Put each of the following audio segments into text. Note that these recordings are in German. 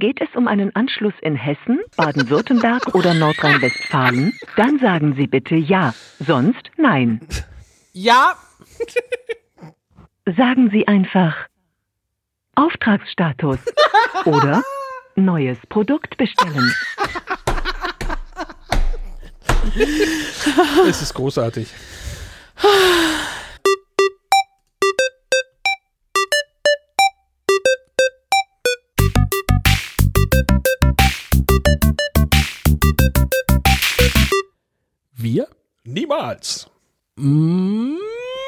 Geht es um einen Anschluss in Hessen, Baden-Württemberg oder Nordrhein-Westfalen? Dann sagen Sie bitte ja, sonst nein. Ja. Sagen Sie einfach Auftragsstatus oder neues Produkt bestellen. Es ist großartig. Wir? Niemals. Mm,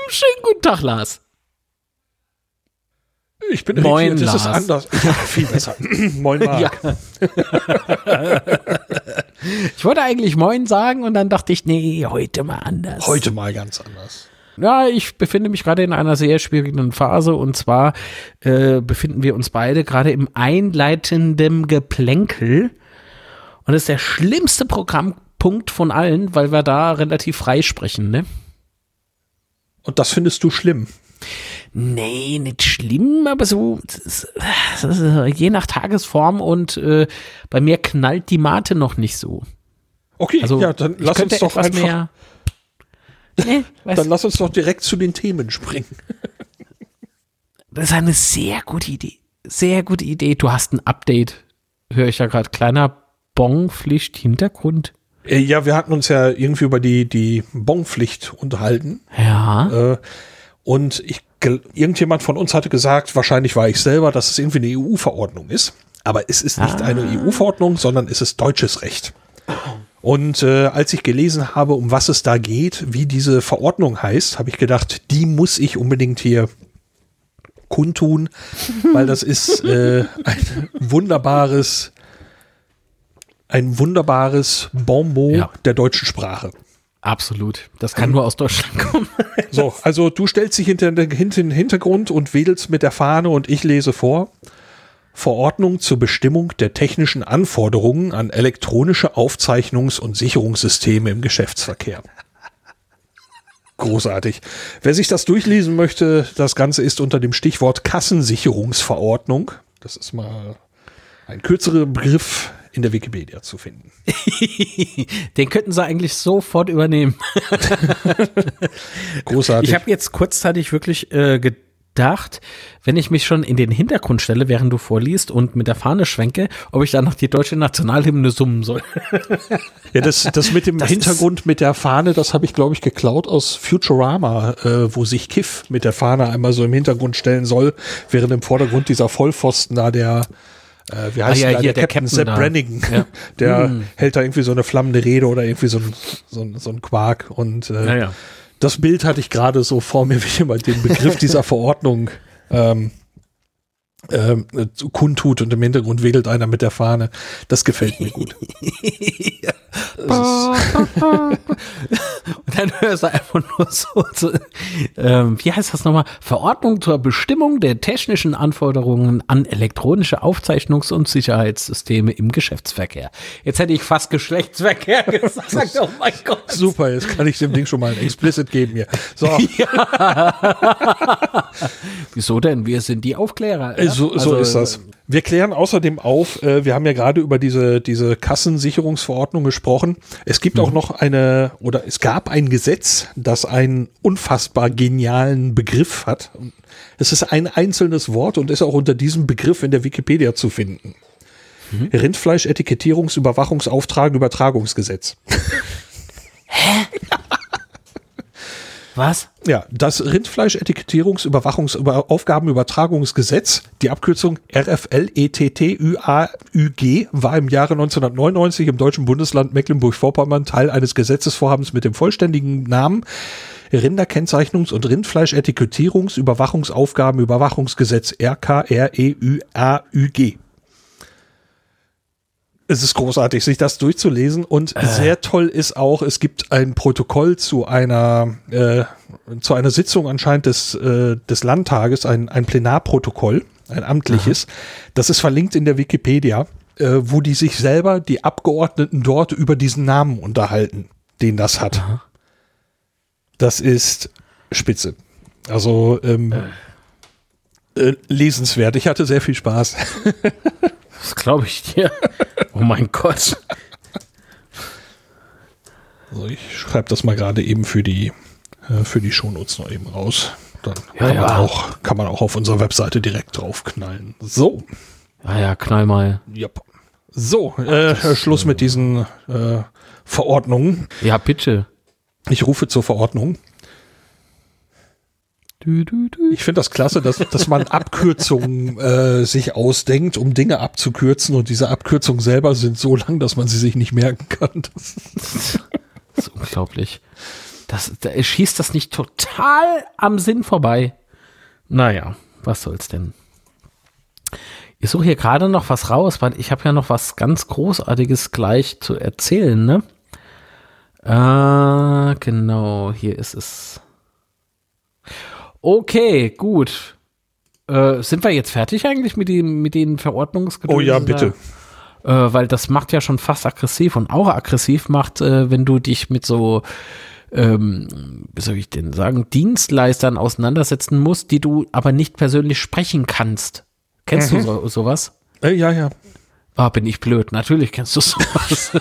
schönen guten Tag, Lars. Ich bin Moin, irritiert, das ist Lars. anders. Ja, viel besser. Moin, Marc. Ich wollte eigentlich Moin sagen und dann dachte ich, nee, heute mal anders. Heute mal ganz anders. Ja, ich befinde mich gerade in einer sehr schwierigen Phase und zwar äh, befinden wir uns beide gerade im einleitenden Geplänkel und das ist der schlimmste Programmpunkt von allen, weil wir da relativ frei sprechen, ne? Und das findest du schlimm. Nee, nicht schlimm, aber so ist, ist, je nach Tagesform und äh, bei mir knallt die Mate noch nicht so. Okay, Also ja, dann lass uns doch einfach, mehr. Nee, dann lass uns doch direkt zu den Themen springen. Das ist eine sehr gute Idee. Sehr gute Idee. Du hast ein Update. Höre ich ja gerade. Kleiner Bonpflicht Hintergrund. Äh, Ja, wir hatten uns ja irgendwie über die, die Bonpflicht unterhalten. Ja. Äh, und ich, irgendjemand von uns hatte gesagt, wahrscheinlich war ich selber, dass es irgendwie eine EU-Verordnung ist. Aber es ist nicht eine EU-Verordnung, sondern es ist deutsches Recht. Und äh, als ich gelesen habe, um was es da geht, wie diese Verordnung heißt, habe ich gedacht, die muss ich unbedingt hier kundtun, weil das ist äh, ein wunderbares, ein wunderbares Bonmot Ja. der deutschen Sprache. Absolut. Das kann nur aus Deutschland kommen. So, also du stellst dich hinter den hinter den Hintergrund und wedelst mit der Fahne und ich lese vor. Verordnung zur Bestimmung der technischen Anforderungen an elektronische Aufzeichnungs- und Sicherungssysteme im Geschäftsverkehr. Großartig. Wer sich das durchlesen möchte, das Ganze ist unter dem Stichwort Kassensicherungsverordnung. Das ist mal ein kürzerer Begriff in der Wikipedia zu finden. Den könnten sie eigentlich sofort übernehmen. Großartig. Ich habe jetzt kurzzeitig wirklich äh, gedacht, wenn ich mich schon in den Hintergrund stelle, während du vorliest und mit der Fahne schwenke, ob ich dann noch die deutsche Nationalhymne summen soll. Ja, das, das mit dem Das Hintergrund mit der Fahne, das habe ich, glaube ich, geklaut aus Futurama, äh, wo sich Kiff mit der Fahne einmal so im Hintergrund stellen soll, während im Vordergrund dieser Vollpfosten da der, äh, wie heißt Ah ja, der, hier, der, der Captain Sepp da. Brannigan, Ja. der Mm. hält da irgendwie so eine flammende Rede oder irgendwie so ein, so ein, so ein Quark und äh, Ja, ja. das Bild hatte ich gerade so vor mir, wie jemand den Begriff dieser Verordnung ähm, äh, kundtut und im Hintergrund wedelt einer mit der Fahne. Das gefällt mir gut. Und dann hörst du einfach nur so, so ähm, wie heißt das nochmal? Verordnung zur Bestimmung der technischen Anforderungen an elektronische Aufzeichnungs- und Sicherheitssysteme im Geschäftsverkehr. Jetzt hätte ich fast Geschlechtsverkehr gesagt. Oh mein Gott. Super, jetzt kann ich dem Ding schon mal ein Explicit geben hier. So, Wieso denn? Wir sind die Aufklärer. So, so Also, ist das. Wir klären außerdem auf, äh, wir haben ja gerade über diese, diese Kassensicherungsverordnung gesprochen. Es gibt auch noch eine, oder es gab ein Gesetz, das einen unfassbar genialen Begriff hat. Es ist ein einzelnes Wort und ist auch unter diesem Begriff in der Wikipedia zu finden. Rindfleisch, Etikettierungs-, Überwachungsauftrag, Übertragungsgesetz. Was? Ja, das Rindfleisch-Etikettierungs-, Überwachungs-, Über Aufgabenübertragungsgesetz, die Abkürzung RFL-ETTÜAÜG, war im Jahre 1999 im deutschen Bundesland Mecklenburg-Vorpommern Teil eines Gesetzesvorhabens mit dem vollständigen Namen Rinderkennzeichnungs- und Rindfleisch-Etikettierungs-, Überwachungsaufgaben, Überwachungsgesetz RKREÜAÜG. Es ist großartig, sich das durchzulesen und sehr toll ist auch, es gibt ein Protokoll zu einer äh, zu einer Sitzung anscheinend des äh, des Landtages, ein ein Plenarprotokoll, ein amtliches. Das ist verlinkt in der Wikipedia, äh, wo die sich selber die Abgeordneten dort über diesen Namen unterhalten, den das hat. Das ist spitze. Also ähm, äh, lesenswert. Ich hatte sehr viel Spaß. Das glaube ich dir. Oh mein Gott. Also ich schreibe das mal gerade eben für die, äh, für die Shownotes noch eben raus. Dann Ja, kann, Man ja. auch, kann man auch auf unserer Webseite direkt draufknallen. So, Ah ja, knall mal. yep. So, äh, Schluss mit diesen äh, Verordnungen. Ja, bitte. Ich rufe zur Verordnung. Du, du, du. Ich finde das klasse, dass, dass man Abkürzungen äh, sich ausdenkt, um Dinge abzukürzen und diese Abkürzungen selber sind so lang, dass man sie sich nicht merken kann. Das Das ist unglaublich. Das, da schießt das nicht total am Sinn vorbei. Naja, was soll's denn? Ich suche hier gerade noch was raus, weil ich habe ja noch was ganz Großartiges gleich zu erzählen, ne? Äh, genau, hier ist es. Okay, gut. Äh, sind wir jetzt fertig eigentlich mit, dem, mit den Verordnungsgedönsen Oh ja, bitte. äh, weil das macht ja schon fast aggressiv und auch aggressiv macht, äh, wenn du dich mit so, ähm, wie soll ich denn sagen, Dienstleistern auseinandersetzen musst, die du aber nicht persönlich sprechen kannst. Kennst du so, sowas? Äh, ja, ja. Ah, bin ich blöd. Natürlich kennst du sowas.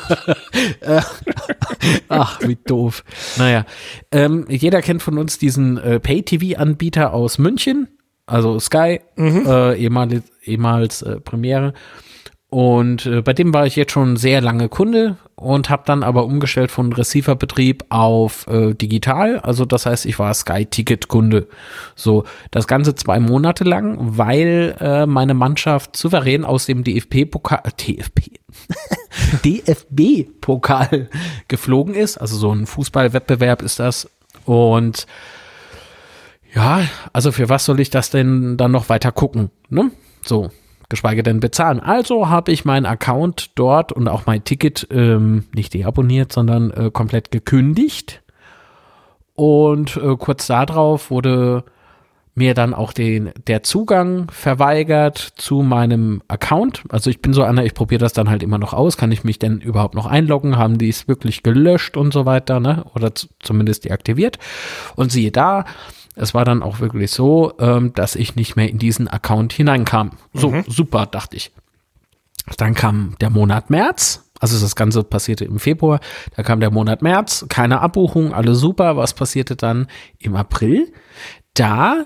Ach, wie doof. Naja, ähm, jeder kennt von uns diesen äh, Pay-TV-Anbieter aus München, also Sky, äh, ehemals, ehemals äh, Premiere. Und äh, bei dem war ich jetzt schon sehr lange Kunde und habe dann aber umgestellt von Receiverbetrieb auf äh, digital. Also das heißt, ich war Sky-Ticket-Kunde. So, das Ganze zwei Monate lang, weil äh, meine Mannschaft souverän aus dem DFB-Pokal, DFB, DFB-Pokal geflogen ist. Also so ein Fußballwettbewerb ist das. Und ja, also für was soll ich das denn dann noch weiter gucken? Ne? So, geschweige denn bezahlen. Also habe ich meinen Account dort und auch mein Ticket ähm, nicht deabonniert, sondern äh, komplett gekündigt. Und äh, kurz darauf wurde mir dann auch den, der Zugang verweigert zu meinem Account. Also ich bin so einer, ich probiere das dann halt immer noch aus. Kann ich mich denn überhaupt noch einloggen? Haben die es wirklich gelöscht und so weiter, ne? Oder zumindest deaktiviert. Und siehe da, es war dann auch wirklich so, ähm, dass ich nicht mehr in diesen Account hineinkam. So, super, dachte ich. Dann kam der Monat März. Also das Ganze passierte im Februar. Da kam der Monat März, keine Abbuchung, alles super. Was passierte dann im April? Da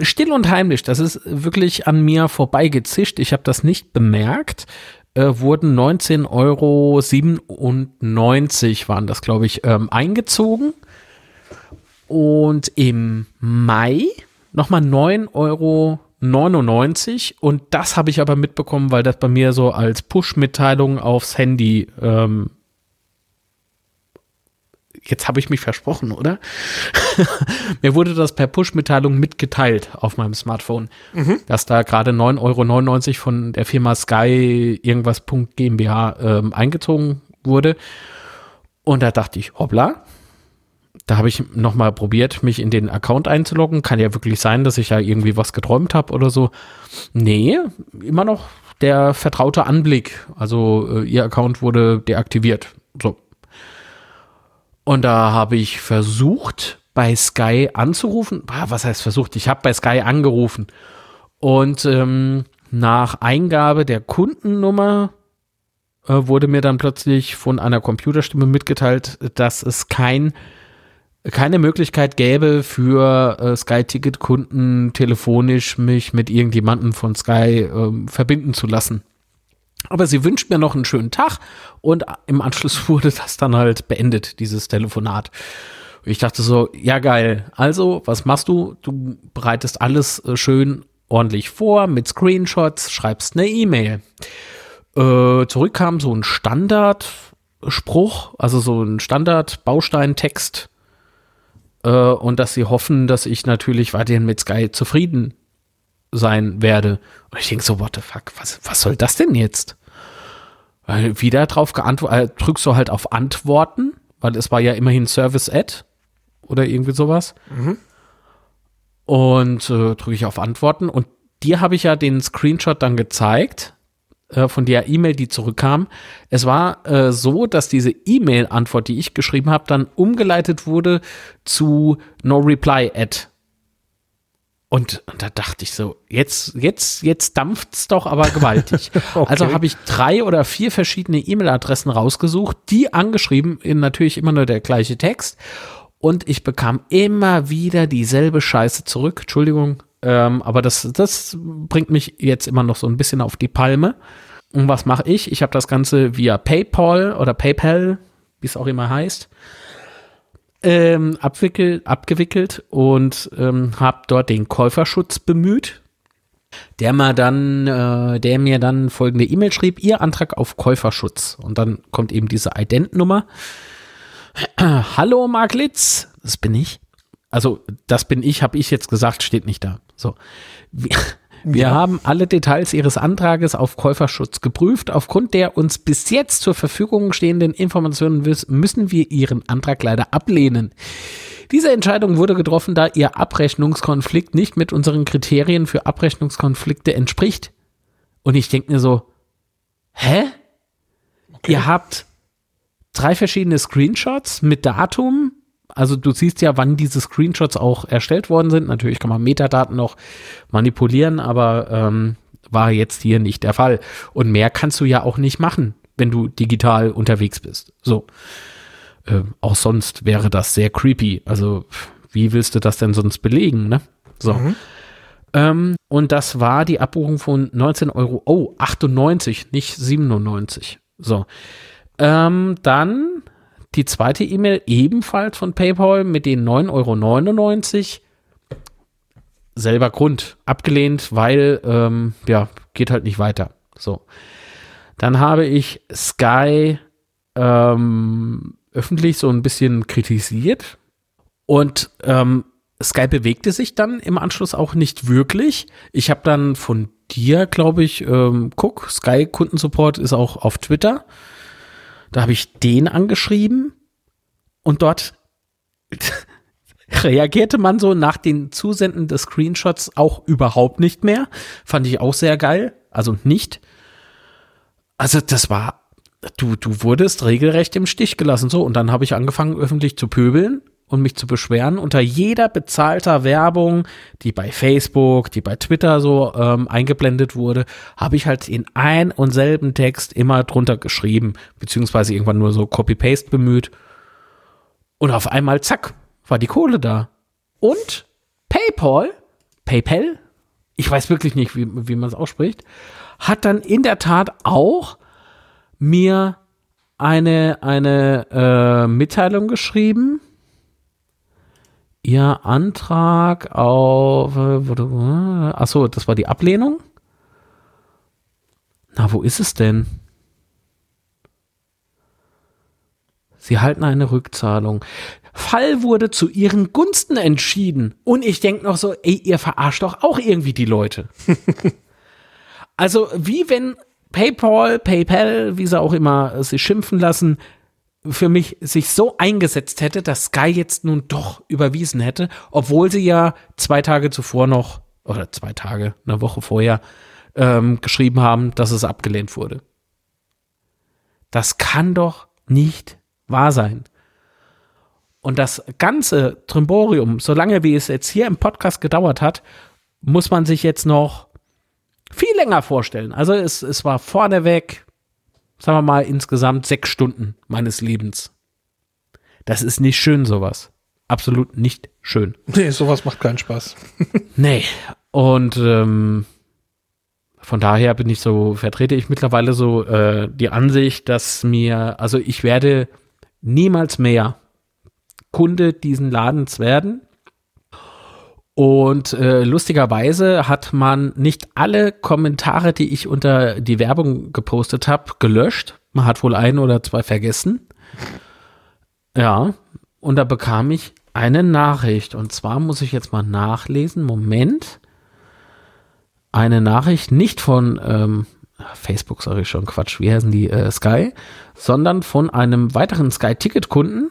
still und heimlich, das ist wirklich an mir vorbeigezischt. Ich habe das nicht bemerkt. Äh, wurden 19,97 Euro waren das, glaube ich, ähm, eingezogen. Und im Mai nochmal 9,99 Euro. Und das habe ich aber mitbekommen, weil das bei mir so als Push-Mitteilung aufs Handy. Ähm, jetzt habe ich mich versprochen, oder? mir wurde das per Push-Mitteilung mitgeteilt auf meinem Smartphone, dass da gerade 9,99 Euro von der Firma Sky irgendwas GmbH ähm, eingezogen wurde. Und da dachte ich, hoppla, da habe ich nochmal probiert, mich in den Account einzuloggen. Kann ja wirklich sein, dass ich ja irgendwie was geträumt habe oder so. Nee, immer noch der vertraute Anblick. Also äh, ihr Account wurde deaktiviert. So. Und da habe ich versucht, bei Sky anzurufen. Ah, Was heißt versucht? Ich habe bei Sky angerufen. Und ähm, nach Eingabe der Kundennummer äh, wurde mir dann plötzlich von einer Computerstimme mitgeteilt, dass es kein keine Möglichkeit gäbe für äh, Sky-Ticket-Kunden telefonisch mich mit irgendjemandem von Sky ähm, verbinden zu lassen. Aber sie wünscht mir noch einen schönen Tag und im Anschluss wurde das dann halt beendet, dieses Telefonat. Ich dachte so, ja geil. Also, was machst du? Du bereitest alles äh, schön ordentlich vor mit Screenshots, schreibst eine E-Mail. Äh, zurück kam so ein Standardspruch, also so ein Standard-Bausteintext äh, und dass sie hoffen, dass ich natürlich weiterhin mit Sky zufrieden sein werde. Und ich denke so, what the fuck, was, was soll das denn jetzt? Weil wieder drauf geantwortet, äh, drückst du halt auf Antworten, weil es war ja immerhin Service Ad oder irgendwie sowas. Und äh, drücke ich auf Antworten und dir habe ich ja den Screenshot dann gezeigt äh, von der E-Mail, die zurückkam. Es war äh, so, dass diese E-Mail-Antwort, die ich geschrieben habe, dann umgeleitet wurde zu No Reply Ad. Und, und da dachte ich so, jetzt, jetzt, jetzt dampft's doch aber gewaltig. okay. Also habe ich drei oder vier verschiedene E-Mail-Adressen rausgesucht, die angeschrieben, in natürlich immer nur der gleiche Text. Und ich bekam immer wieder dieselbe Scheiße zurück. Entschuldigung, ähm, aber das, das bringt mich jetzt immer noch so ein bisschen auf die Palme. Und was mache ich? Ich habe das Ganze via PayPal oder PayPal, wie es auch immer heißt, ähm, abgewickelt und ähm, habe dort den Käuferschutz bemüht, der mir dann, äh, der mir dann folgende E-Mail schrieb: Ihr Antrag auf Käuferschutz. Und dann kommt eben diese Ident-Nummer. Hallo Mark Litz, das bin ich. Also das bin ich, habe ich jetzt gesagt, steht nicht da. So. Wir, wir ja. haben alle Details Ihres Antrages auf Käuferschutz geprüft. Aufgrund der uns bis jetzt zur Verfügung stehenden Informationen müssen wir Ihren Antrag leider ablehnen. Diese Entscheidung wurde getroffen, da Ihr Abrechnungskonflikt nicht mit unseren Kriterien für Abrechnungskonflikte entspricht. Und ich denke mir so, hä? Okay. Ihr habt drei verschiedene Screenshots mit Datum, also du siehst ja, wann diese Screenshots auch erstellt worden sind. Natürlich kann man Metadaten noch manipulieren, aber ähm, war jetzt hier nicht der Fall. Und mehr kannst du ja auch nicht machen, wenn du digital unterwegs bist. So. Äh, auch sonst wäre das sehr creepy. Also, wie willst du das denn sonst belegen, ne? So. Mhm. Ähm, und das war die Abbuchung von 19 Euro. Oh, 98, nicht 97. So. Ähm, dann die zweite E-Mail ebenfalls von PayPal mit den 9,99 Euro. Selber Grund. Abgelehnt, weil, ähm, ja, geht halt nicht weiter. So. Dann habe ich Sky ähm, öffentlich so ein bisschen kritisiert. Und ähm, Sky bewegte sich dann im Anschluss auch nicht wirklich. Ich habe dann von dir, glaube ich, ähm, guck, Sky Kundensupport ist auch auf Twitter. Da habe ich den angeschrieben und dort reagierte man so nach den Zusenden des Screenshots auch überhaupt nicht mehr. Fand ich auch sehr geil. Also nicht. Also das war, du, du wurdest regelrecht im Stich gelassen. So, und dann habe ich angefangen, öffentlich zu pöbeln und mich zu beschweren. Unter jeder bezahlter Werbung, die bei Facebook, die bei Twitter so ähm, eingeblendet wurde, habe ich halt in ein und selben Text immer drunter geschrieben, beziehungsweise irgendwann nur so Copy-Paste bemüht. Und auf einmal, zack, war die Kohle da. Und PayPal, PayPal, ich weiß wirklich nicht, wie, wie man es ausspricht, hat dann in der Tat auch mir eine, eine äh, Mitteilung geschrieben Ihr Antrag auf, äh, achso, das war die Ablehnung? Na, wo ist es denn? Sie halten eine Rückzahlung. Fall wurde zu ihren Gunsten entschieden. Und ich denke noch so, ey, ihr verarscht doch auch irgendwie die Leute. also, wie wenn PayPal, PayPal, wie sie auch immer sich schimpfen lassen, für mich sich so eingesetzt hätte, dass Sky jetzt nun doch überwiesen hätte, obwohl sie ja zwei Tage zuvor noch, oder zwei Tage, eine Woche vorher, ähm, geschrieben haben, dass es abgelehnt wurde. Das kann doch nicht wahr sein. Und das ganze Trimborium, solange wie es jetzt hier im Podcast gedauert hat, muss man sich jetzt noch viel länger vorstellen. Also es, es war vorneweg sagen wir mal, insgesamt sechs Stunden meines Lebens. Das ist nicht schön, sowas. Absolut nicht schön. Nee, sowas macht keinen Spaß. nee. Und ähm, von daher bin ich so, vertrete ich mittlerweile so äh, die Ansicht, dass mir, also ich werde niemals mehr Kunde diesen Ladens werden. Und äh, lustigerweise hat man nicht alle Kommentare, die ich unter die Werbung gepostet habe, gelöscht. Man hat wohl ein oder zwei vergessen. Ja, und da bekam ich eine Nachricht. Und zwar muss ich jetzt mal nachlesen. Moment. Eine Nachricht nicht von ähm, Facebook, sage ich schon, Quatsch, wie heißen die, äh, Sky, sondern von einem weiteren Sky-Ticket-Kunden,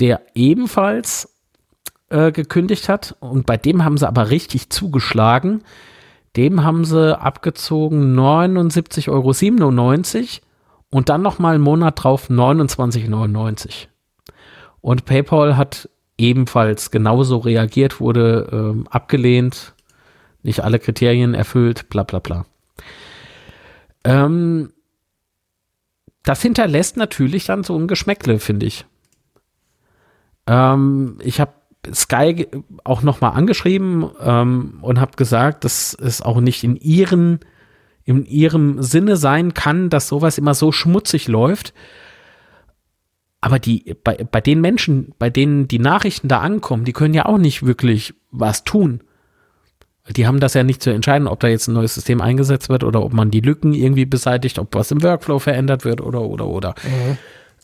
der ebenfalls äh, gekündigt hat. Und bei dem haben sie aber richtig zugeschlagen. Dem haben sie abgezogen 79,97 Euro und dann nochmal einen Monat drauf 29,99. Und PayPal hat ebenfalls genauso reagiert wurde, ähm, abgelehnt, nicht alle Kriterien erfüllt, bla bla bla. Ähm, das hinterlässt natürlich dann so ein Geschmäckle, finde ich. Ähm, ich habe Sky auch nochmal angeschrieben ähm, und habe gesagt, dass es auch nicht in ihren in ihrem Sinne sein kann, dass sowas immer so schmutzig läuft. Aber die, bei, bei den Menschen, bei denen die Nachrichten da ankommen, die können ja auch nicht wirklich was tun. Die haben das ja nicht zu entscheiden, ob da jetzt ein neues System eingesetzt wird oder ob man die Lücken irgendwie beseitigt, ob was im Workflow verändert wird oder, oder, oder. Mhm.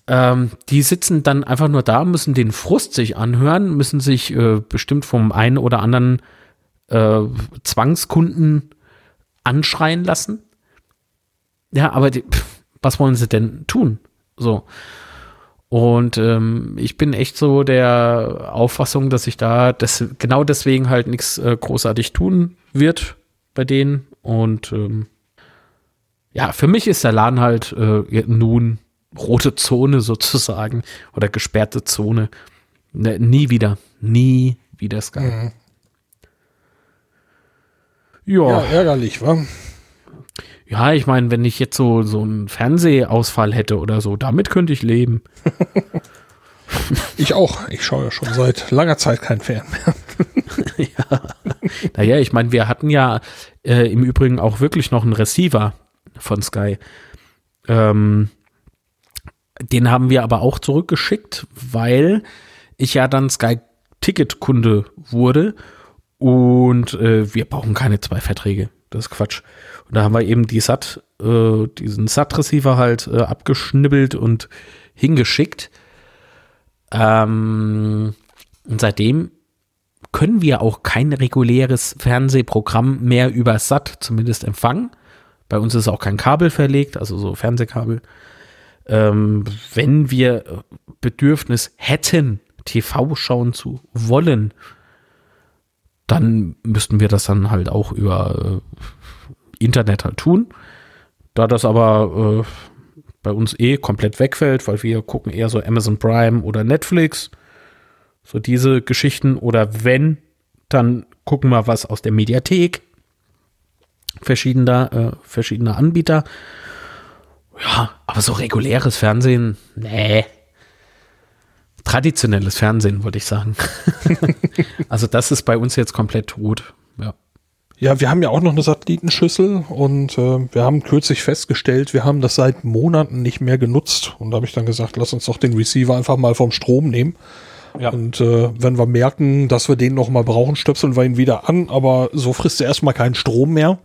Ähm, die sitzen dann einfach nur da, müssen den Frust sich anhören, müssen sich äh, bestimmt vom einen oder anderen äh, Zwangskunden anschreien lassen. Ja, aber die, was wollen sie denn tun? So. Und ähm, ich bin echt so der Auffassung, dass ich da das, genau deswegen halt nichts äh, großartig tun wird bei denen. Und ähm, ja, für mich ist der Laden halt äh, nun rote Zone sozusagen oder gesperrte Zone. Ne, nie wieder, nie wieder Sky. Mhm. Ja. ja, ärgerlich, wa? Ja, ich meine, wenn ich jetzt so, so einen Fernsehausfall hätte oder so, damit könnte ich leben. ich auch. Ich schaue ja schon seit langer Zeit kein Fern mehr. ja. Naja, ich meine, wir hatten ja äh, im Übrigen auch wirklich noch einen Receiver von Sky. Ähm, den haben wir aber auch zurückgeschickt, weil ich ja dann Sky Ticket-Kunde wurde und äh, wir brauchen keine zwei Verträge. Das ist Quatsch. Und da haben wir eben die SAT, äh, diesen SAT-Receiver halt äh, abgeschnibbelt und hingeschickt. Ähm, und seitdem können wir auch kein reguläres Fernsehprogramm mehr über SAT zumindest empfangen. Bei uns ist auch kein Kabel verlegt, also so Fernsehkabel. Ähm, wenn wir Bedürfnis hätten, TV schauen zu wollen, dann müssten wir das dann halt auch über äh, Internet halt tun. Da das aber äh, bei uns eh komplett wegfällt, weil wir gucken eher so Amazon Prime oder Netflix, so diese Geschichten. Oder wenn, dann gucken wir was aus der Mediathek verschiedener, äh, verschiedener Anbieter. Ja, aber so reguläres Fernsehen, nee, traditionelles Fernsehen, würde ich sagen. also das ist bei uns jetzt komplett tot. Ja. Ja, wir haben ja auch noch eine Satellitenschüssel und äh, wir haben kürzlich festgestellt, wir haben das seit Monaten nicht mehr genutzt. Und da habe ich dann gesagt, lass uns doch den Receiver einfach mal vom Strom nehmen. Ja. Und äh, wenn wir merken, dass wir den noch mal brauchen, stöpseln wir ihn wieder an. Aber so frisst er erstmal keinen Strom mehr.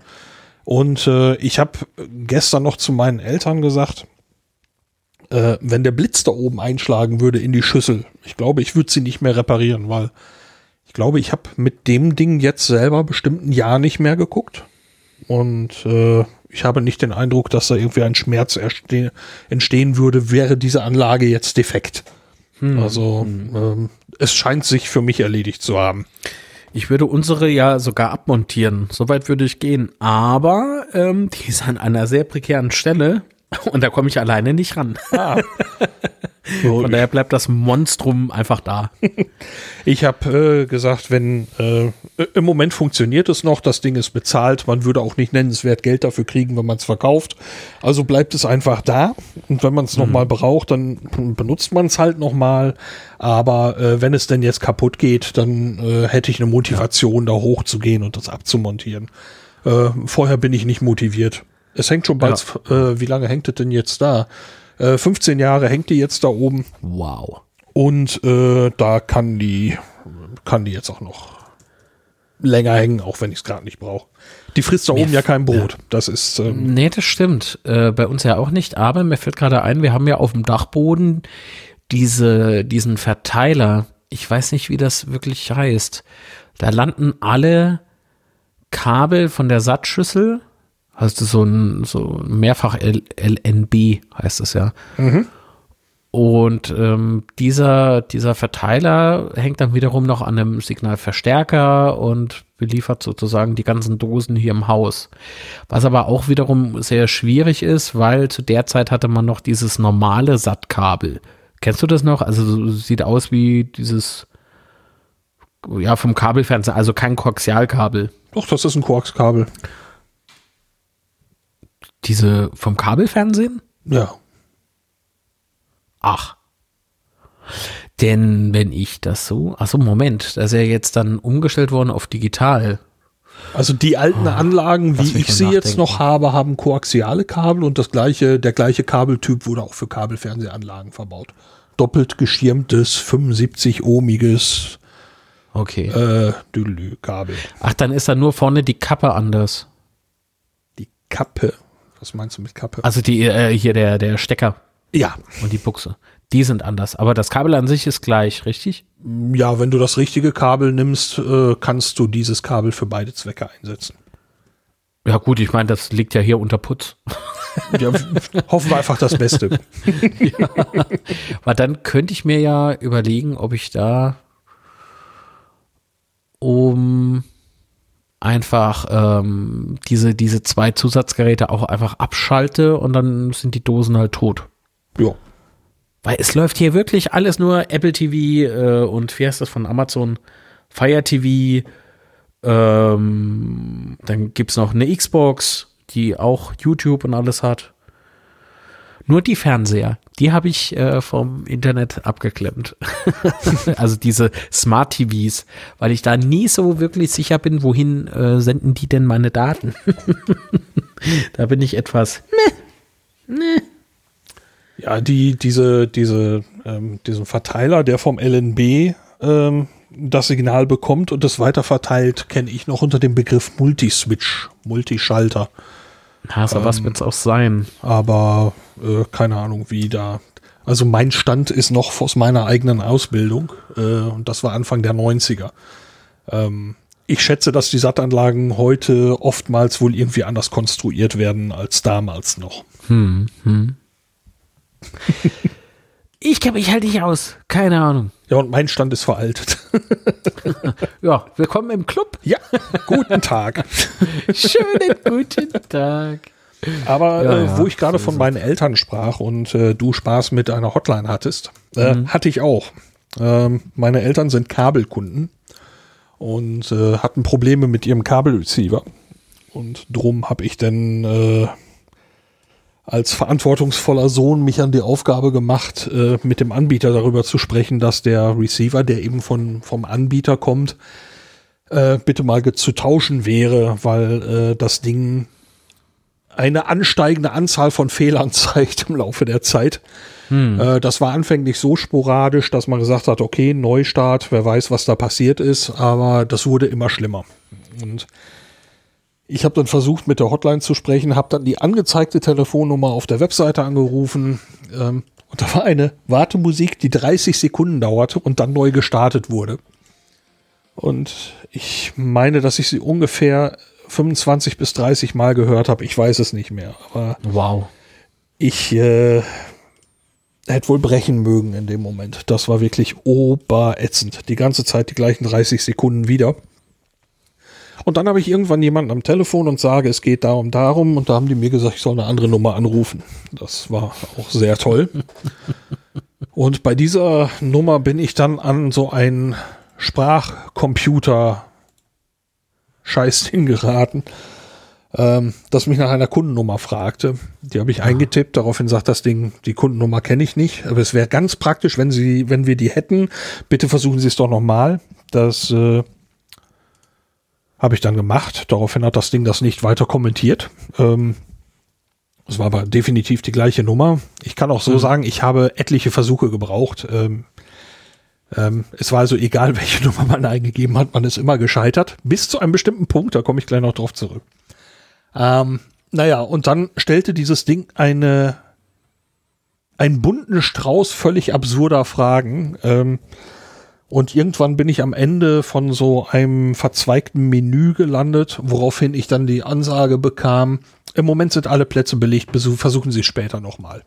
Und äh, ich habe gestern noch zu meinen Eltern gesagt, äh, wenn der Blitz da oben einschlagen würde in die Schüssel, ich glaube, ich würde sie nicht mehr reparieren, weil ich glaube, ich habe mit dem Ding jetzt selber bestimmt ein Jahr nicht mehr geguckt. Und äh, ich habe nicht den Eindruck, dass da irgendwie ein Schmerz entstehen würde, wäre diese Anlage jetzt defekt. Hm. Also hm. Ähm, es scheint sich für mich erledigt zu haben. Ich würde unsere ja sogar abmontieren. Soweit würde ich gehen. Aber ähm, die ist an einer sehr prekären Stelle. Und da komme ich alleine nicht ran. Ah. Von daher bleibt das Monstrum einfach da. Ich habe äh, gesagt, wenn äh, im Moment funktioniert es noch, das Ding ist bezahlt, man würde auch nicht nennenswert Geld dafür kriegen, wenn man es verkauft. Also bleibt es einfach da. Und wenn man es mhm. nochmal braucht, dann benutzt man es halt nochmal. Aber äh, wenn es denn jetzt kaputt geht, dann äh, hätte ich eine Motivation, ja. da hochzugehen und das abzumontieren. Äh, vorher bin ich nicht motiviert. Es hängt schon bald, ja. äh, wie lange hängt es denn jetzt da? Äh, 15 Jahre hängt die jetzt da oben. Wow. Und äh, da kann die, kann die jetzt auch noch länger hängen, auch wenn ich es gerade nicht brauche. Die frisst da mir oben ja kein Brot. Ja. Das ist. Ähm, nee, das stimmt. Äh, bei uns ja auch nicht. Aber mir fällt gerade ein, wir haben ja auf dem Dachboden diese, diesen Verteiler. Ich weiß nicht, wie das wirklich heißt. Da landen alle Kabel von der Sattschüssel Hast du so ein so mehrfach LNB heißt es ja. Mhm. Und ähm, dieser, dieser Verteiler hängt dann wiederum noch an einem Signalverstärker und beliefert sozusagen die ganzen Dosen hier im Haus. Was aber auch wiederum sehr schwierig ist, weil zu der Zeit hatte man noch dieses normale SAT-Kabel. Kennst du das noch? Also sieht aus wie dieses ja, vom Kabelfernseher, also kein Koaxialkabel. Doch, das ist ein Koaxkabel. Diese vom Kabelfernsehen? Ja. Ach. Denn wenn ich das so, achso, Moment, das ist ja jetzt dann umgestellt worden auf digital. Also die alten Anlagen, lass wie ich sie jetzt nachdenken. noch habe, haben koaxiale Kabel und das gleiche, der gleiche Kabeltyp wurde auch für Kabelfernsehanlagen verbaut. Doppelt geschirmtes, 75-ohmiges Okay. äh, Düdelü-Kabel. Ach, dann ist da nur vorne die Kappe anders. Die Kappe. Was meinst du mit Kappe? Also die, äh, hier der, der Stecker ja. und die Buchse. Die sind anders. Aber das Kabel an sich ist gleich, richtig? Ja, wenn du das richtige Kabel nimmst, äh, kannst du dieses Kabel für beide Zwecke einsetzen. Ja, gut, ich meine, das liegt ja hier unter Putz. Ja, hoffen wir einfach das Beste. Aber dann könnte ich mir ja überlegen, ob ich da um einfach ähm, diese, diese zwei Zusatzgeräte auch einfach abschalte und dann sind die Dosen halt tot. Ja. Weil es läuft hier wirklich alles nur Apple TV äh, und wie heißt das von Amazon? Fire TV. Ähm, dann gibt's noch eine Xbox, die auch YouTube und alles hat. Nur die Fernseher, die habe ich äh, vom Internet abgeklemmt. also diese Smart TVs, weil ich da nie so wirklich sicher bin, wohin äh, senden die denn meine Daten. da bin ich etwas. Ja, die, diese, diese, ähm, diesen Verteiler, der vom LNB ähm, das Signal bekommt und es weiterverteilt, kenne ich noch unter dem Begriff Multiswitch, Multischalter. Ja, so was wird's auch sein. Aber äh, keine Ahnung, wie da. Also mein Stand ist noch aus meiner eigenen Ausbildung äh, und das war Anfang der 90er. Ähm, ich schätze, dass die Sattanlagen heute oftmals wohl irgendwie anders konstruiert werden als damals noch. Ich kenne mich halt nicht aus. Keine Ahnung. Ja, und mein Stand ist veraltet. Ja, willkommen im Club. ja, guten Tag. Schönen guten Tag. Aber Ja, äh, wo ich gerade so von meinen Eltern sprach und äh, du Spaß mit einer Hotline hattest, äh, hatte ich auch. Ähm, meine Eltern sind Kabelkunden und äh, hatten Probleme mit ihrem Kabelreceiver. Und drum habe ich dann äh, als verantwortungsvoller Sohn mich an die Aufgabe gemacht, äh, mit dem Anbieter darüber zu sprechen, dass der Receiver, der eben von, vom Anbieter kommt, äh, bitte mal zu tauschen wäre, weil äh, das Ding eine ansteigende Anzahl von Fehlern zeigt im Laufe der Zeit. Äh, das war anfänglich so sporadisch, dass man gesagt hat, okay, Neustart, wer weiß, was da passiert ist, aber das wurde immer schlimmer. Und ich habe dann versucht, mit der Hotline zu sprechen, habe dann die angezeigte Telefonnummer auf der Webseite angerufen ähm, und da war eine Wartemusik, die 30 Sekunden dauerte und dann neu gestartet wurde. Und ich meine, dass ich sie ungefähr 25 bis 30 Mal gehört habe. Ich weiß es nicht mehr, aber Wow. ich äh, hätte wohl brechen mögen in dem Moment. Das war wirklich oberätzend. Die ganze Zeit die gleichen 30 Sekunden wieder. Und dann habe ich irgendwann jemanden am Telefon und sage, es geht darum, darum. Und da haben die mir gesagt, ich soll eine andere Nummer anrufen. Das war auch sehr toll. Und bei dieser Nummer bin ich dann an so einen Sprachcomputer Scheiß hingeraten, ähm, das mich nach einer Kundennummer fragte. Die habe ich eingetippt, daraufhin sagt das Ding, die Kundennummer kenne ich nicht, aber es wäre ganz praktisch, wenn Sie, wenn wir die hätten, bitte versuchen Sie es doch nochmal. Das äh, habe ich dann gemacht. Daraufhin hat das Ding das nicht weiter kommentiert. Ähm, es war aber definitiv die gleiche Nummer. Ich kann auch so sagen, ich habe etliche Versuche gebraucht. Ähm, ähm, es war also egal, welche Nummer man eingegeben hat, man ist immer gescheitert. Bis zu einem bestimmten Punkt, da komme ich gleich noch drauf zurück. Ähm, naja, und dann stellte dieses Ding eine, einen bunten Strauß völlig absurder Fragen. Ähm, und irgendwann bin ich am Ende von so einem verzweigten Menü gelandet, woraufhin ich dann die Ansage bekam, im Moment sind alle Plätze belegt, versuchen Sie später nochmal.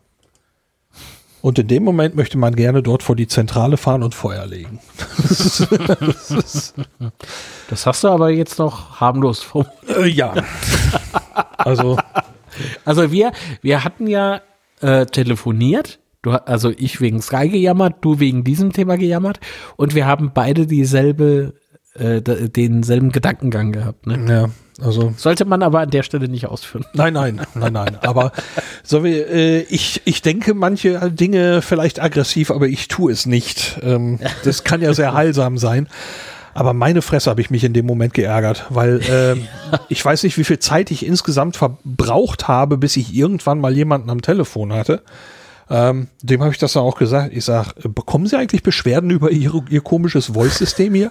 Und in dem Moment möchte man gerne dort vor die Zentrale fahren und Feuer legen. Das hast du aber jetzt noch harmlos vor. Äh, ja. Also, Also wir, wir hatten ja äh, telefoniert. Du, also ich wegen Sky gejammert, du wegen diesem Thema gejammert. Und wir haben beide dieselbe äh, denselben Gedankengang gehabt. Ne? Ja, also. Sollte man aber an der Stelle nicht ausführen. Nein, nein, nein, nein. Aber so wie, äh, ich, ich denke manche Dinge vielleicht aggressiv, aber ich tue es nicht. Ähm, das kann ja sehr heilsam sein. Aber meine Fresse habe ich mich in dem Moment geärgert, weil äh, ich weiß nicht, wie viel Zeit ich insgesamt verbraucht habe, bis ich irgendwann mal jemanden am Telefon hatte. Ähm, dem habe ich das dann auch gesagt. Ich sage, bekommen Sie eigentlich Beschwerden über Ihr, Ihr komisches Voice-System hier?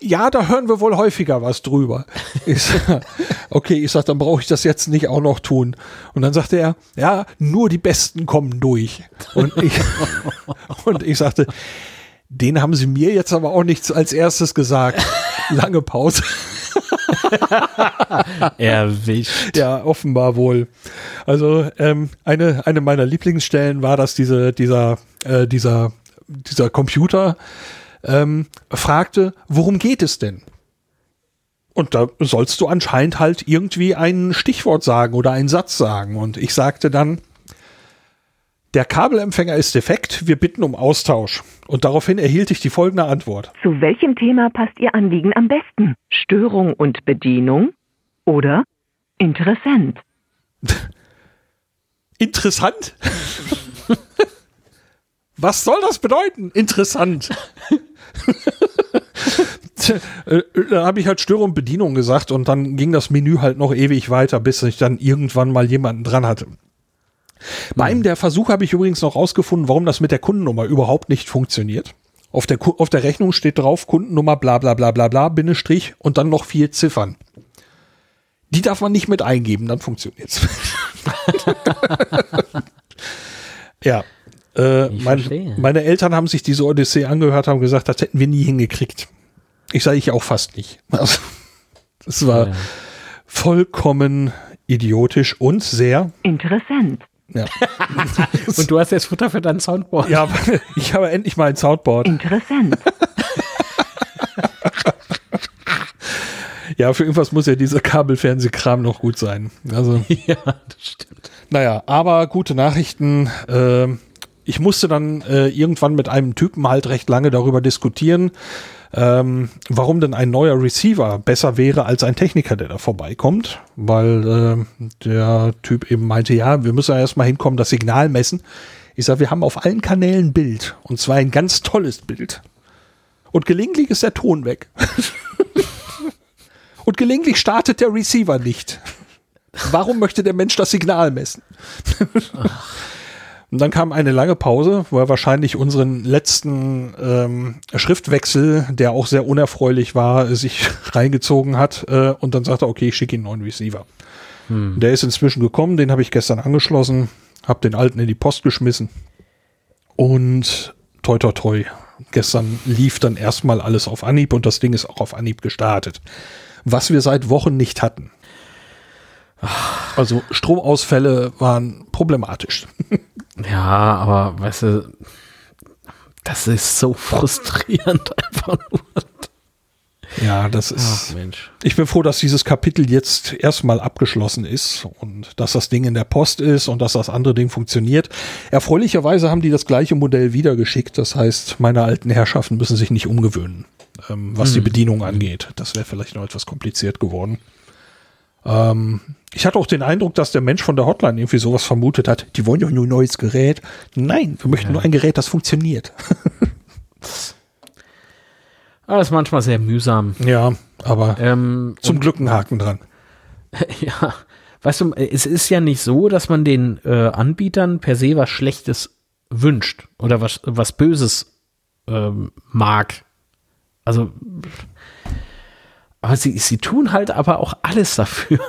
Ja, da hören wir wohl häufiger was drüber. Ich sag, okay, ich sage, dann brauche ich das jetzt nicht auch noch tun. Und dann sagte er, ja, nur die Besten kommen durch. Und ich, und ich sagte, den haben sie mir jetzt aber auch nichts als erstes gesagt. Lange Pause. Erwischt. Ja, offenbar wohl. Also ähm, eine, eine meiner Lieblingsstellen war, dass diese, dieser, äh, dieser, dieser Computer ähm, fragte, worum geht es denn? Und da sollst du anscheinend halt irgendwie ein Stichwort sagen oder einen Satz sagen. Und ich sagte dann, der Kabelempfänger ist defekt, wir bitten um Austausch. Und daraufhin erhielt ich die folgende Antwort. Zu welchem Thema passt Ihr Anliegen am besten? Störung und Bedienung oder interessant? Interessant? Was soll das bedeuten? Interessant. Äh, da habe ich halt Störung und Bedienung gesagt und dann ging das Menü halt noch ewig weiter, bis ich dann irgendwann mal jemanden dran hatte. Bei einem der Versuche habe ich übrigens noch rausgefunden, warum das mit der Kundennummer überhaupt nicht funktioniert. Auf der, auf der Rechnung steht drauf Kundennummer bla bla bla bla bla, Bindestrich und dann noch vier Ziffern. Die darf man nicht mit eingeben, dann funktioniert's. ja. Äh, mein, meine Eltern haben sich diese Odyssee angehört, haben gesagt, das hätten wir nie hingekriegt. Ich sage ich auch fast nicht. Also, das war ja. vollkommen idiotisch und sehr interessant. Ja. Und du hast jetzt Futter für dein Soundboard. Ja, ich habe endlich mal ein Soundboard. Interessant. ja, für irgendwas muss ja dieser Kabelfernsehkram noch gut sein. Also, ja, das stimmt. Naja, aber gute Nachrichten. Äh, ich musste dann äh, irgendwann mit einem Typen halt recht lange darüber diskutieren, ähm, warum denn ein neuer Receiver besser wäre als ein Techniker, der da vorbeikommt, weil äh, der Typ eben meinte, ja, wir müssen ja erstmal hinkommen, das Signal messen. Ich sage, wir haben auf allen Kanälen Bild und zwar ein ganz tolles Bild. Und gelegentlich ist der Ton weg. und gelegentlich startet der Receiver nicht. Warum möchte der Mensch das Signal messen? Und dann kam eine lange Pause, wo er wahrscheinlich unseren letzten ähm, Schriftwechsel, der auch sehr unerfreulich war, sich reingezogen hat. Äh, und dann sagte er, okay, ich schicke ihn einen neuen Receiver. Hm. Der ist inzwischen gekommen, den habe ich gestern angeschlossen, habe den alten in die Post geschmissen. Und toi toi toi. Gestern lief dann erstmal alles auf Anhieb und das Ding ist auch auf Anhieb gestartet. Was wir seit Wochen nicht hatten. Also Stromausfälle waren problematisch. Ja, aber weißt du, das ist so frustrierend einfach nur. Ja, das ist. Ach, Mensch. Ich bin froh, dass dieses Kapitel jetzt erstmal abgeschlossen ist und dass das Ding in der Post ist und dass das andere Ding funktioniert. Erfreulicherweise haben die das gleiche Modell wieder geschickt. Das heißt, meine alten Herrschaften müssen sich nicht umgewöhnen, ähm, was hm. die Bedienung angeht. Das wäre vielleicht noch etwas kompliziert geworden. Ähm, ich hatte auch den Eindruck, dass der Mensch von der Hotline irgendwie sowas vermutet hat. Die wollen doch nur ein neues Gerät. Nein, wir möchten ja. nur ein Gerät, das funktioniert. Aber das ist manchmal sehr mühsam. Ja, aber ähm, zum Glück ein Haken dran. Ja, weißt du, es ist ja nicht so, dass man den äh, Anbietern per se was Schlechtes wünscht oder was, was Böses ähm, mag. Also aber sie, sie tun halt aber auch alles dafür,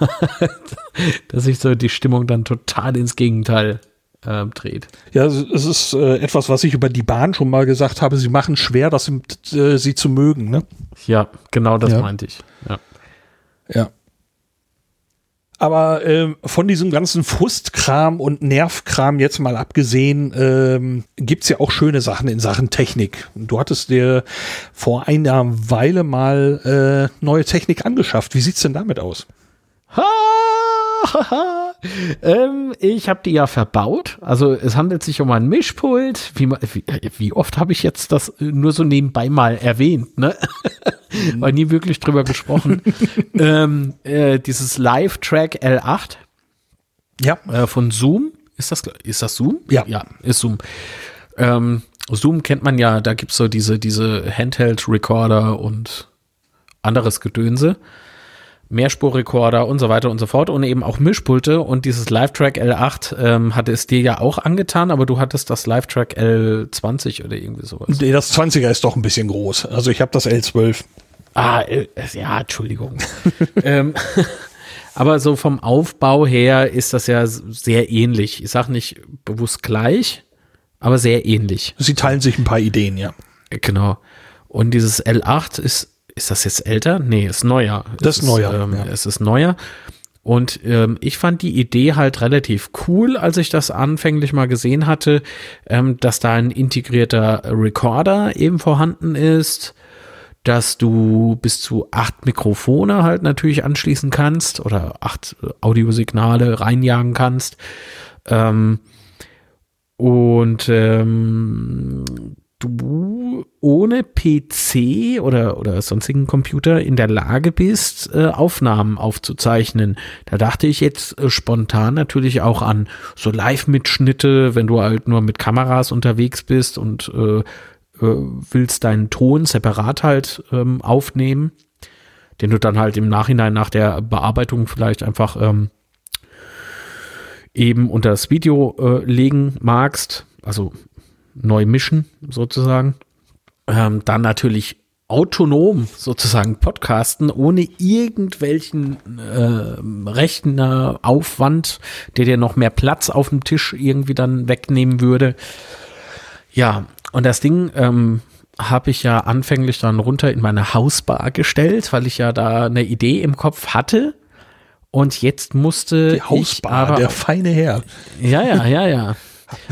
dass sich so die Stimmung dann total ins Gegenteil äh, dreht. Ja, es ist äh, etwas, was ich über die Bahn schon mal gesagt habe. Sie machen schwer, das äh, sie zu mögen. Ne? Ja, genau das ja. meinte ich. Ja. ja. Aber ähm, von diesem ganzen Frustkram und Nervkram jetzt mal abgesehen, ähm, gibt ja auch schöne Sachen in Sachen Technik. Du hattest dir vor einer Weile mal äh, neue Technik angeschafft. Wie sieht's denn damit aus? Ähm, ich habe die ja verbaut. Also es handelt sich um ein Mischpult. Wie, wie, wie oft habe ich jetzt das nur so nebenbei mal erwähnt, ne? War nie wirklich drüber gesprochen. ähm, äh, dieses Live-Track L8 Ja. äh, von Zoom. Ist das, ist das Zoom? Ja. Ja, ist Zoom. Ähm, Zoom kennt man ja, da gibt's so diese, diese Handheld-Recorder und anderes Gedönse. Mehrspurrekorder und so weiter und so fort und eben auch Mischpulte und dieses Live-Track L8 ähm, hatte es dir ja auch angetan, aber du hattest das Live-Track L20 oder irgendwie sowas. Nee, das 20er ist doch ein bisschen groß. Also ich habe das L12. Ah, äh, ja, Entschuldigung. ähm, aber so vom Aufbau her ist das ja sehr ähnlich. Ich sag nicht bewusst gleich, aber sehr ähnlich. Sie teilen sich ein paar Ideen, ja. Genau. Und dieses L8 ist, ist das jetzt älter? Nee, ist neuer. Das es ist neuer, Ähm, ja. Es ist neuer. Und ähm, ich fand die Idee halt relativ cool, als ich das anfänglich mal gesehen hatte, ähm, dass da ein integrierter Recorder eben vorhanden ist, dass du bis zu acht Mikrofone halt natürlich anschließen kannst oder acht Audiosignale reinjagen kannst. Ähm, und ähm, du ohne PC oder, oder sonstigen Computer in der Lage bist, äh, Aufnahmen aufzuzeichnen. Da dachte ich jetzt äh, spontan natürlich auch an so Live-Mitschnitte, wenn du halt nur mit Kameras unterwegs bist und äh, äh, willst deinen Ton separat halt ähm, aufnehmen, den du dann halt im Nachhinein nach der Bearbeitung vielleicht einfach ähm, eben unter das Video äh, legen magst, also neu mischen sozusagen. Ähm, dann natürlich autonom sozusagen podcasten, ohne irgendwelchen äh, Rechner-Aufwand, der dir noch mehr Platz auf dem Tisch irgendwie dann wegnehmen würde. Ja, und das Ding ähm, habe ich ja anfänglich dann runter in meine Hausbar gestellt, weil ich ja da eine Idee im Kopf hatte. Und jetzt musste Die Hausbar, ich aber der feine Herr. ja, ja, ja, ja.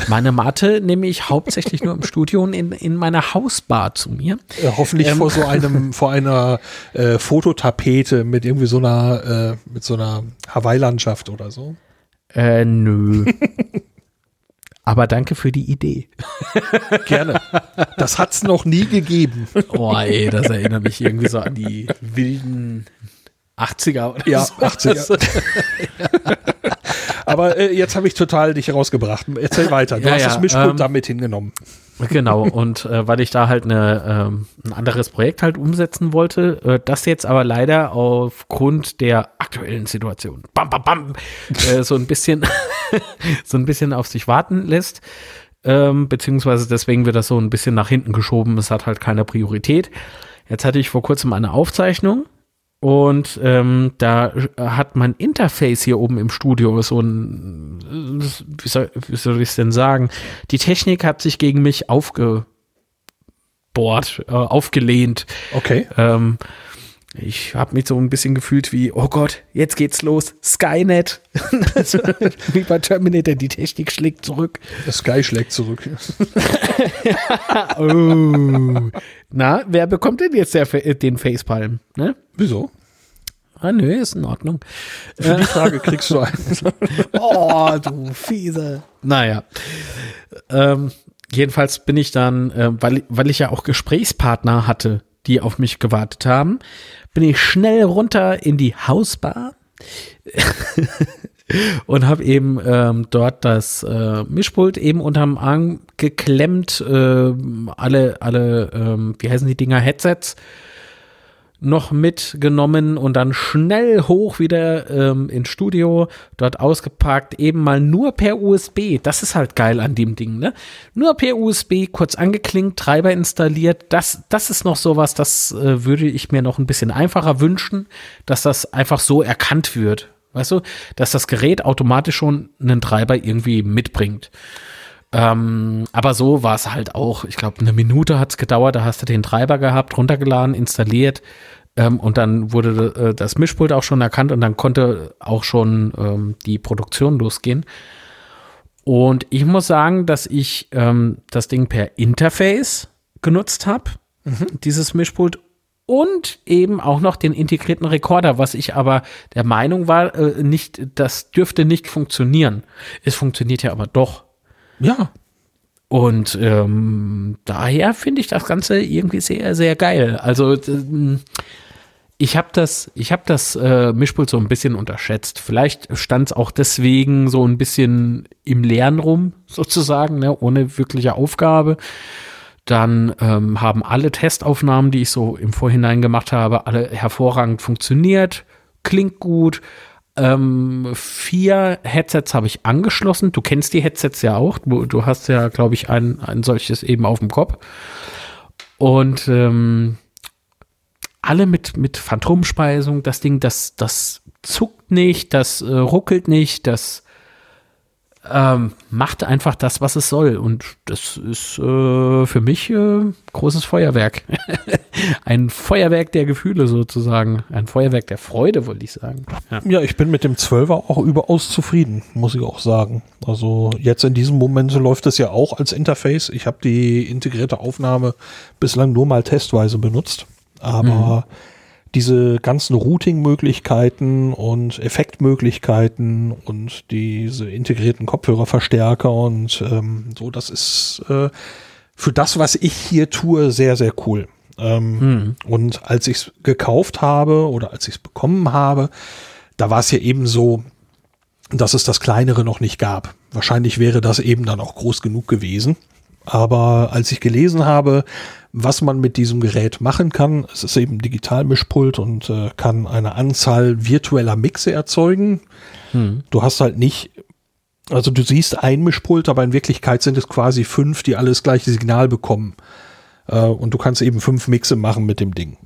Meine Matte nehme ich hauptsächlich nur im Studio und in, in meiner Hausbar zu mir. Äh, hoffentlich vor so einem, vor einer äh, Fototapete mit irgendwie so einer, äh, mit so einer Hawaii-Landschaft oder so. Äh, nö. Aber danke für die Idee. Gerne. Das hat's noch nie gegeben. Oh, ey, das erinnert mich irgendwie so an die wilden 80er oder Ja, so. 80er. Aber äh, jetzt habe ich total dich rausgebracht. Erzähl weiter. Du Ja, hast ja, das Mischpult ähm, damit hingenommen. Genau, und äh, weil ich da halt eine, ähm, ein anderes Projekt halt umsetzen wollte, äh, das jetzt aber leider aufgrund der aktuellen Situation, bam, bam, bam, äh, so ein bisschen, so ein bisschen auf sich warten lässt, ähm, beziehungsweise deswegen wird das so ein bisschen nach hinten geschoben, es hat halt keine Priorität. Jetzt hatte ich vor kurzem eine Aufzeichnung und ähm, da hat mein Interface hier oben im Studio so ein, wie soll, wie soll ich es denn sagen? Die Technik hat sich gegen mich aufgebohrt, äh, aufgelehnt. Okay. Ähm, ich habe mich so ein bisschen gefühlt wie, oh Gott, jetzt geht's los, Skynet. wie bei Terminator, die Technik schlägt zurück. Das Sky schlägt zurück. Oh. Na, wer bekommt denn jetzt der, den Facepalm? Ne? Wieso? Ah, nö, ist in Ordnung. Für die Frage kriegst du einen. Oh, du fiese. Naja. Ähm, jedenfalls bin ich dann, äh, weil, weil ich ja auch Gesprächspartner hatte, die auf mich gewartet haben, bin ich schnell runter in die Hausbar und habe eben ähm, dort das äh, Mischpult eben unterm Arm geklemmt, äh, alle, alle, ähm, wie heißen die Dinger, Headsets noch mitgenommen und dann schnell hoch wieder ähm, ins Studio, dort ausgepackt, eben mal nur per USB. Das ist halt geil an dem Ding, ne? Nur per USB, kurz angeklingt, Treiber installiert. Das, das ist noch sowas, das äh, würde ich mir noch ein bisschen einfacher wünschen, dass das einfach so erkannt wird. Weißt du, dass das Gerät automatisch schon einen Treiber irgendwie mitbringt. Ähm, aber so war es halt auch. Ich glaube, eine Minute hat es gedauert. Da hast du den Treiber gehabt, runtergeladen, installiert. Ähm, und dann wurde äh, das Mischpult auch schon erkannt und dann konnte auch schon ähm, die Produktion losgehen. Und ich muss sagen, dass ich ähm, das Ding per Interface genutzt habe, dieses Mischpult, und eben auch noch den integrierten Rekorder, was ich aber der Meinung war, äh, nicht, das dürfte nicht funktionieren. Es funktioniert ja aber doch. Ja. Und ähm, daher finde ich das Ganze irgendwie sehr, sehr geil. Also äh, ich habe das, ich habe das äh, Mischpult so ein bisschen unterschätzt. Vielleicht stand es auch deswegen so ein bisschen im Leeren rum, sozusagen, ne, ohne wirkliche Aufgabe. Dann ähm, haben alle Testaufnahmen, die ich so im Vorhinein gemacht habe, alle hervorragend funktioniert. Klingt gut. Ähm, vier Headsets habe ich angeschlossen. Du kennst die Headsets ja auch. Du, du hast ja, glaube ich, ein, ein solches eben auf dem Kopf. Und ähm, alle mit, mit Phantomspeisung. Das Ding, das, das zuckt nicht, das äh, ruckelt nicht, das ähm, macht einfach das, was es soll. Und das ist äh, für mich äh, großes Feuerwerk. ein Feuerwerk der Gefühle sozusagen. Ein Feuerwerk der Freude, wollte ich sagen. Ja. ja, ich bin mit dem 12er auch überaus zufrieden, muss ich auch sagen. Also jetzt in diesem Moment läuft es ja auch als Interface. Ich habe die integrierte Aufnahme bislang nur mal testweise benutzt. Aber mhm. Diese ganzen Routing-Möglichkeiten und Effektmöglichkeiten und diese integrierten Kopfhörerverstärker und ähm, so, das ist äh, für das, was ich hier tue, sehr, sehr cool. Ähm, mhm. Und als ich es gekauft habe oder als ich es bekommen habe, da war es ja eben so, dass es das kleinere noch nicht gab. Wahrscheinlich wäre das eben dann auch groß genug gewesen. Aber als ich gelesen habe, was man mit diesem Gerät machen kann. Es ist eben Digitalmischpult und äh, kann eine Anzahl virtueller Mixe erzeugen. Hm. Du hast halt nicht, also du siehst ein Mischpult, aber in Wirklichkeit sind es quasi fünf, die alle das gleiche Signal bekommen. Äh, und du kannst eben fünf Mixe machen mit dem Ding.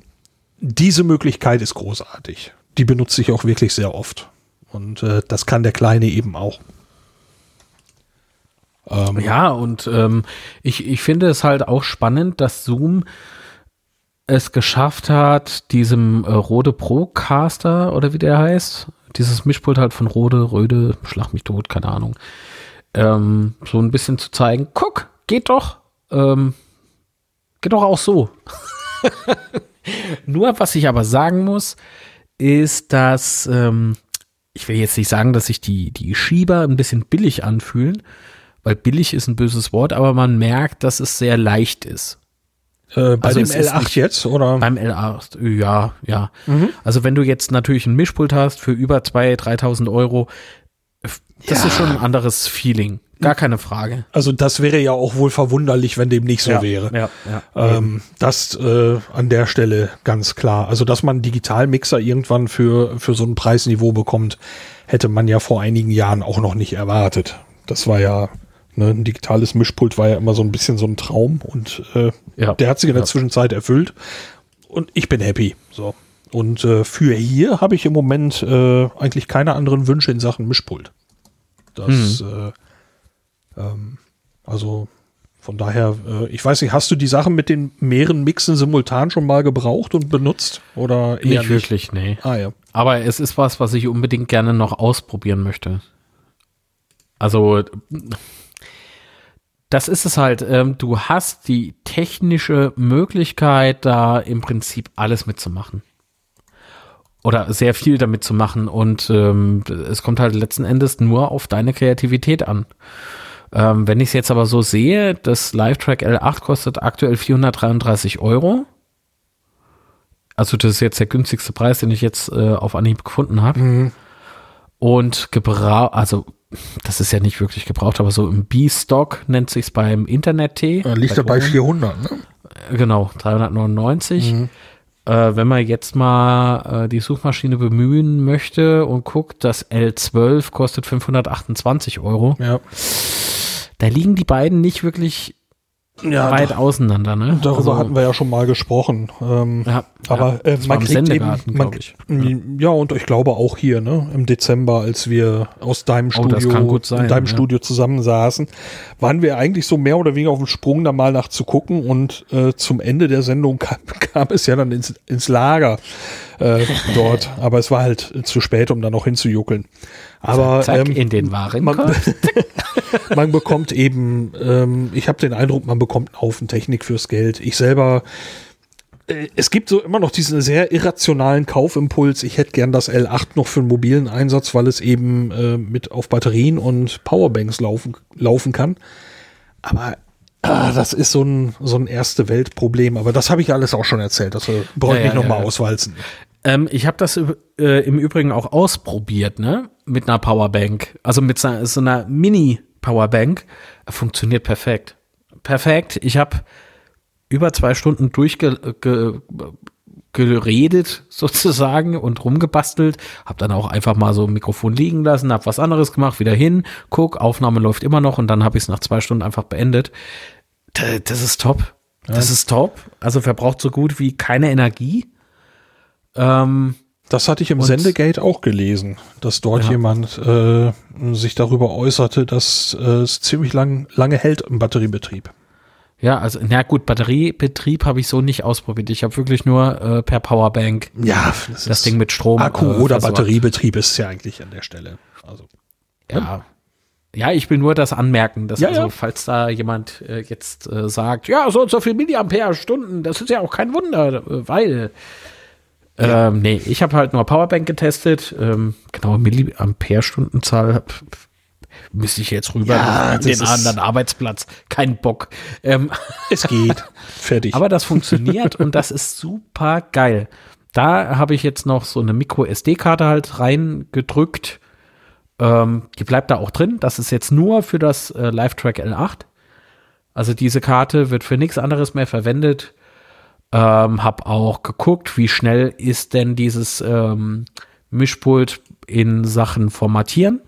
Diese Möglichkeit ist großartig. Die benutze ich auch wirklich sehr oft. Und äh, das kann der Kleine eben auch. Ähm, ja, und ähm, ich, ich finde es halt auch spannend, dass Zoom es geschafft hat, diesem äh, Rode Procaster oder wie der heißt, dieses Mischpult halt von Rode, Röde, Schlag mich tot, keine Ahnung, ähm, so ein bisschen zu zeigen, guck, geht doch, ähm, geht doch auch so. Nur was ich aber sagen muss, ist, dass ähm, ich will jetzt nicht sagen, dass sich die, die Schieber ein bisschen billig anfühlen, weil billig ist ein böses Wort, aber man merkt, dass es sehr leicht ist. Äh, bei also dem L8 jetzt, oder? Beim L8, ja, ja. Mhm. Also wenn du jetzt natürlich ein Mischpult hast für über 2.000, 3.000 Euro, das ja. ist schon ein anderes Feeling. Gar keine Frage. Also das wäre ja auch wohl verwunderlich, wenn dem nicht so ja, wäre. Ja, ja, ähm, das äh, an der Stelle ganz klar. Also dass man einen Digitalmixer irgendwann für, für so ein Preisniveau bekommt, hätte man ja vor einigen Jahren auch noch nicht erwartet. Das war ja Ne, ein digitales Mischpult war ja immer so ein bisschen so ein Traum und äh, ja. der hat sich in der ja. Zwischenzeit erfüllt und ich bin happy. So. Und äh, für hier habe ich im Moment äh, eigentlich keine anderen Wünsche in Sachen Mischpult. Das, mhm. äh, ähm, also von daher, äh, ich weiß nicht, hast du die Sachen mit den mehreren Mixen simultan schon mal gebraucht und benutzt? Oder eher nicht, nicht? wirklich, nee. Ah, ja. Aber es ist was, was ich unbedingt gerne noch ausprobieren möchte. Also das ist es halt. Ähm, du hast die technische Möglichkeit, da im Prinzip alles mitzumachen. Oder sehr viel damit zu machen. Und ähm, es kommt halt letzten Endes nur auf deine Kreativität an. Ähm, wenn ich es jetzt aber so sehe, das LiveTrack L8 kostet aktuell 433 Euro. Also das ist jetzt der günstigste Preis, den ich jetzt äh, auf Anhieb gefunden habe. Mhm. Und gebraucht, also das ist ja nicht wirklich gebraucht, aber so im B-Stock nennt sich es beim Internet-T. Liegt er bei 400, ne? Äh, genau, 399. Mhm. Äh, wenn man jetzt mal äh, die Suchmaschine bemühen möchte und guckt, das L12 kostet 528 Euro. Ja. Da liegen die beiden nicht wirklich ja, weit doch, auseinander. Ne? Darüber also, hatten wir ja schon mal gesprochen. Ähm, ja, aber ja, äh, man kriegt eben, man, ich. ja und ich glaube auch hier ne, im Dezember, als wir aus deinem oh, Studio, sein, in deinem Studio zusammensaßen, waren wir eigentlich so mehr oder weniger auf dem Sprung, da mal nach zu gucken und äh, zum Ende der Sendung kam, kam es ja dann ins, ins Lager äh, dort, aber es war halt zu spät, um da noch hinzujuckeln. Aber zack, ähm, in den Waren man, man bekommt eben, ähm, ich habe den Eindruck, man bekommt einen Haufen Technik fürs Geld. Ich selber äh, es gibt so immer noch diesen sehr irrationalen Kaufimpuls. Ich hätte gern das L8 noch für einen mobilen Einsatz, weil es eben äh, mit auf Batterien und Powerbanks laufen, laufen kann. Aber ah, das ist so ein, so ein erste Weltproblem. Aber das habe ich alles auch schon erzählt. Das äh, brauche ich Ja, ja, nicht nochmal ja. auswalzen. Ähm, ich habe das äh, im Übrigen auch ausprobiert, ne? Mit einer Powerbank. Also mit so, einer Mini-Powerbank. Funktioniert perfekt. Perfekt. Ich habe über zwei Stunden durchge ge geredet sozusagen und rumgebastelt. Hab dann auch einfach mal so ein Mikrofon liegen lassen, hab was anderes gemacht, wieder hin, guck, Aufnahme läuft immer noch und dann habe ich es nach zwei Stunden einfach beendet. Das ist top. Das ist top. Also verbraucht so gut wie keine Energie. Ähm, Das hatte ich im Und- Sendegate auch gelesen, dass dort Ja. jemand äh, sich darüber äußerte, dass äh, es ziemlich lang, lange hält im Batteriebetrieb. ja, also, na gut, Batteriebetrieb habe ich so nicht ausprobiert. Ich habe wirklich nur äh, per Powerbank Ja, das, das Ding mit Strom. Akku äh, oder versorgt. Batteriebetrieb ist ja eigentlich an der Stelle. Also Ja. Ja, ich will nur das anmerken, dass Ja, also, ja. falls da jemand äh, jetzt äh, sagt, ja, so und so viel Milliampere-Stunden, das ist ja auch kein Wunder, äh, weil ähm, nee, ich habe halt nur Powerbank getestet, ähm, genau Milliampere-Stundenzahl müsste ich jetzt rüber Ja, an den anderen Arbeitsplatz, kein Bock. Ähm, es geht. Fertig. aber das funktioniert und das ist super geil. Da habe ich jetzt noch so eine Micro-SD-Karte halt reingedrückt. Ähm, die bleibt da auch drin. Das ist jetzt nur für das äh, Live-Track L8. Also diese Karte wird für nichts anderes mehr verwendet. Ähm, hab auch geguckt, wie schnell ist denn dieses ähm, Mischpult in Sachen Formatieren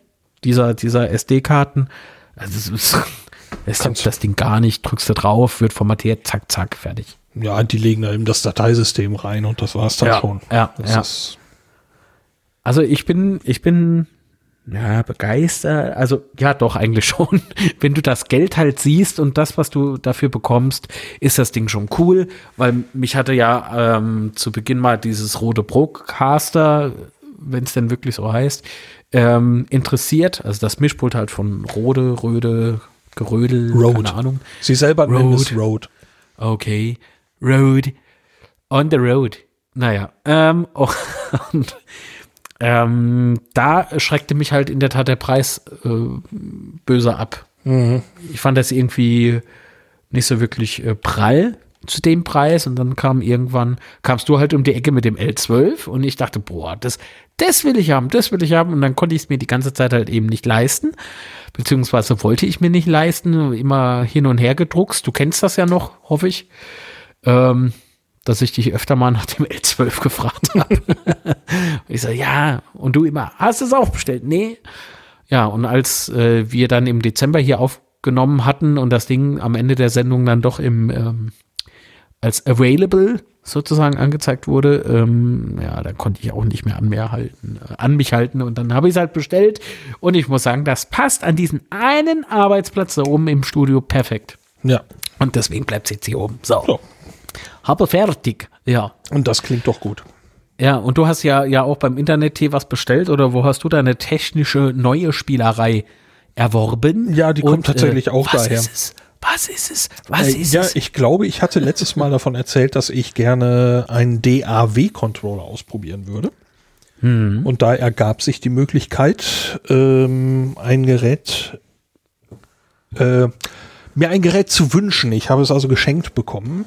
dieser, dieser SD-Karten. Also es ist, es gibt das Ding gar nicht, drückst du drauf, wird formatiert, zack, zack, fertig. ja, die legen da eben das Dateisystem rein und das war's dann Ja, schon. ja, das ja. Also ich bin, ich bin ja, begeistert. Also ja, doch eigentlich schon. Wenn du das Geld halt siehst und das, was du dafür bekommst, ist das Ding schon cool, weil mich hatte ja ähm, zu Beginn mal dieses rote Broadcaster, wenn es denn wirklich so heißt, ähm, interessiert. Also das Mischpult halt von Rode, Röde, Gerödel, Rode. keine Ahnung. sie selber nennen es Road. Road. Okay. Road. On the road. Naja. Ähm, und, ähm, da schreckte mich halt in der Tat der Preis äh, böse ab. Ich fand das irgendwie nicht so wirklich äh, prall zu dem Preis und dann kam irgendwann, kamst du halt um die Ecke mit dem L12 und ich dachte, boah, das, das will ich haben, das will ich haben und dann konnte ich es mir die ganze Zeit halt eben nicht leisten, beziehungsweise wollte ich mir nicht leisten, immer hin und her gedruckst, du kennst das ja noch, hoffe ich, ähm, dass ich dich öfter mal nach dem L12 gefragt habe. ich so, ja, und du immer, hast du es auch bestellt? Nee. Ja, und als äh, wir dann im Dezember hier aufgenommen hatten und das Ding am Ende der Sendung dann doch im ähm, als available sozusagen angezeigt wurde, ähm, ja, dann konnte ich auch nicht mehr an, mehr halten, äh, an mich halten und dann habe ich es halt bestellt und ich muss sagen, das passt an diesen einen Arbeitsplatz da oben im Studio perfekt. Ja. Und deswegen bleibt es jetzt hier oben. So, So. Habe fertig. Ja. Und das klingt doch gut. Ja, und du hast ja, ja auch beim Internet-Tee was bestellt oder wo hast du deine technische neue Spielerei erworben? Ja, die kommt tatsächlich auch was daher. Ist es? Was ist es? Was Äh, ist ja, es? ich glaube, ich hatte letztes Mal davon erzählt, dass ich gerne einen DAW-Controller ausprobieren würde. Hm. Und da ergab sich die Möglichkeit, ähm, ein Gerät, äh, mir ein Gerät zu wünschen. Ich habe es also geschenkt bekommen.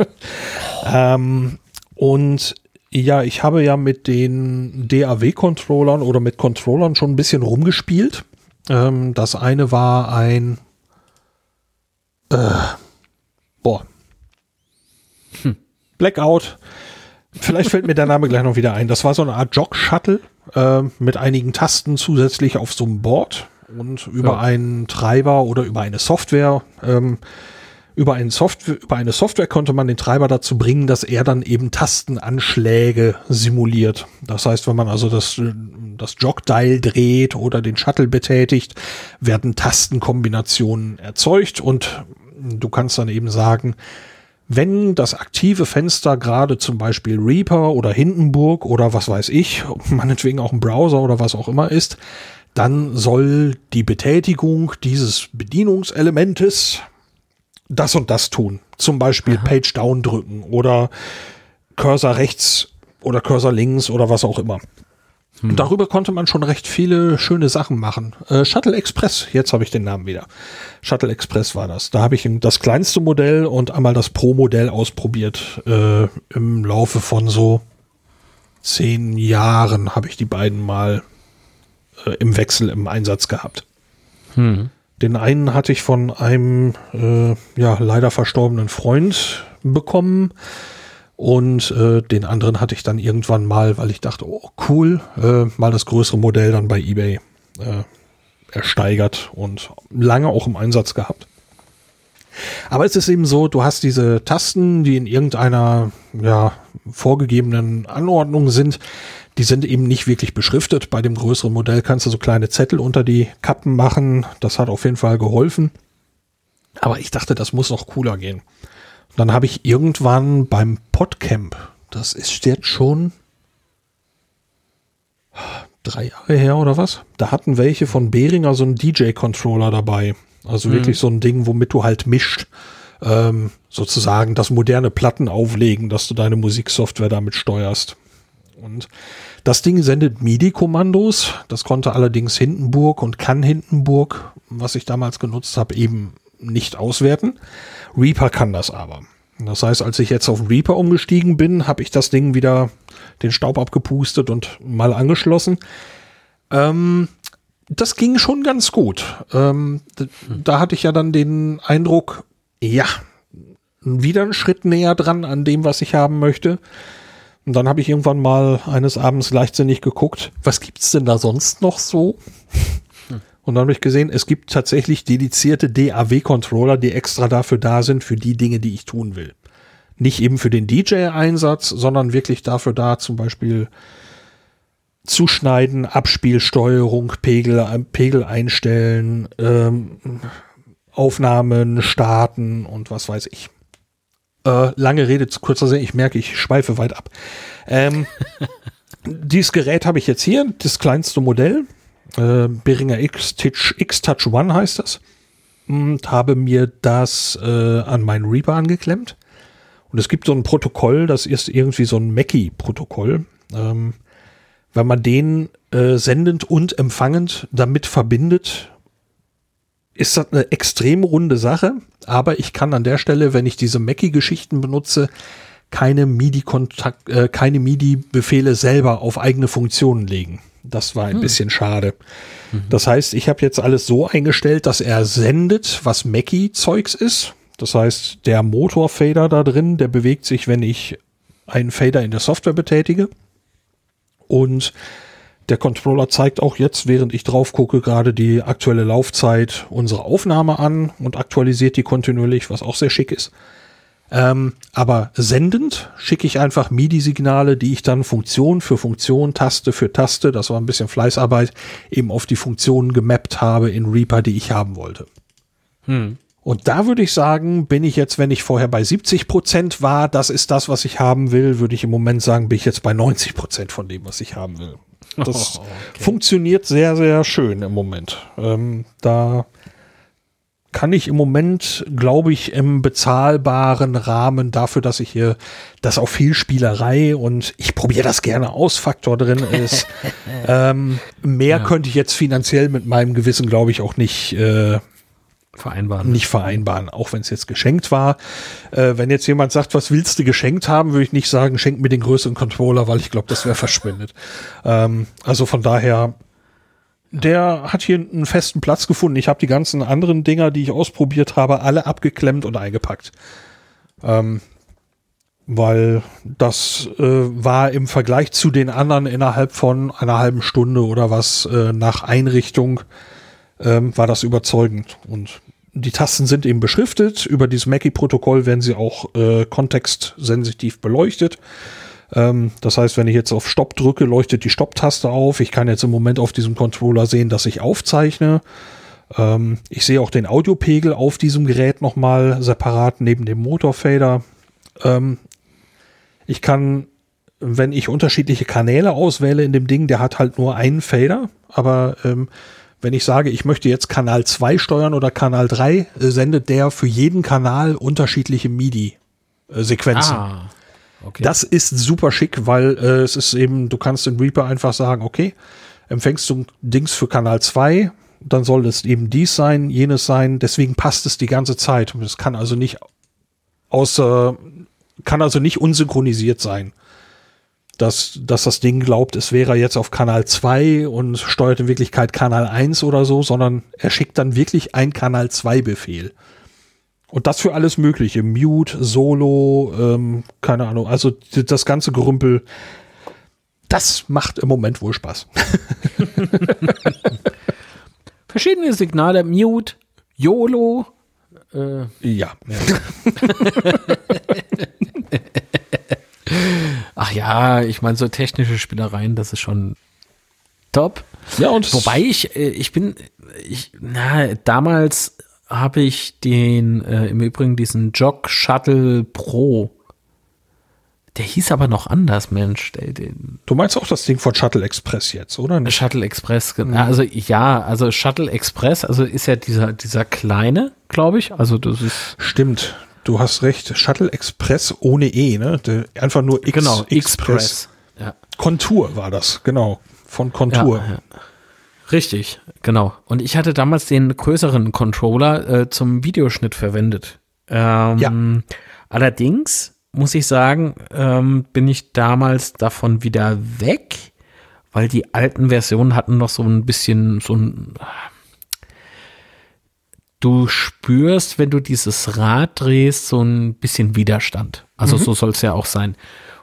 ähm, und ja, ich habe ja mit den DAW-Controllern oder mit Controllern schon ein bisschen rumgespielt. Ähm, das eine war ein Boah. Blackout. Vielleicht fällt mir der Name gleich noch wieder ein. Das war so eine Art Jog-Shuttle äh, mit einigen Tasten zusätzlich auf so einem Board und über Ja. einen Treiber oder über eine Software. Ähm, über, einen Software, über eine Software konnte man den Treiber dazu bringen, dass er dann eben Tastenanschläge simuliert. Das heißt, wenn man also das, das Jogdial dreht oder den Shuttle betätigt, werden Tastenkombinationen erzeugt und du kannst dann eben sagen, wenn das aktive Fenster gerade zum Beispiel Reaper oder Hindenburg oder was weiß ich, meinetwegen auch ein Browser oder was auch immer ist, dann soll die Betätigung dieses Bedienungselementes das und das tun. Zum Beispiel Aha. Page Down drücken oder Cursor rechts oder Cursor links oder was auch immer. Hm. Darüber konnte man schon recht viele schöne Sachen machen. Äh, Shuttle Express, jetzt habe ich den Namen wieder. Shuttle Express war das. Da habe ich das kleinste Modell und einmal das Pro-Modell ausprobiert. Äh, Im Laufe von so zehn Jahren habe ich die beiden mal äh, im Wechsel im Einsatz gehabt. Hm. Den einen hatte ich von einem äh, ja leider verstorbenen Freund bekommen und äh, den anderen hatte ich dann irgendwann mal, weil ich dachte, oh cool, äh, mal das größere Modell dann bei eBay äh, ersteigert und lange auch im Einsatz gehabt. Aber es ist eben so, du hast diese Tasten, die in irgendeiner ja, vorgegebenen Anordnung sind, die sind eben nicht wirklich beschriftet. Bei dem größeren Modell kannst du so kleine Zettel unter die Kappen machen. Das hat auf jeden Fall geholfen. Aber ich dachte, das muss noch cooler gehen. Dann habe ich irgendwann beim Podcamp, das ist jetzt schon drei Jahre her oder was? Da hatten welche von Behringer so einen DJ-Controller dabei. Also mhm. wirklich so ein Ding, womit du halt mischt. Ähm, sozusagen das moderne Platten auflegen, dass du deine Musiksoftware damit steuerst. Und das Ding sendet MIDI-Kommandos. Das konnte allerdings Hindenburg und kann Hindenburg, was ich damals genutzt habe, eben nicht auswerten. Reaper kann das aber. Das heißt, als ich jetzt auf Reaper umgestiegen bin, habe ich das Ding wieder den Staub abgepustet und mal angeschlossen. Ähm, das ging schon ganz gut. Ähm, da hatte ich ja dann den Eindruck, ja, wieder einen Schritt näher dran an dem, was ich haben möchte. Und dann habe ich irgendwann mal eines Abends leichtsinnig geguckt, was gibt's denn da sonst noch so? Und dann habe ich gesehen, es gibt tatsächlich dedizierte DAW-Controller, die extra dafür da sind, für die Dinge, die ich tun will. Nicht eben für den DJ-Einsatz, sondern wirklich dafür da, zum Beispiel zuschneiden, Abspielsteuerung, Pegel, Pegel einstellen, ähm, Aufnahmen starten und was weiß ich. Äh, lange Rede zu kurzer Sinn, ich merke, ich schweife weit ab. Ähm, dieses Gerät habe ich jetzt hier, das kleinste Modell äh, Behringer X-Touch One heißt das. Und habe mir das äh, an meinen Reaper angeklemmt. Und es gibt so ein Protokoll, das ist irgendwie so ein Mackie-Protokoll. Ähm, wenn man den äh, sendend und empfangend damit verbindet, ist das eine extrem runde Sache. Aber ich kann an der Stelle, wenn ich diese Mackie-Geschichten benutze, keine MIDI-Kontakt, äh, keine MIDI-Befehle selber auf eigene Funktionen legen. Das war ein hm. bisschen schade. Mhm. Das heißt, ich habe jetzt alles so eingestellt, dass er sendet, was Mackie-Zeugs ist. Das heißt, der Motorfader da drin, der bewegt sich, wenn ich einen Fader in der Software betätige. Und der Controller zeigt auch jetzt, während ich drauf gucke, gerade die aktuelle Laufzeit unserer Aufnahme an und aktualisiert die kontinuierlich, was auch sehr schick ist. Ähm, aber sendend schicke ich einfach MIDI-Signale, die ich dann Funktion für Funktion, Taste für Taste, das war ein bisschen Fleißarbeit, eben auf die Funktionen gemappt habe in Reaper, die ich haben wollte. Hm. Und da würde ich sagen, bin ich jetzt, wenn ich vorher bei 70 Prozent war, das ist das, was ich haben will, würde ich im Moment sagen, bin ich jetzt bei 90 Prozent von dem, was ich haben will. Das oh, okay. funktioniert sehr, sehr schön im Moment. Ähm, da kann ich im Moment, glaube ich, im bezahlbaren Rahmen dafür, dass ich hier das auch viel Spielerei und ich probiere das gerne aus, Faktor drin ist. ähm, mehr ja. könnte ich jetzt finanziell mit meinem Gewissen, glaube ich, auch nicht äh, vereinbaren. Nicht vereinbaren, auch wenn es jetzt geschenkt war. Äh, wenn jetzt jemand sagt, was willst du geschenkt haben, würde ich nicht sagen, schenk mir den größeren Controller, weil ich glaube, das wäre verschwendet. Ähm, also von daher der hat hier einen festen Platz gefunden. Ich habe die ganzen anderen Dinger, die ich ausprobiert habe, alle abgeklemmt und eingepackt. Ähm, weil das äh, war im Vergleich zu den anderen innerhalb von einer halben Stunde oder was äh, nach Einrichtung ähm, war das überzeugend. Und die Tasten sind eben beschriftet. Über dieses Mackie-Protokoll werden sie auch äh, kontextsensitiv beleuchtet. Ähm, das heißt, wenn ich jetzt auf Stopp drücke, leuchtet die Stopp-Taste auf. Ich kann jetzt im Moment auf diesem Controller sehen, dass ich aufzeichne. Ähm, ich sehe auch den Audiopegel auf diesem Gerät nochmal separat neben dem Motorfader. Ähm, ich kann, wenn ich unterschiedliche Kanäle auswähle in dem Ding, der hat halt nur einen Fader, aber ähm, Wenn ich sage, ich möchte jetzt Kanal 2 steuern oder Kanal 3, äh, sendet der für jeden Kanal unterschiedliche MIDI-Sequenzen. Ah, okay. Das ist super schick, weil äh, es ist eben, du kannst in Reaper einfach sagen, okay, empfängst du Dings für Kanal 2, dann soll es eben dies sein, jenes sein, deswegen passt es die ganze Zeit. Es kann also nicht außer, kann also nicht unsynchronisiert sein. Dass, dass das Ding glaubt, es wäre jetzt auf Kanal 2 und steuert in Wirklichkeit Kanal 1 oder so, sondern er schickt dann wirklich ein Kanal 2 Befehl. Und das für alles Mögliche. Mute, Solo, ähm, keine Ahnung, also das ganze Gerümpel. Das macht im Moment wohl Spaß. Verschiedene Signale, Mute, YOLO. Äh, ja. ach ja, ich meine, so technische Spielereien, das ist schon top. Ja, und Wobei ich, äh, ich bin, ich, na, damals habe ich den, äh, im Übrigen diesen Jog Shuttle Pro. Der hieß aber noch anders, Mensch. Der, den du meinst auch das Ding von Shuttle Express jetzt, oder? Nicht? Shuttle Express. ge- Also ja, also Shuttle Express, also ist ja dieser, dieser kleine, glaube ich. Also das ist Stimmt. Du hast recht. Shuttle Express ohne E, ne? Einfach nur X genau Express. Express. Ja. Kontur war das, genau. Von Kontur. Ja, ja. Richtig, genau. Und ich hatte damals den größeren Controller äh, zum Videoschnitt verwendet. Ähm, Ja. Allerdings muss ich sagen, ähm, bin ich damals davon wieder weg, weil die alten Versionen hatten noch so ein bisschen so ein. Du spürst, wenn du dieses Rad drehst, so ein bisschen Widerstand. Also so soll es ja auch sein.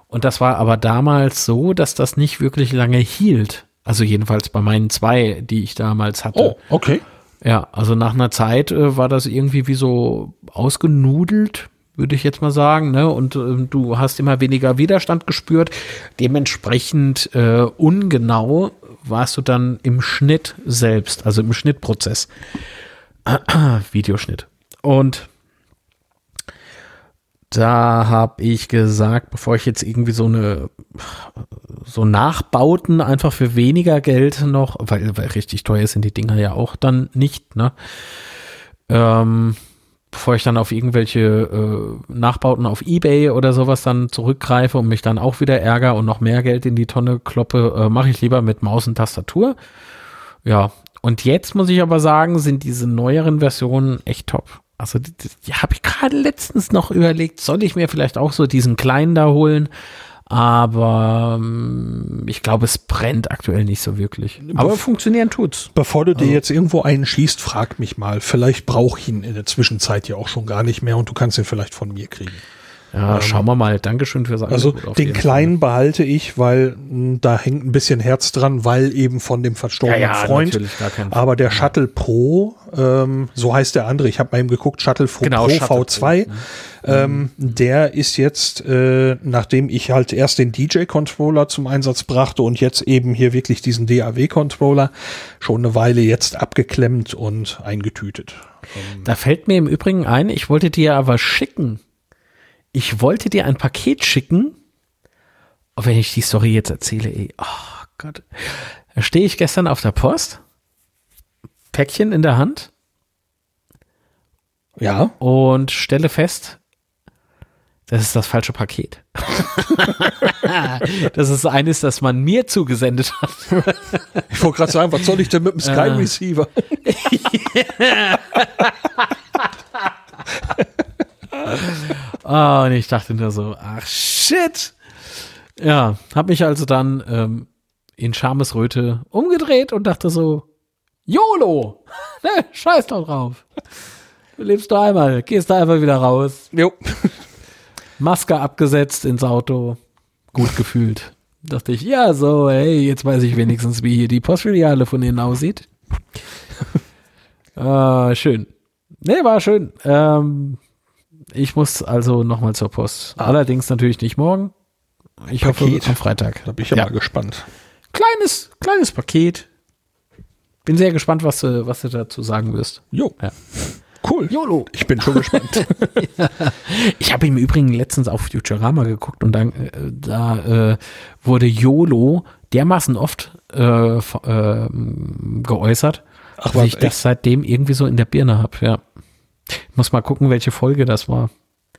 Und das war aber damals so, dass das nicht wirklich lange hielt. Also jedenfalls bei meinen zwei, die ich damals hatte. Oh, okay. Ja, also nach einer Zeit äh, war das irgendwie wie so ausgenudelt, würde ich jetzt mal sagen, ne? Und ähm, du hast immer weniger Widerstand gespürt. Dementsprechend äh, ungenau warst du dann im Schnitt selbst, also im Schnittprozess. Videoschnitt. Und da habe ich gesagt, bevor ich jetzt irgendwie so eine so Nachbauten einfach für weniger Geld noch, weil, weil richtig teuer sind die Dinger ja auch dann nicht, ne? Ähm, bevor ich dann auf irgendwelche äh, Nachbauten auf Ebay oder sowas dann zurückgreife und mich dann auch wieder ärgere und noch mehr Geld in die Tonne kloppe, äh, mache ich lieber mit Maus und Tastatur. Ja, und jetzt muss ich aber sagen, sind diese neueren Versionen echt top. Also die, die habe ich gerade letztens noch überlegt, soll ich mir vielleicht auch so diesen kleinen da holen? Aber ähm, ich glaube, es brennt aktuell nicht so wirklich. Aber funktionieren tut's. Bevor du dir Also jetzt irgendwo einen schießt, frag mich mal. Vielleicht brauche ich ihn in der Zwischenzeit ja auch schon gar nicht mehr und du kannst ihn vielleicht von mir kriegen. Ja, schauen wir mal. Dankeschön fürs Also Angebot auf den kleinen behalte ich, weil mh, da hängt ein bisschen Herz dran, weil eben von dem verstorbenen Ja, ja, Freund. natürlich, gar kein- Aber der Shuttle Pro, ähm, so heißt der andere, ich habe mal eben geguckt, Shuttle Pro, Genau, Pro Shuttle V2, Pro, ähm, der ist jetzt, äh, nachdem ich halt erst den DJ-Controller zum Einsatz brachte und jetzt eben hier wirklich diesen DAW-Controller, schon eine Weile jetzt abgeklemmt und eingetütet. Da fällt mir im Übrigen ein, ich wollte dir aber schicken. Ich wollte dir ein Paket schicken. Oh, wenn ich die Story jetzt erzähle, ey. Oh Gott. Da stehe ich gestern auf der Post. Päckchen in der Hand Ja, und stelle fest, das ist das falsche Paket. das ist eines, das man mir zugesendet hat. ich wollte gerade sagen, was soll ich denn mit dem Sky Äh. Receiver? Ah, und ich dachte nur so, ach shit. Ja, hab mich also dann ähm, in Schamesröte umgedreht und dachte so, YOLO! ne, scheiß doch drauf. Du lebst nur einmal, gehst da einfach wieder raus. Jo. Maske abgesetzt ins Auto, gut gefühlt. Dachte ich, ja, so, hey, jetzt weiß ich wenigstens, wie hier die Postfiliale von innen aussieht. ah, schön. Nee, war schön. Ähm, ich muss also nochmal zur Post. Allerdings natürlich nicht morgen. Ich Paket. hoffe am Freitag. Da bin ich ja, Ja. mal gespannt. Kleines, kleines Paket. Bin sehr gespannt, was du, was du dazu sagen wirst. Jo. Ja. Cool. YOLO. Ich bin schon gespannt. Ich habe im Übrigen letztens auf Futurama geguckt und dann äh, da äh, wurde YOLO dermaßen oft äh, ähm, geäußert. Ach, dass ich das seitdem irgendwie so in der Birne habe, ja. Ich muss mal gucken, welche Folge das war.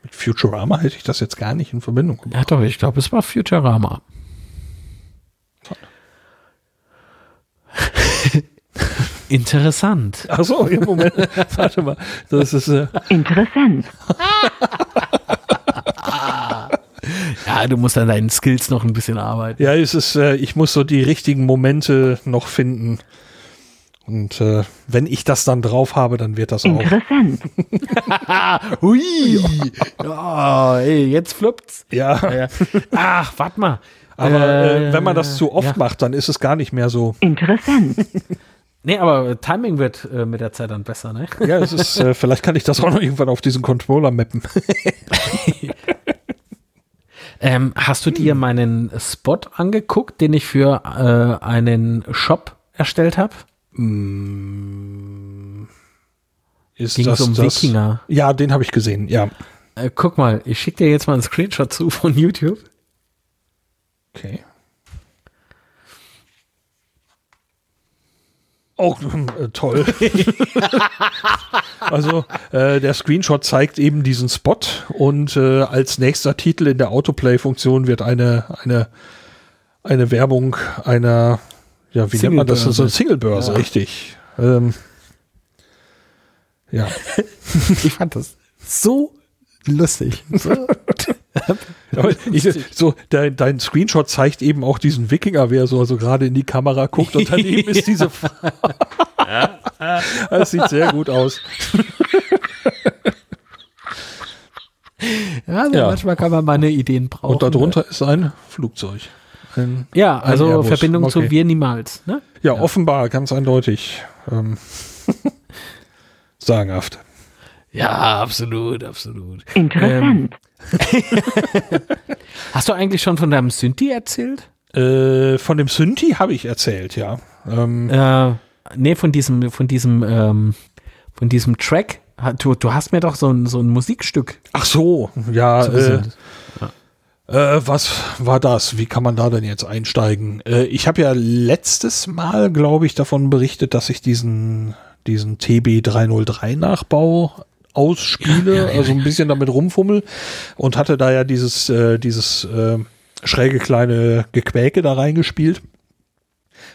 Mit Futurama hätte ich das jetzt gar nicht in Verbindung gebracht. Ja, doch, ich glaube, es war Futurama. Interessant. Ach so, im Moment. Warte mal. Das ist, äh, Interessant. Ja, du musst an deinen Skills noch ein bisschen arbeiten. ja, es ist, äh, ich muss so die richtigen Momente noch finden. Und äh, wenn ich das dann drauf habe, dann wird das auch. Interessant. Hui! Ja, ey, jetzt fluppt's. Ja, Ja. Ach, warte mal. aber äh, Äh, wenn man das zu oft ja. macht, dann ist es gar nicht mehr so. Interessant. Nee, aber Timing wird äh, mit der Zeit dann besser, ne? Ja, es ist, äh, vielleicht kann ich das auch noch irgendwann auf diesen Controller mappen. Ähm, hast du dir meinen Spot angeguckt, den ich für äh, einen Shop erstellt habe? Ist Ging's um Wikinger? Ja, den habe ich gesehen, ja. Äh, guck mal, ich schicke dir jetzt mal einen Screenshot zu von YouTube. Okay. Oh, äh, toll. also äh, der Screenshot zeigt eben diesen Spot und äh, als nächster Titel in der Autoplay-Funktion wird eine, eine, eine Werbung einer, ja, wie nennt man das? So eine Singlebörse, Ja. richtig. Ähm, ja. Ich fand das so lustig. So. Ich, so, dein, dein Screenshot zeigt eben auch diesen Wikinger, wie er so also gerade in die Kamera guckt und daneben ist diese Frau. Das sieht sehr gut aus. Ja, also Ja. manchmal kann man meine Ideen brauchen. Und darunter ist ein Flugzeug. Ein, Ja, also Airbus. Verbindung zu Okay. wir niemals. Ne? ja, offenbar, ganz eindeutig. Ähm, sagenhaft. Ja, absolut, absolut. Interessant. Hast du eigentlich schon von deinem Synthi erzählt? Äh, von dem Synthi habe ich erzählt, ja. Ähm, Äh, nee, von diesem, von diesem, ähm, von diesem Track. Du, du hast mir doch so ein, so ein Musikstück ach so, ja. Äh, zugesendet. Äh, was war das? Wie kann man da denn jetzt einsteigen? Äh, ich habe ja letztes Mal, glaube ich, davon berichtet, dass ich diesen, diesen TB303-Nachbau ausspiele, also ein bisschen damit rumfummel und hatte da ja dieses, äh, dieses äh, schräge kleine Gequäke da reingespielt.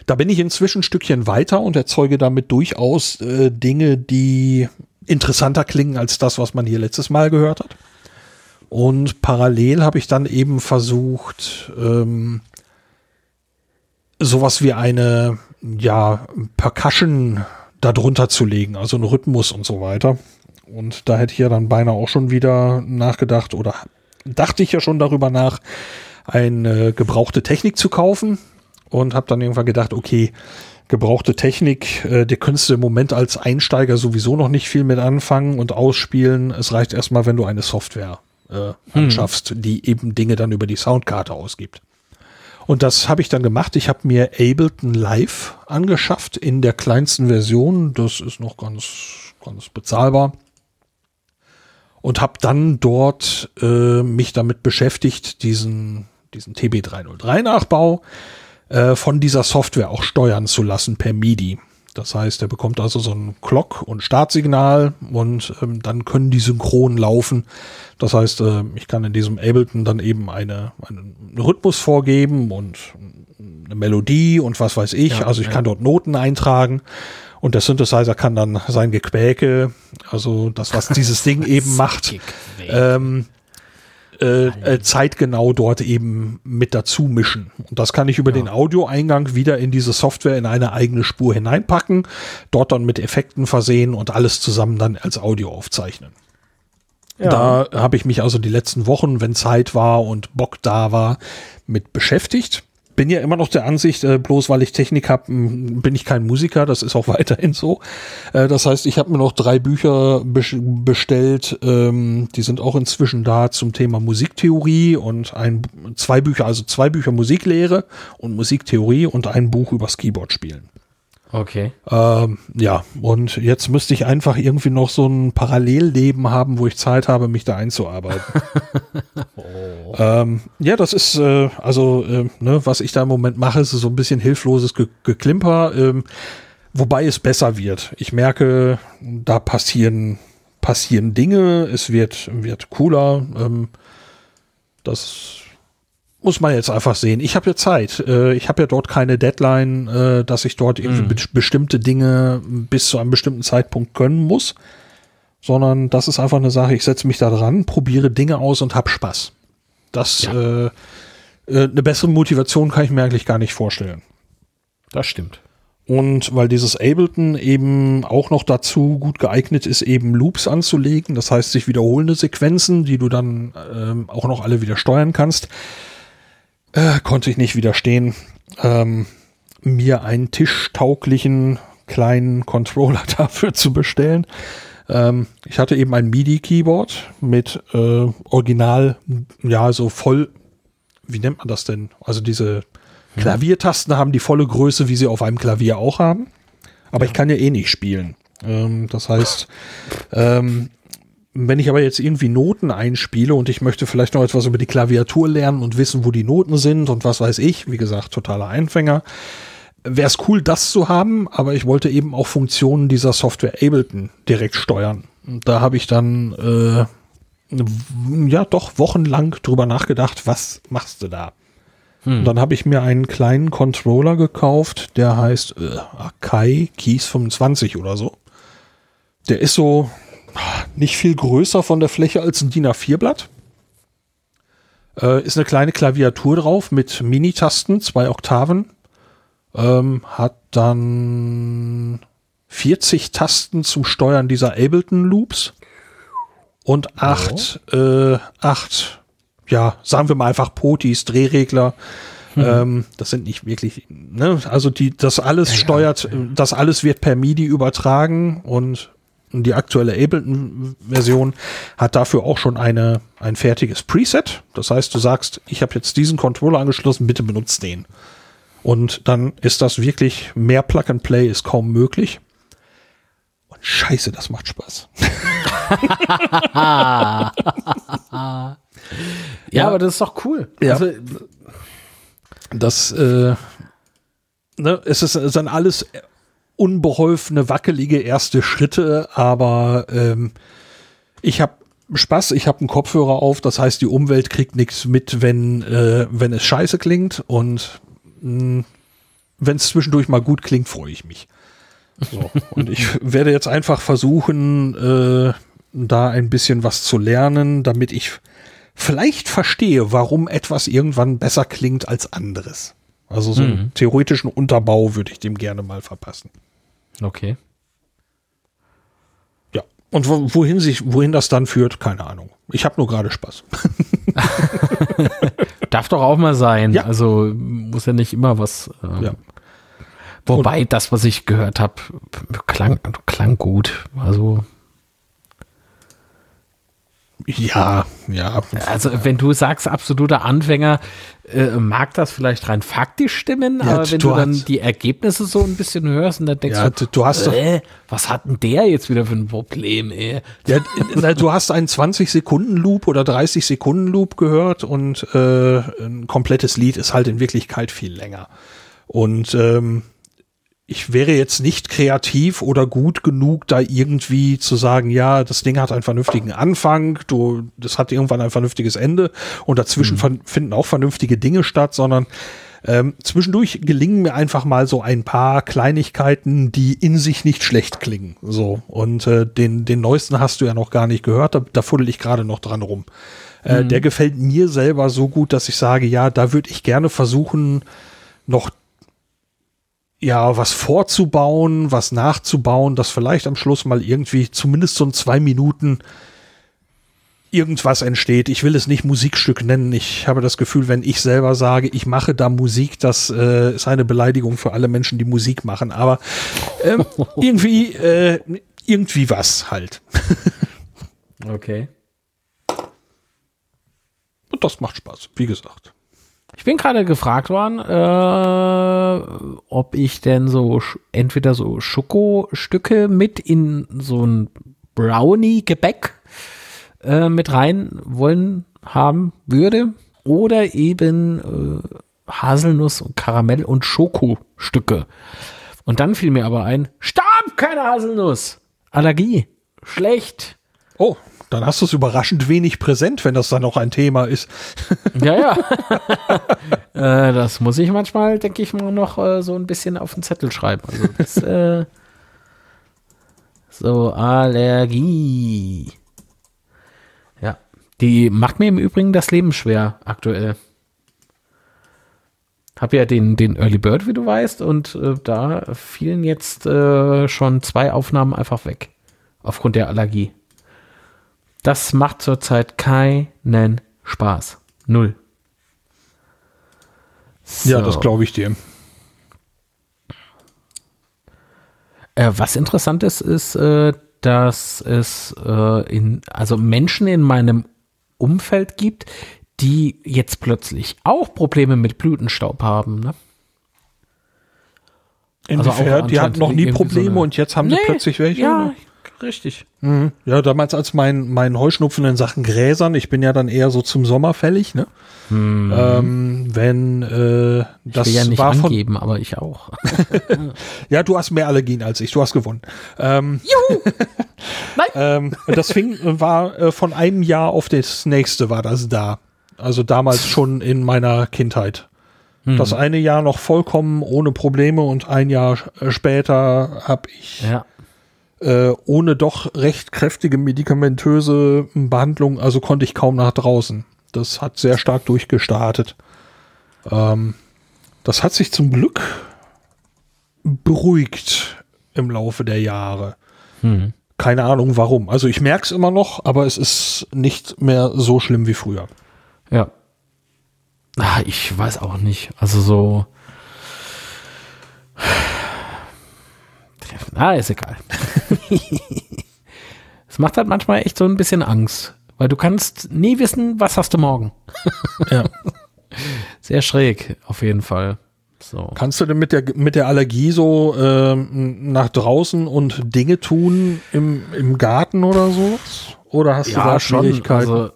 Da bin ich inzwischen ein Stückchen weiter und erzeuge damit durchaus äh, Dinge, die interessanter klingen als das, was man hier letztes Mal gehört hat. Und parallel habe ich dann eben versucht, ähm, sowas wie eine, ja, Percussion darunter zu legen, also einen Rhythmus und so weiter. Und da hätte ich ja dann beinahe auch schon wieder nachgedacht oder dachte ich ja schon darüber nach, eine gebrauchte Technik zu kaufen und habe dann irgendwann gedacht, okay, gebrauchte Technik, äh, die könntest du im Moment als Einsteiger sowieso noch nicht viel mit anfangen und ausspielen. Es reicht erstmal, wenn du eine Software äh, anschaffst, die eben Dinge dann über die Soundkarte ausgibt. Und das habe ich dann gemacht. Ich habe mir Ableton Live angeschafft in der kleinsten Version. Das ist noch ganz, ganz bezahlbar. Und habe dann dort äh, mich damit beschäftigt, diesen, diesen TB303-Nachbau äh, von dieser Software auch steuern zu lassen per MIDI. Das heißt, er bekommt also so ein Clock- und Startsignal und ähm, dann können die synchron laufen. Das heißt, äh, ich kann in diesem Ableton dann eben eine, einen Rhythmus vorgeben und eine Melodie und was weiß ich. Ja, also ich ja. kann dort Noten eintragen und der Synthesizer kann dann sein Gequäke, also das, was dieses Ding eben macht, ähm, äh, äh, zeitgenau dort eben mit dazu mischen. Und das kann ich über den Audioeingang wieder in diese Software in eine eigene Spur hineinpacken, dort dann mit Effekten versehen und alles zusammen dann als Audio aufzeichnen. Da habe ich mich also die letzten Wochen, wenn Zeit war und Bock da war, mit beschäftigt. Bin ja immer noch der Ansicht, äh, bloß weil ich Technik habe, bin ich kein Musiker. Das ist auch weiterhin so. Äh, das heißt, ich habe mir noch drei Bücher bes- bestellt. Ähm, die sind auch inzwischen da zum Thema Musiktheorie und ein, zwei Bücher, also zwei Bücher Musiklehre und Musiktheorie und ein Buch übers Keyboard spielen. Okay. Ähm, ja, und jetzt müsste ich einfach irgendwie noch so ein Parallelleben haben, wo ich Zeit habe, mich da einzuarbeiten. ähm, ja, das ist, äh, also, äh, ne, was ich da im Moment mache, ist so ein bisschen hilfloses Ge Geklimper. Ähm, wobei es besser wird. Ich merke, da passieren, passieren Dinge, es wird, wird cooler. Ähm, das muss man jetzt einfach sehen. Ich habe ja Zeit. Äh, ich habe ja dort keine Deadline, äh, dass ich dort irgendwie be bestimmte Dinge bis zu einem bestimmten Zeitpunkt können muss, sondern das ist einfach eine Sache. Ich setze mich da dran, probiere Dinge aus und hab Spaß. Das Ja. äh, äh, eine bessere Motivation kann ich mir eigentlich gar nicht vorstellen. Das stimmt. Und weil dieses Ableton eben auch noch dazu gut geeignet ist, eben Loops anzulegen, das heißt sich wiederholende Sequenzen, die du dann ähm, auch noch alle wieder steuern kannst, äh, konnte ich nicht widerstehen, ähm, mir einen tischtauglichen kleinen Controller dafür zu bestellen. Ähm, ich hatte eben ein MIDI-Keyboard mit äh, Original, ja, so voll, wie nennt man das denn? Also diese Klaviertasten haben die volle Größe, wie sie auf einem Klavier auch haben. Aber ich kann ja eh nicht spielen. Ähm, das heißt, ähm, wenn ich aber jetzt irgendwie Noten einspiele und ich möchte vielleicht noch etwas über die Klaviatur lernen und wissen, wo die Noten sind und was weiß ich, wie gesagt, totaler Einfänger, wäre es cool, das zu haben, aber ich wollte eben auch Funktionen dieser Software Ableton direkt steuern. Und da habe ich dann äh, ja doch wochenlang drüber nachgedacht, was machst du da? Und dann habe ich mir einen kleinen Controller gekauft, der heißt äh, Akai Keys 25 oder so. Der ist so nicht viel größer von der Fläche als ein DIN A4-Blatt. Äh, ist eine kleine Klaviatur drauf mit Mini-Tasten, zwei Oktaven. Ähm, hat dann 40 Tasten zum Steuern dieser Ableton-Loops und acht, äh, acht, ja, sagen wir mal einfach Potis, Drehregler. Ähm, das sind nicht wirklich, ne, also die, das alles steuert, äh, das alles wird per MIDI übertragen und die aktuelle Ableton-Version hat dafür auch schon eine, ein fertiges Preset. Das heißt, du sagst, ich habe jetzt diesen Controller angeschlossen, bitte benutzt den. Und dann ist das wirklich, mehr Plug and Play ist kaum möglich. Und scheiße, das macht Spaß. Ja, Ja. aber das ist doch cool. Ja. Also, Das, äh, ne, es ist, es sind alles unbeholfene, wackelige erste Schritte, aber ähm, ich habe Spaß, ich habe einen Kopfhörer auf, das heißt, die Umwelt kriegt nichts mit, wenn, äh, wenn es scheiße klingt und wenn es zwischendurch mal gut klingt, freue ich mich. So, und ich werde jetzt einfach versuchen, äh, da ein bisschen was zu lernen, damit ich vielleicht verstehe, warum etwas irgendwann besser klingt als anderes. Also so einen theoretischen Unterbau würde ich dem gerne mal verpassen. Okay. Ja. Und wo, wohin sich, wohin das dann führt, keine Ahnung. Ich habe nur gerade Spaß. Darf doch auch mal sein. Ja. Also muss ja nicht immer was. Ähm, Ja. Wobei das, was ich gehört habe, klang, klang gut. Also, Ja, ja. also wenn du sagst, absoluter Anfänger, äh, mag das vielleicht rein faktisch stimmen, Ja, aber wenn du dann die Ergebnisse so ein bisschen hörst und dann denkst Ja, du, du- hast doch- äh, was hat denn der jetzt wieder für ein Problem, ey? Ja, na, du hast einen 20-Sekunden-Loop oder 30-Sekunden-Loop gehört und äh, ein komplettes Lied ist halt in Wirklichkeit viel länger. Und ähm, ich wäre jetzt nicht kreativ oder gut genug, da irgendwie zu sagen, ja, das Ding hat einen vernünftigen Anfang, du, das hat irgendwann ein vernünftiges Ende und dazwischen ver- finden auch vernünftige Dinge statt, sondern ähm, zwischendurch gelingen mir einfach mal so ein paar Kleinigkeiten, die in sich nicht schlecht klingen. So. Und äh, den, den neuesten hast du ja noch gar nicht gehört, da, da fuddel ich gerade noch dran rum. Äh, Der gefällt mir selber so gut, dass ich sage, ja, da würde ich gerne versuchen, noch ja, was vorzubauen, was nachzubauen, dass vielleicht am Schluss mal irgendwie zumindest so in zwei Minuten irgendwas entsteht. Ich will es nicht Musikstück nennen. Ich habe das Gefühl, wenn ich selber sage, ich mache da Musik, das äh, ist eine Beleidigung für alle Menschen, die Musik machen. Aber ähm, irgendwie, äh, irgendwie was halt. Okay. Und das macht Spaß, wie gesagt. Ich bin gerade gefragt worden, äh, ob ich denn so entweder so Schokostücke mit in so ein Brownie-Gebäck äh, mit rein wollen haben würde oder eben äh, Haselnuss und Karamell und Schokostücke. Und dann fiel mir aber ein, stopp, keine Haselnuss. Allergie. Schlecht. Oh, dann hast du es überraschend wenig präsent, wenn das dann noch ein Thema ist. Ja, ja. äh, das muss ich manchmal, denke ich mal, noch äh, so ein bisschen auf den Zettel schreiben. Also das, äh, so, Allergie. Ja. Die macht mir im Übrigen das Leben schwer aktuell. Hab ja den, den Early Bird, wie du weißt, und äh, da fielen jetzt äh, schon zwei Aufnahmen einfach weg. Aufgrund der Allergie. Das macht zurzeit keinen Spaß. Null. Ja, So. das glaube ich dir. Äh, was interessant ist, ist, äh, dass es äh, in, also Menschen in meinem Umfeld gibt, die jetzt plötzlich auch Probleme mit Blütenstaub haben. Ne? Also Inwiefern? die hatten noch nie so Probleme eine- und jetzt haben die plötzlich welche. Ja, richtig. Mhm. Ja, damals als mein, mein Heuschnupfen in Sachen Gräsern, ich bin ja dann eher so zum Sommer fällig, ne? Ähm, wenn äh, das ich will ja nicht war von, angeben, aber ich auch. ja, du hast mehr Allergien als ich, du hast gewonnen. Ähm, Juhu! Nein! ähm, das fing, war äh, von einem Jahr auf das nächste war das da. Also damals schon in meiner Kindheit. Das eine Jahr noch vollkommen ohne Probleme und ein Jahr äh, später habe ich Ja. Äh, ohne doch recht kräftige medikamentöse Behandlung, also konnte ich kaum nach draußen. Das hat sehr stark durchgestartet. Ähm, das hat sich zum Glück beruhigt im Laufe der Jahre. Hm. Keine Ahnung warum. Also ich merke es immer noch, aber es ist nicht mehr so schlimm wie früher. Ja. Ah, ich weiß auch nicht. Also so. Ah, ist egal. Es macht halt manchmal echt so ein bisschen Angst, weil du kannst nie wissen, was hast du morgen. Ja. Sehr schräg, auf jeden Fall. So. Kannst du denn mit der, mit der Allergie so ähm, nach draußen und Dinge tun im, im Garten oder so? Oder hast du da Schwierigkeiten? Also,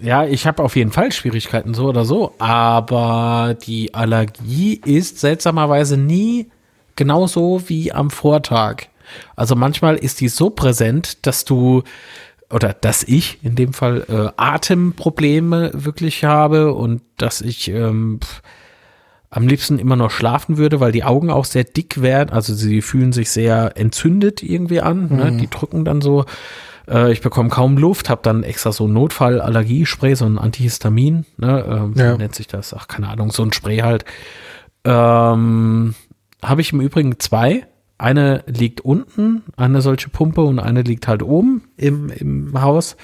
ja, ich habe auf jeden Fall Schwierigkeiten, so oder so. Aber die Allergie ist seltsamerweise nie genauso wie am Vortag. Also manchmal ist die so präsent, dass du oder dass ich in dem Fall äh, Atemprobleme wirklich habe und dass ich ähm, pf, am liebsten immer noch schlafen würde, weil die Augen auch sehr dick werden. Also sie fühlen sich sehr entzündet irgendwie an. Ne? Die drücken dann so. Äh, ich bekomme kaum Luft, habe dann extra so ein Notfall-Allergiespray, so ein Antihistamin. Ne? Ähm, Ja. Wie nennt sich das? Ach, keine Ahnung, so ein Spray halt. Ähm, habe ich im Übrigen zwei. Eine liegt unten, eine solche Pumpe und eine liegt halt oben im, im Haus,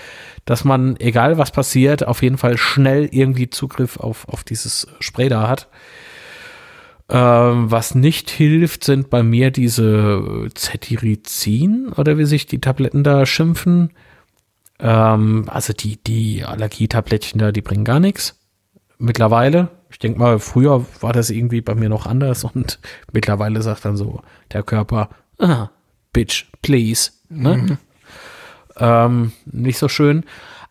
dass man, egal was passiert, auf jeden Fall schnell irgendwie Zugriff auf, auf dieses Spray da hat. Ähm, was nicht hilft, sind bei mir diese Cetirizin oder wie sich die Tabletten da schimpfen. Ähm, also die, die Allergietablettchen da, die bringen gar nichts. Mittlerweile. Ich denke mal, früher war das irgendwie bei mir noch anders und mittlerweile sagt dann so der Körper, ah, Bitch, please. Ne? Ähm, nicht so schön.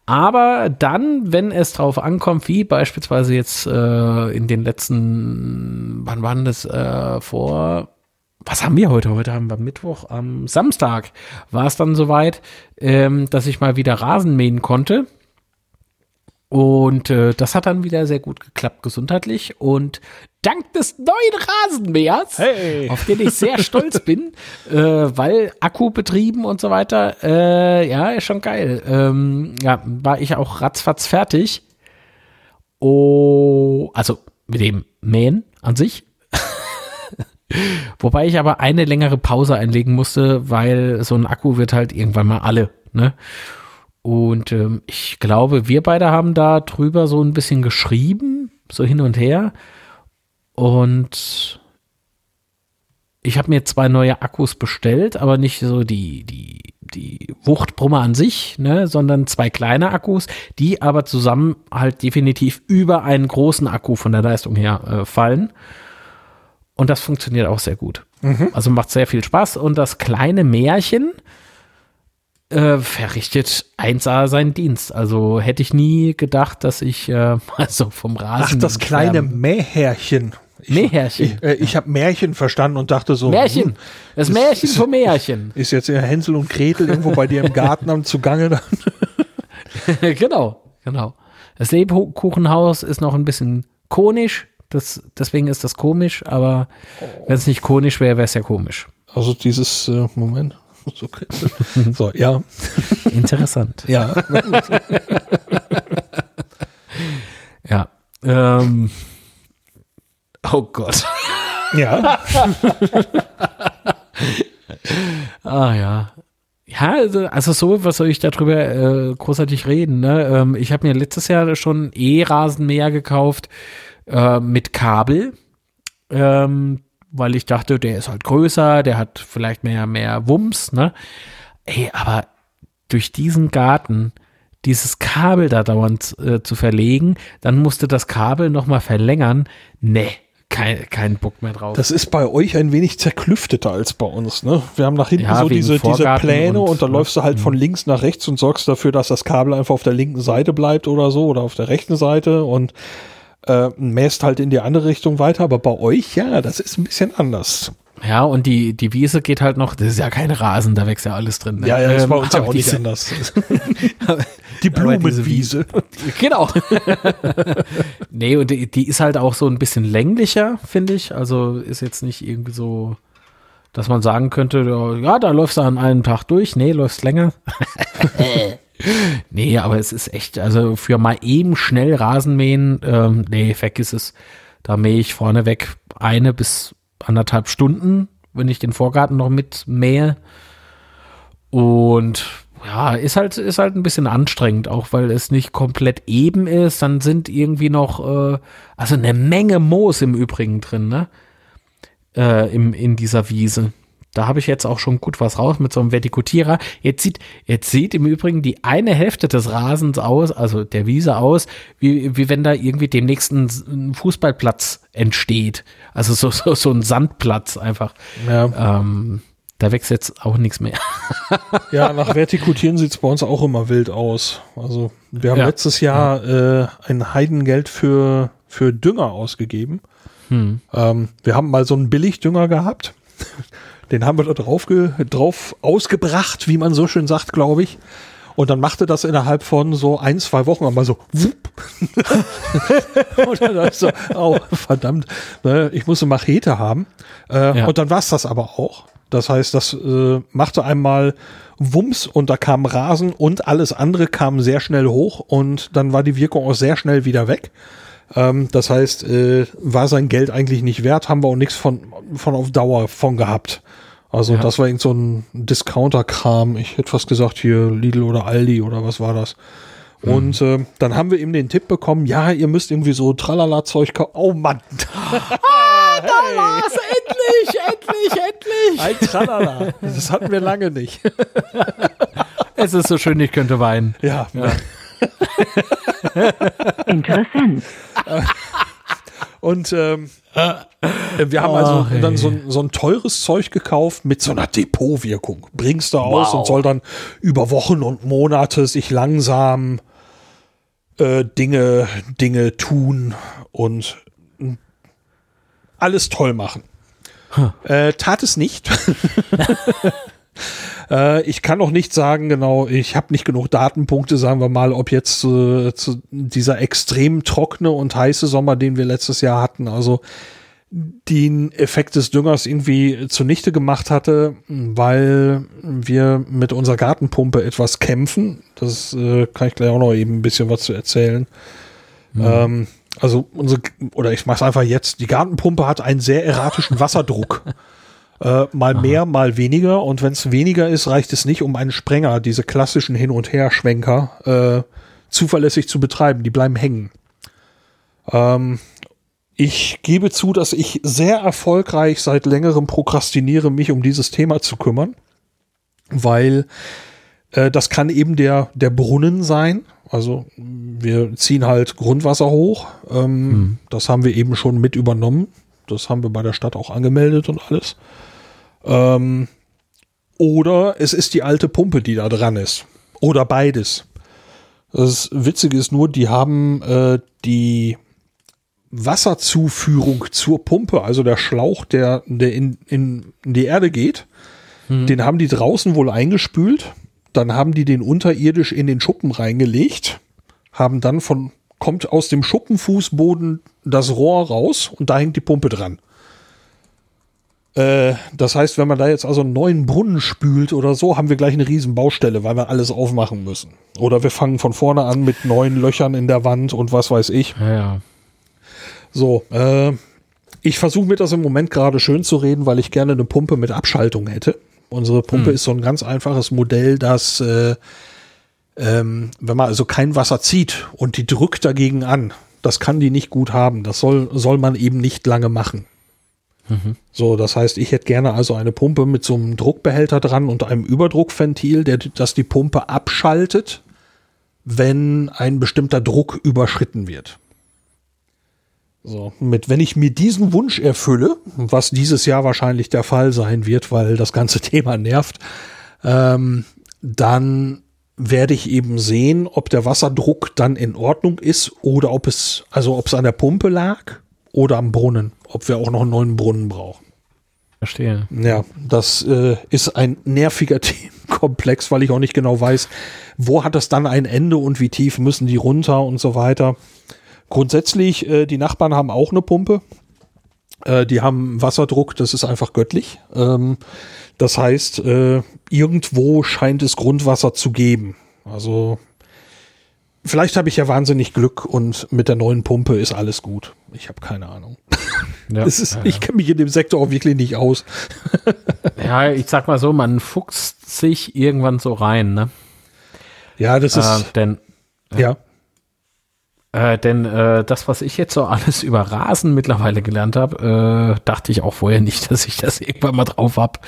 Aber dann, wenn es drauf ankommt, wie beispielsweise jetzt äh, in den letzten, wann waren das äh, vor, was haben wir heute? Heute haben wir Mittwoch, am Samstag war es dann soweit, ähm, dass ich mal wieder Rasen mähen konnte. Und äh, das hat dann wieder sehr gut geklappt gesundheitlich. Und dank des neuen Rasenmähers, Hey. auf den ich sehr stolz bin, äh, weil Akku betrieben und so weiter, äh, ja, ist schon geil. Ähm, ja, war ich auch ratzfatz fertig. Oh, also mit dem Mähen an sich. Wobei ich aber eine längere Pause einlegen musste, weil so ein Akku wird halt irgendwann mal alle, ne? Und ähm, ich glaube, wir beide haben da drüber so ein bisschen geschrieben, so hin und her. Und ich habe mir zwei neue Akkus bestellt, aber nicht so die, die, die Wuchtbrummer an sich, ne, sondern zwei kleine Akkus, die aber zusammen halt definitiv über einen großen Akku von der Leistung her äh, fallen. Und das funktioniert auch sehr gut. Also macht sehr viel Spaß. Und das kleine Märchen äh, verrichtet 1A seinen Dienst. Also hätte ich nie gedacht, dass ich äh, mal so vom Rasen. Ach, das kleine Mähärchen. Ich. Ich, äh, ich habe Märchen verstanden und dachte so. Märchen. hm, Das ist- Märchen ist- vom Märchen. Ist jetzt eher Hänsel und Gretel irgendwo bei dir im Garten am Zugange. Dann. genau, genau. Das Lebkuchenhaus ist noch ein bisschen konisch. Das, deswegen ist das komisch, aber wenn es nicht konisch wäre, wäre es ja komisch. Also dieses, äh, Moment. So, so, ja. Interessant. Ja. Ja. Ähm. Oh Gott. Ja. Ah ja. Ja, also, also so, was soll ich darüber äh, großartig reden? Ne? Ähm, ich habe mir letztes Jahr schon E-Rasenmäher gekauft äh, mit Kabel, ähm, weil ich dachte, der ist halt größer, der hat vielleicht mehr, mehr Wumms. Ne? Ey, aber durch diesen Garten dieses Kabel da dauernd äh, zu verlegen, dann musste das Kabel nochmal verlängern. Nee, kein, kein Bock mehr drauf. Das ist bei euch ein wenig zerklüfteter als bei uns, ne? Wir haben nach hinten Ja, so diese, diese Pläne und, und- da läufst du halt von links nach rechts und sorgst dafür, dass das Kabel einfach auf der linken Seite bleibt oder so oder auf der rechten Seite und äh, mäst halt in die andere Richtung weiter. Aber bei euch, ja, das ist ein bisschen anders. Ja, und die, die Wiese geht halt noch, das ist ja kein Rasen, da wächst ja alles drin. Ne? Ja, ja, das Ähm, bei uns ja auch nicht anders. die Blumenwiese. Genau. nee, und die, die ist halt auch so ein bisschen länglicher, finde ich. Also ist jetzt nicht irgendwie so, dass man sagen könnte, ja, da läufst du an einem Tag durch. Nee, läufst länger. nee, aber es ist echt, also für mal eben schnell Rasenmähen, ähm, nee, vergiss es. Da mähe ich vorneweg eine bis anderthalb Stunden, wenn ich den Vorgarten noch mitmähe. Und ja, ist halt, ist halt ein bisschen anstrengend, auch weil es nicht komplett eben ist. Dann sind irgendwie noch, äh, also eine Menge Moos im Übrigen drin, ne? Äh, im, in dieser Wiese. Da habe ich jetzt auch schon gut was raus mit so einem Vertikutierer. Jetzt sieht, jetzt sieht im Übrigen die eine Hälfte des Rasens aus, also der Wiese aus, wie, wie wenn da irgendwie demnächst ein, Fußballplatz entsteht. Also so, so, so ein Sandplatz einfach. Ja, Ähm, da wächst jetzt auch nichts mehr. ja, nach Vertikutieren sieht's bei uns auch immer wild aus. Also wir haben Ja. letztes Jahr äh, ein Heidengeld für, für Dünger ausgegeben. Hm. Ähm, wir haben mal so einen Billigdünger gehabt. Den haben wir da drauf, drauf ausgebracht, wie man so schön sagt, glaube ich. Und dann machte das innerhalb von so ein, zwei Wochen einmal so wupp. und dann so, oh, verdammt, ne, ich muss eine Machete haben. Äh, Ja. Und dann war's das aber auch. Das heißt, das äh, machte einmal Wumms und da kam Rasen und alles andere kam sehr schnell hoch und dann war die Wirkung auch sehr schnell wieder weg. Ähm, das heißt, äh, war sein Geld eigentlich nicht wert, haben wir auch nichts von, von auf Dauer von gehabt. Also Ja. das war irgend so ein Discounter-Kram. Ich hätte fast gesagt hier Lidl oder Aldi oder was war das. Und äh, dann haben wir eben den Tipp bekommen, ja, ihr müsst irgendwie so Tralala-Zeug kaufen. Oh Mann. Was? Endlich, endlich, endlich. Ein Tralala. Das hatten wir lange nicht. Es ist so schön, ich könnte weinen. Ja. Interessant. Und ähm, wir haben also Ach, dann so, ein- so ein teures Zeug gekauft mit so einer Depotwirkung. Bringst du aus Wow. und soll dann über Wochen und Monate sich langsam äh, Dinge, Dinge tun und mm, alles toll machen. Äh, tat es nicht. Äh, ich kann noch nicht sagen, genau, ich habe nicht genug Datenpunkte, sagen wir mal, ob jetzt äh, zu dieser extrem trockene und heiße Sommer, den wir letztes Jahr hatten, also den Effekt des Düngers irgendwie zunichte gemacht hatte, weil wir mit unserer Gartenpumpe etwas kämpfen. Das äh, kann ich gleich auch noch eben ein bisschen was zu erzählen. Ähm, also unsere, oder ich mache es einfach jetzt, die Gartenpumpe hat einen sehr erratischen Wasserdruck. Äh, mal mehr, mal weniger. Und wenn es weniger ist, reicht es nicht, um einen Sprenger, diese klassischen Hin- und Her-Schwenker, äh, zuverlässig zu betreiben. Die bleiben hängen. Ähm, ich gebe zu, dass ich sehr erfolgreich seit längerem prokrastiniere, mich um dieses Thema zu kümmern, weil äh, das kann eben der, der Brunnen sein. Also wir ziehen halt Grundwasser hoch. Ähm, Das haben wir eben schon mit übernommen. Das haben wir bei der Stadt auch angemeldet und alles. Ähm, oder es ist die alte Pumpe, die da dran ist. Oder beides. Das Witzige ist nur, die haben äh, die Wasserzuführung zur Pumpe, also der Schlauch, der, der in, in, in die Erde geht, den haben die draußen wohl eingespült. Dann haben die den unterirdisch in den Schuppen reingelegt, haben dann von, kommt aus dem Schuppenfußboden das Rohr raus und da hängt die Pumpe dran. Äh, das heißt, wenn man da jetzt also einen neuen Brunnen spült oder so, haben wir gleich eine riesen Baustelle, weil wir alles aufmachen müssen. Oder wir fangen von vorne an mit neuen Löchern in der Wand und was weiß ich. Ja, ja. So, äh, ich versuche mir das im Moment gerade schön zu reden, weil ich gerne eine Pumpe mit Abschaltung hätte. Unsere Pumpe ist so ein ganz einfaches Modell, das, äh, ähm, wenn man also kein Wasser zieht und die drückt dagegen an, das kann die nicht gut haben. Das soll, soll man eben nicht lange machen. So, das heißt, ich hätte gerne also eine Pumpe mit so einem Druckbehälter dran und einem Überdruckventil, der, das die Pumpe abschaltet, wenn ein bestimmter Druck überschritten wird. So, mit, wenn ich mir diesen Wunsch erfülle, was dieses Jahr wahrscheinlich der Fall sein wird, weil das ganze Thema nervt, ähm, dann werde ich eben sehen, ob der Wasserdruck dann in Ordnung ist oder ob es, also ob es an der Pumpe lag oder am Brunnen, ob wir auch noch einen neuen Brunnen brauchen. Verstehe. Ja, das äh, ist ein nerviger Themenkomplex, weil ich auch nicht genau weiß, wo hat das dann ein Ende und wie tief müssen die runter und so weiter. Grundsätzlich, äh, die Nachbarn haben auch eine Pumpe. Äh, die haben Wasserdruck, das ist einfach göttlich. Ähm, das heißt, äh, irgendwo scheint es Grundwasser zu geben. Also vielleicht habe ich ja wahnsinnig Glück und mit der neuen Pumpe ist alles gut. Ich habe keine Ahnung. Ja, ist, ja, Ich kenne mich in dem Sektor auch wirklich nicht aus. ja, ich sag mal so, man fuchst sich irgendwann so rein, ne? Ja, das Äh, ist, denn ja. Äh, denn äh, das, was ich jetzt so alles über Rasen mittlerweile gelernt habe, äh, dachte ich auch vorher nicht, dass ich das irgendwann mal drauf hab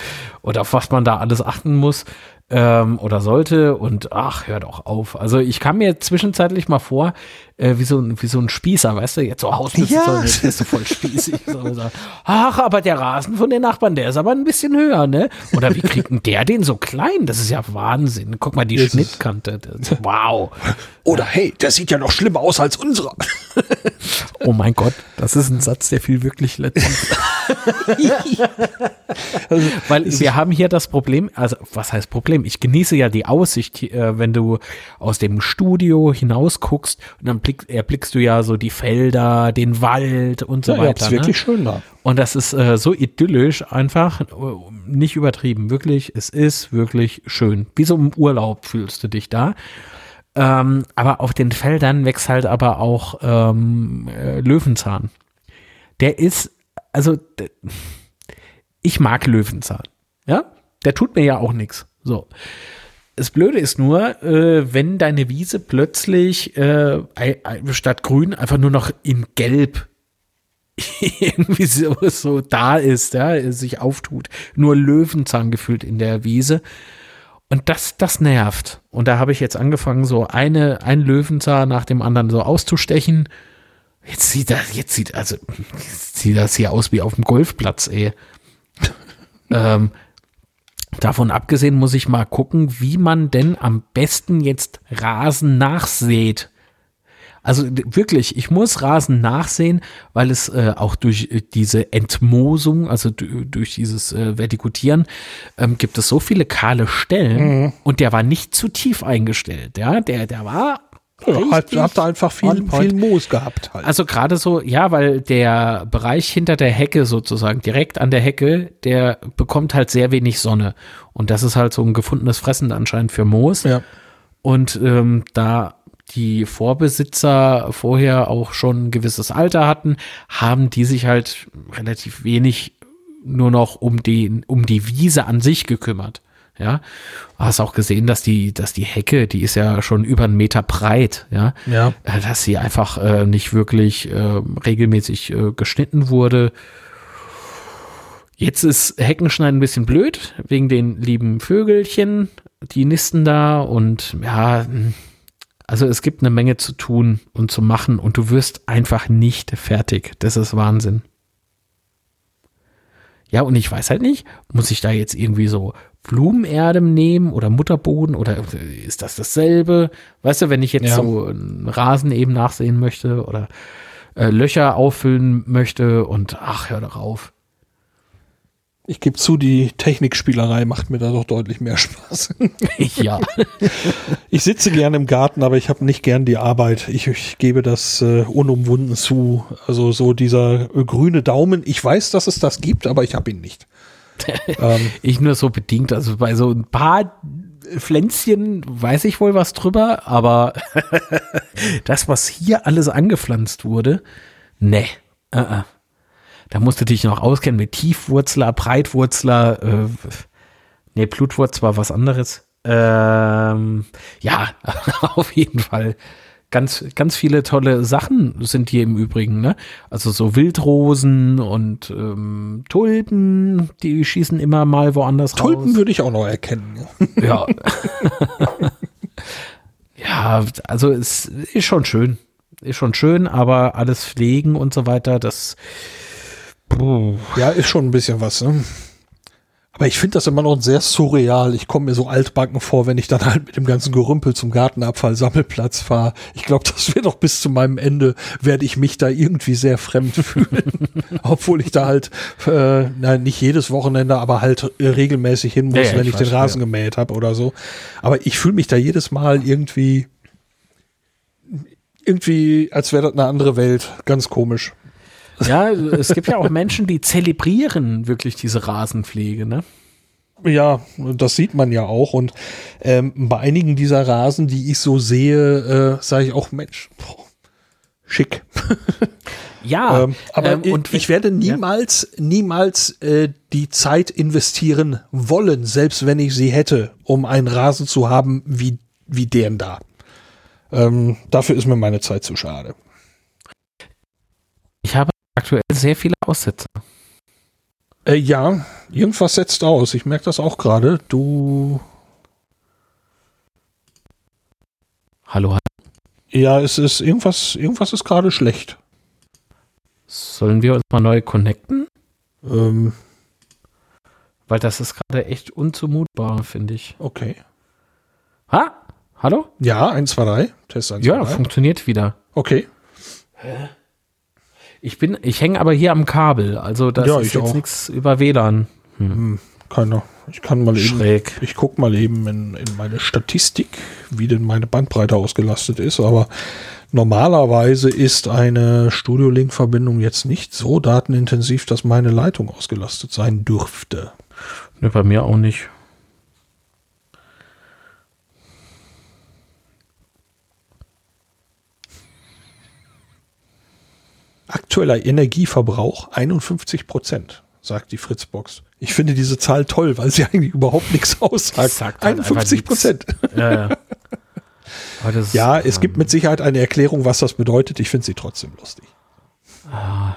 oder auf was man da alles achten muss ähm, oder sollte. Und ach, hör doch auf. Also ich kam mir zwischenzeitlich mal vor, äh, wie, so ein, wie so ein Spießer, weißt du, jetzt so Hausbesitzer, Ja. jetzt bist du voll spießig. so, sag, ach, aber der Rasen von den Nachbarn, der ist aber ein bisschen höher, ne? Oder wie kriegt denn der den so klein? Das ist ja Wahnsinn. Guck mal, die Das Schnittkante. Das, wow. Oder hey, der sieht ja noch schlimmer aus als unserer. Oh mein Gott, das ist ein Satz, der fiel wirklich letztens. Weil wir haben hier das Problem, also was heißt Problem? Ich genieße ja die Aussicht, äh, wenn du aus dem Studio hinaus guckst und dann blick, erblickst du ja so die Felder, den Wald und so Ja, weiter. habt's ne? wirklich schön da. Und das ist äh, so idyllisch einfach, äh, nicht übertrieben, wirklich, es ist wirklich schön. Wie so im Urlaub fühlst du dich da. Ähm, aber auf den Feldern wächst halt aber auch ähm, äh, Löwenzahn. Der ist, also ich mag Löwenzahn. Ja, der tut mir ja auch nichts. So. Das Blöde ist nur, äh, wenn deine Wiese plötzlich äh, statt grün einfach nur noch in gelb irgendwie so, so da ist, ja, sich auftut. Nur Löwenzahn gefühlt in der Wiese. Und das, das nervt. Und da habe ich jetzt angefangen, so eine, ein Löwenzahn nach dem anderen so auszustechen. Jetzt sieht das, jetzt sieht, also, jetzt sieht das hier aus wie auf dem Golfplatz, ey. ähm, davon abgesehen muss ich mal gucken, wie man denn am besten jetzt Rasen nachsät. Also wirklich, ich muss Rasen nachsehen, weil es äh, auch durch äh, diese Entmoosung, also durch dieses äh, Vertikutieren, ähm, gibt es so viele kahle Stellen und der war nicht zu tief eingestellt. Ja, der, der war. Ja, habt ihr einfach viel, viel Moos gehabt halt. Also gerade so, ja, weil der Bereich hinter der Hecke sozusagen, direkt an der Hecke, der bekommt halt sehr wenig Sonne. Und das ist halt so ein gefundenes Fressen anscheinend für Moos. ja. Und ähm, da die Vorbesitzer vorher auch schon ein gewisses Alter hatten, haben die sich halt relativ wenig nur noch um die, um die Wiese an sich gekümmert. Ja, du hast auch gesehen, dass die, dass die Hecke, die ist ja schon über einen Meter breit, ja, Ja. äh, dass sie einfach äh, nicht wirklich äh, regelmäßig äh, geschnitten wurde. Jetzt ist Heckenschneiden ein bisschen blöd, wegen den lieben Vögelchen, die nisten da und ja, also es gibt eine Menge zu tun und zu machen und du wirst einfach nicht fertig. Das ist Wahnsinn. Ja, und ich weiß halt nicht, muss ich da jetzt irgendwie so Blumenerde nehmen oder Mutterboden oder ist das dasselbe? Weißt du, wenn ich jetzt Ja. so einen Rasen eben nachsehen möchte oder äh, Löcher auffüllen möchte und ach, hör doch auf. Ich gebe zu, die Technikspielerei macht mir da doch deutlich mehr Spaß. ja. Ich sitze gern im Garten, aber ich habe nicht gern die Arbeit. Ich, ich gebe das äh, unumwunden zu. Also so dieser äh, grüne Daumen. Ich weiß, dass es das gibt, aber ich habe ihn nicht. ähm, ich nur so bedingt. Also bei so ein paar Pflänzchen weiß ich wohl was drüber, aber das, was hier alles angepflanzt wurde, ne. Uh -uh. Da musst du dich noch auskennen mit Tiefwurzler, Breitwurzler, äh, nee, Blutwurz war was anderes. Ähm, ja, auf jeden Fall. Ganz, ganz viele tolle Sachen sind hier im Übrigen, ne? Also so Wildrosen und ähm, Tulpen, die schießen immer mal woanders Tulpen raus. Tulpen würde ich auch noch erkennen. Ja. ja, also es ist schon schön. Ist schon schön, aber alles pflegen und so weiter, das Puh. Ja, ist schon ein bisschen was. Ne? Aber ich finde das immer noch sehr surreal. Ich komme mir so altbacken vor, wenn ich dann halt mit dem ganzen Gerümpel zum Gartenabfall-Sammelplatz fahre. Ich glaube, das wird auch bis zu meinem Ende, werde ich mich da irgendwie sehr fremd fühlen. Obwohl ich da halt, äh, na, nicht jedes Wochenende, aber halt äh, regelmäßig hin muss, ja, wenn ich, ich den Rasen ja. gemäht habe oder so. Aber ich fühle mich da jedes Mal irgendwie, irgendwie, als wäre das eine andere Welt. Ganz komisch. Ja, es gibt ja auch Menschen, die zelebrieren wirklich diese Rasenpflege, ne? Ja, das sieht man ja auch. Und ähm, bei einigen dieser Rasen, die ich so sehe, äh, sage ich auch, Mensch, boah, schick. Ja, ähm, aber ähm, und ich, ich werde niemals, ja. niemals äh, die Zeit investieren wollen, selbst wenn ich sie hätte, um einen Rasen zu haben wie, wie deren da. Ähm, dafür ist mir meine Zeit zu schade. Ich habe aktuell sehr viele Aussätze. Äh, ja, irgendwas setzt aus. Ich merke das auch gerade. Du. Hallo, hallo. Ja, es ist irgendwas, irgendwas ist gerade schlecht. Sollen wir uns mal neu connecten? Ähm. Weil das ist gerade echt unzumutbar, finde ich. Okay. Ha? Hallo? Ja, 1, 2, 3. Test 1, Ja, 2, funktioniert wieder. Okay. Hä? Ich bin, ich hänge aber hier am Kabel, also das ja, ist jetzt nichts über WLAN. Hm. Hm, keiner. Ich kann mal eben, Schräg. ich gucke mal eben in, in meine Statistik, wie denn meine Bandbreite ausgelastet ist, aber normalerweise ist eine Studio Link Verbindung jetzt nicht so datenintensiv, dass meine Leitung ausgelastet sein dürfte. Ne, bei mir auch nicht. Aktueller Energieverbrauch 51 Prozent, sagt die Fritzbox. Ich finde diese Zahl toll, weil sie eigentlich überhaupt nichts aussagt. 51 halt Prozent. Ja, ja. Das, ja, es ähm, gibt mit Sicherheit eine Erklärung, was das bedeutet. Ich finde sie trotzdem lustig. Ah,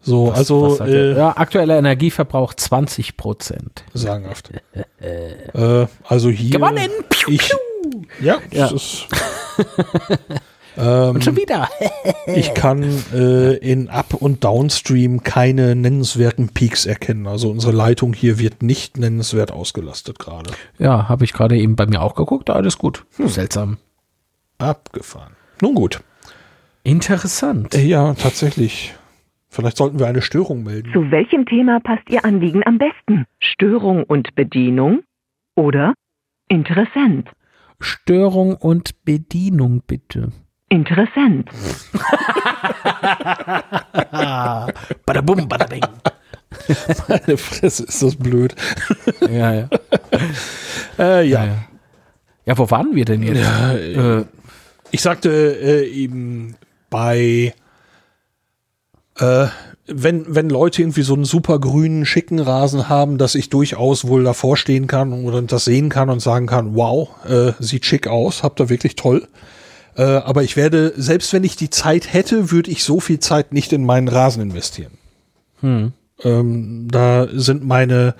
so, was, also was äh, ja, aktueller Energieverbrauch 20 Prozent. Sagenhaft. äh, also hier. Gewonnen! Piu, piu. Ich, ja, ja. ist Ähm, und schon wieder. ich kann äh, in Up- und Downstream keine nennenswerten Peaks erkennen. Also unsere Leitung hier wird nicht nennenswert ausgelastet gerade. Ja, habe ich gerade eben bei mir auch geguckt. Alles gut. Hm. Seltsam. Abgefahren. Nun gut. Interessant. Äh, ja, tatsächlich. Vielleicht sollten wir eine Störung melden. Zu welchem Thema passt Ihr Anliegen am besten? Störung und Bedienung oder interessant? Störung und Bedienung bitte. Interessant. bada bum, bada bing. Meine Fresse, ist das blöd. ja, ja. Äh, ja. ja. Ja, wo waren wir denn jetzt? Ja, äh, ich sagte äh, eben bei, äh, wenn, wenn Leute irgendwie so einen super grünen, schicken Rasen haben, dass ich durchaus wohl davor stehen kann oder das sehen kann und sagen kann, wow, äh, sieht schick aus, habt ihr wirklich toll. Äh, aber ich werde, selbst wenn ich die Zeit hätte, würde ich so viel Zeit nicht in meinen Rasen investieren. Hm. Ähm, da sind meine,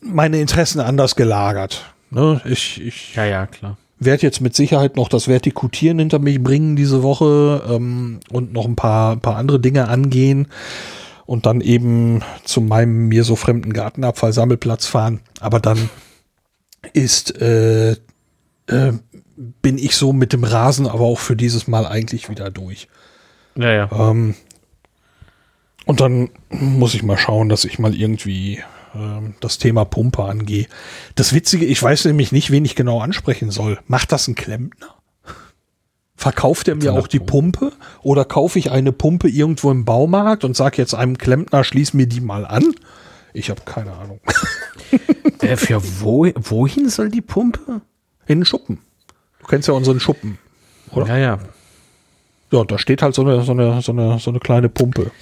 meine Interessen anders gelagert. Ne? Ich, ich ja, ja, klar. werde jetzt mit Sicherheit noch das Vertikutieren hinter mich bringen diese Woche ähm, und noch ein paar, ein paar andere Dinge angehen und dann eben zu meinem mir so fremden Gartenabfallsammelplatz fahren. Aber dann ist äh, äh, bin ich so mit dem Rasen aber auch für dieses Mal eigentlich wieder durch. Ja, ja. Ähm, und dann muss ich mal schauen, dass ich mal irgendwie ähm, das Thema Pumpe angehe. Das Witzige, ich weiß nämlich nicht, wen ich genau ansprechen soll. Macht das ein Klempner? Verkauft er mir auch die Pumpe? Oder kaufe ich eine Pumpe irgendwo im Baumarkt und sage jetzt einem Klempner, schließ mir die mal an? Ich habe keine Ahnung. Äh, für wo, wohin soll die Pumpe? In den Schuppen. Du kennst ja unseren Schuppen. Oder? Ja, ja. Ja, da steht halt so eine, so eine, so eine, so eine kleine Pumpe.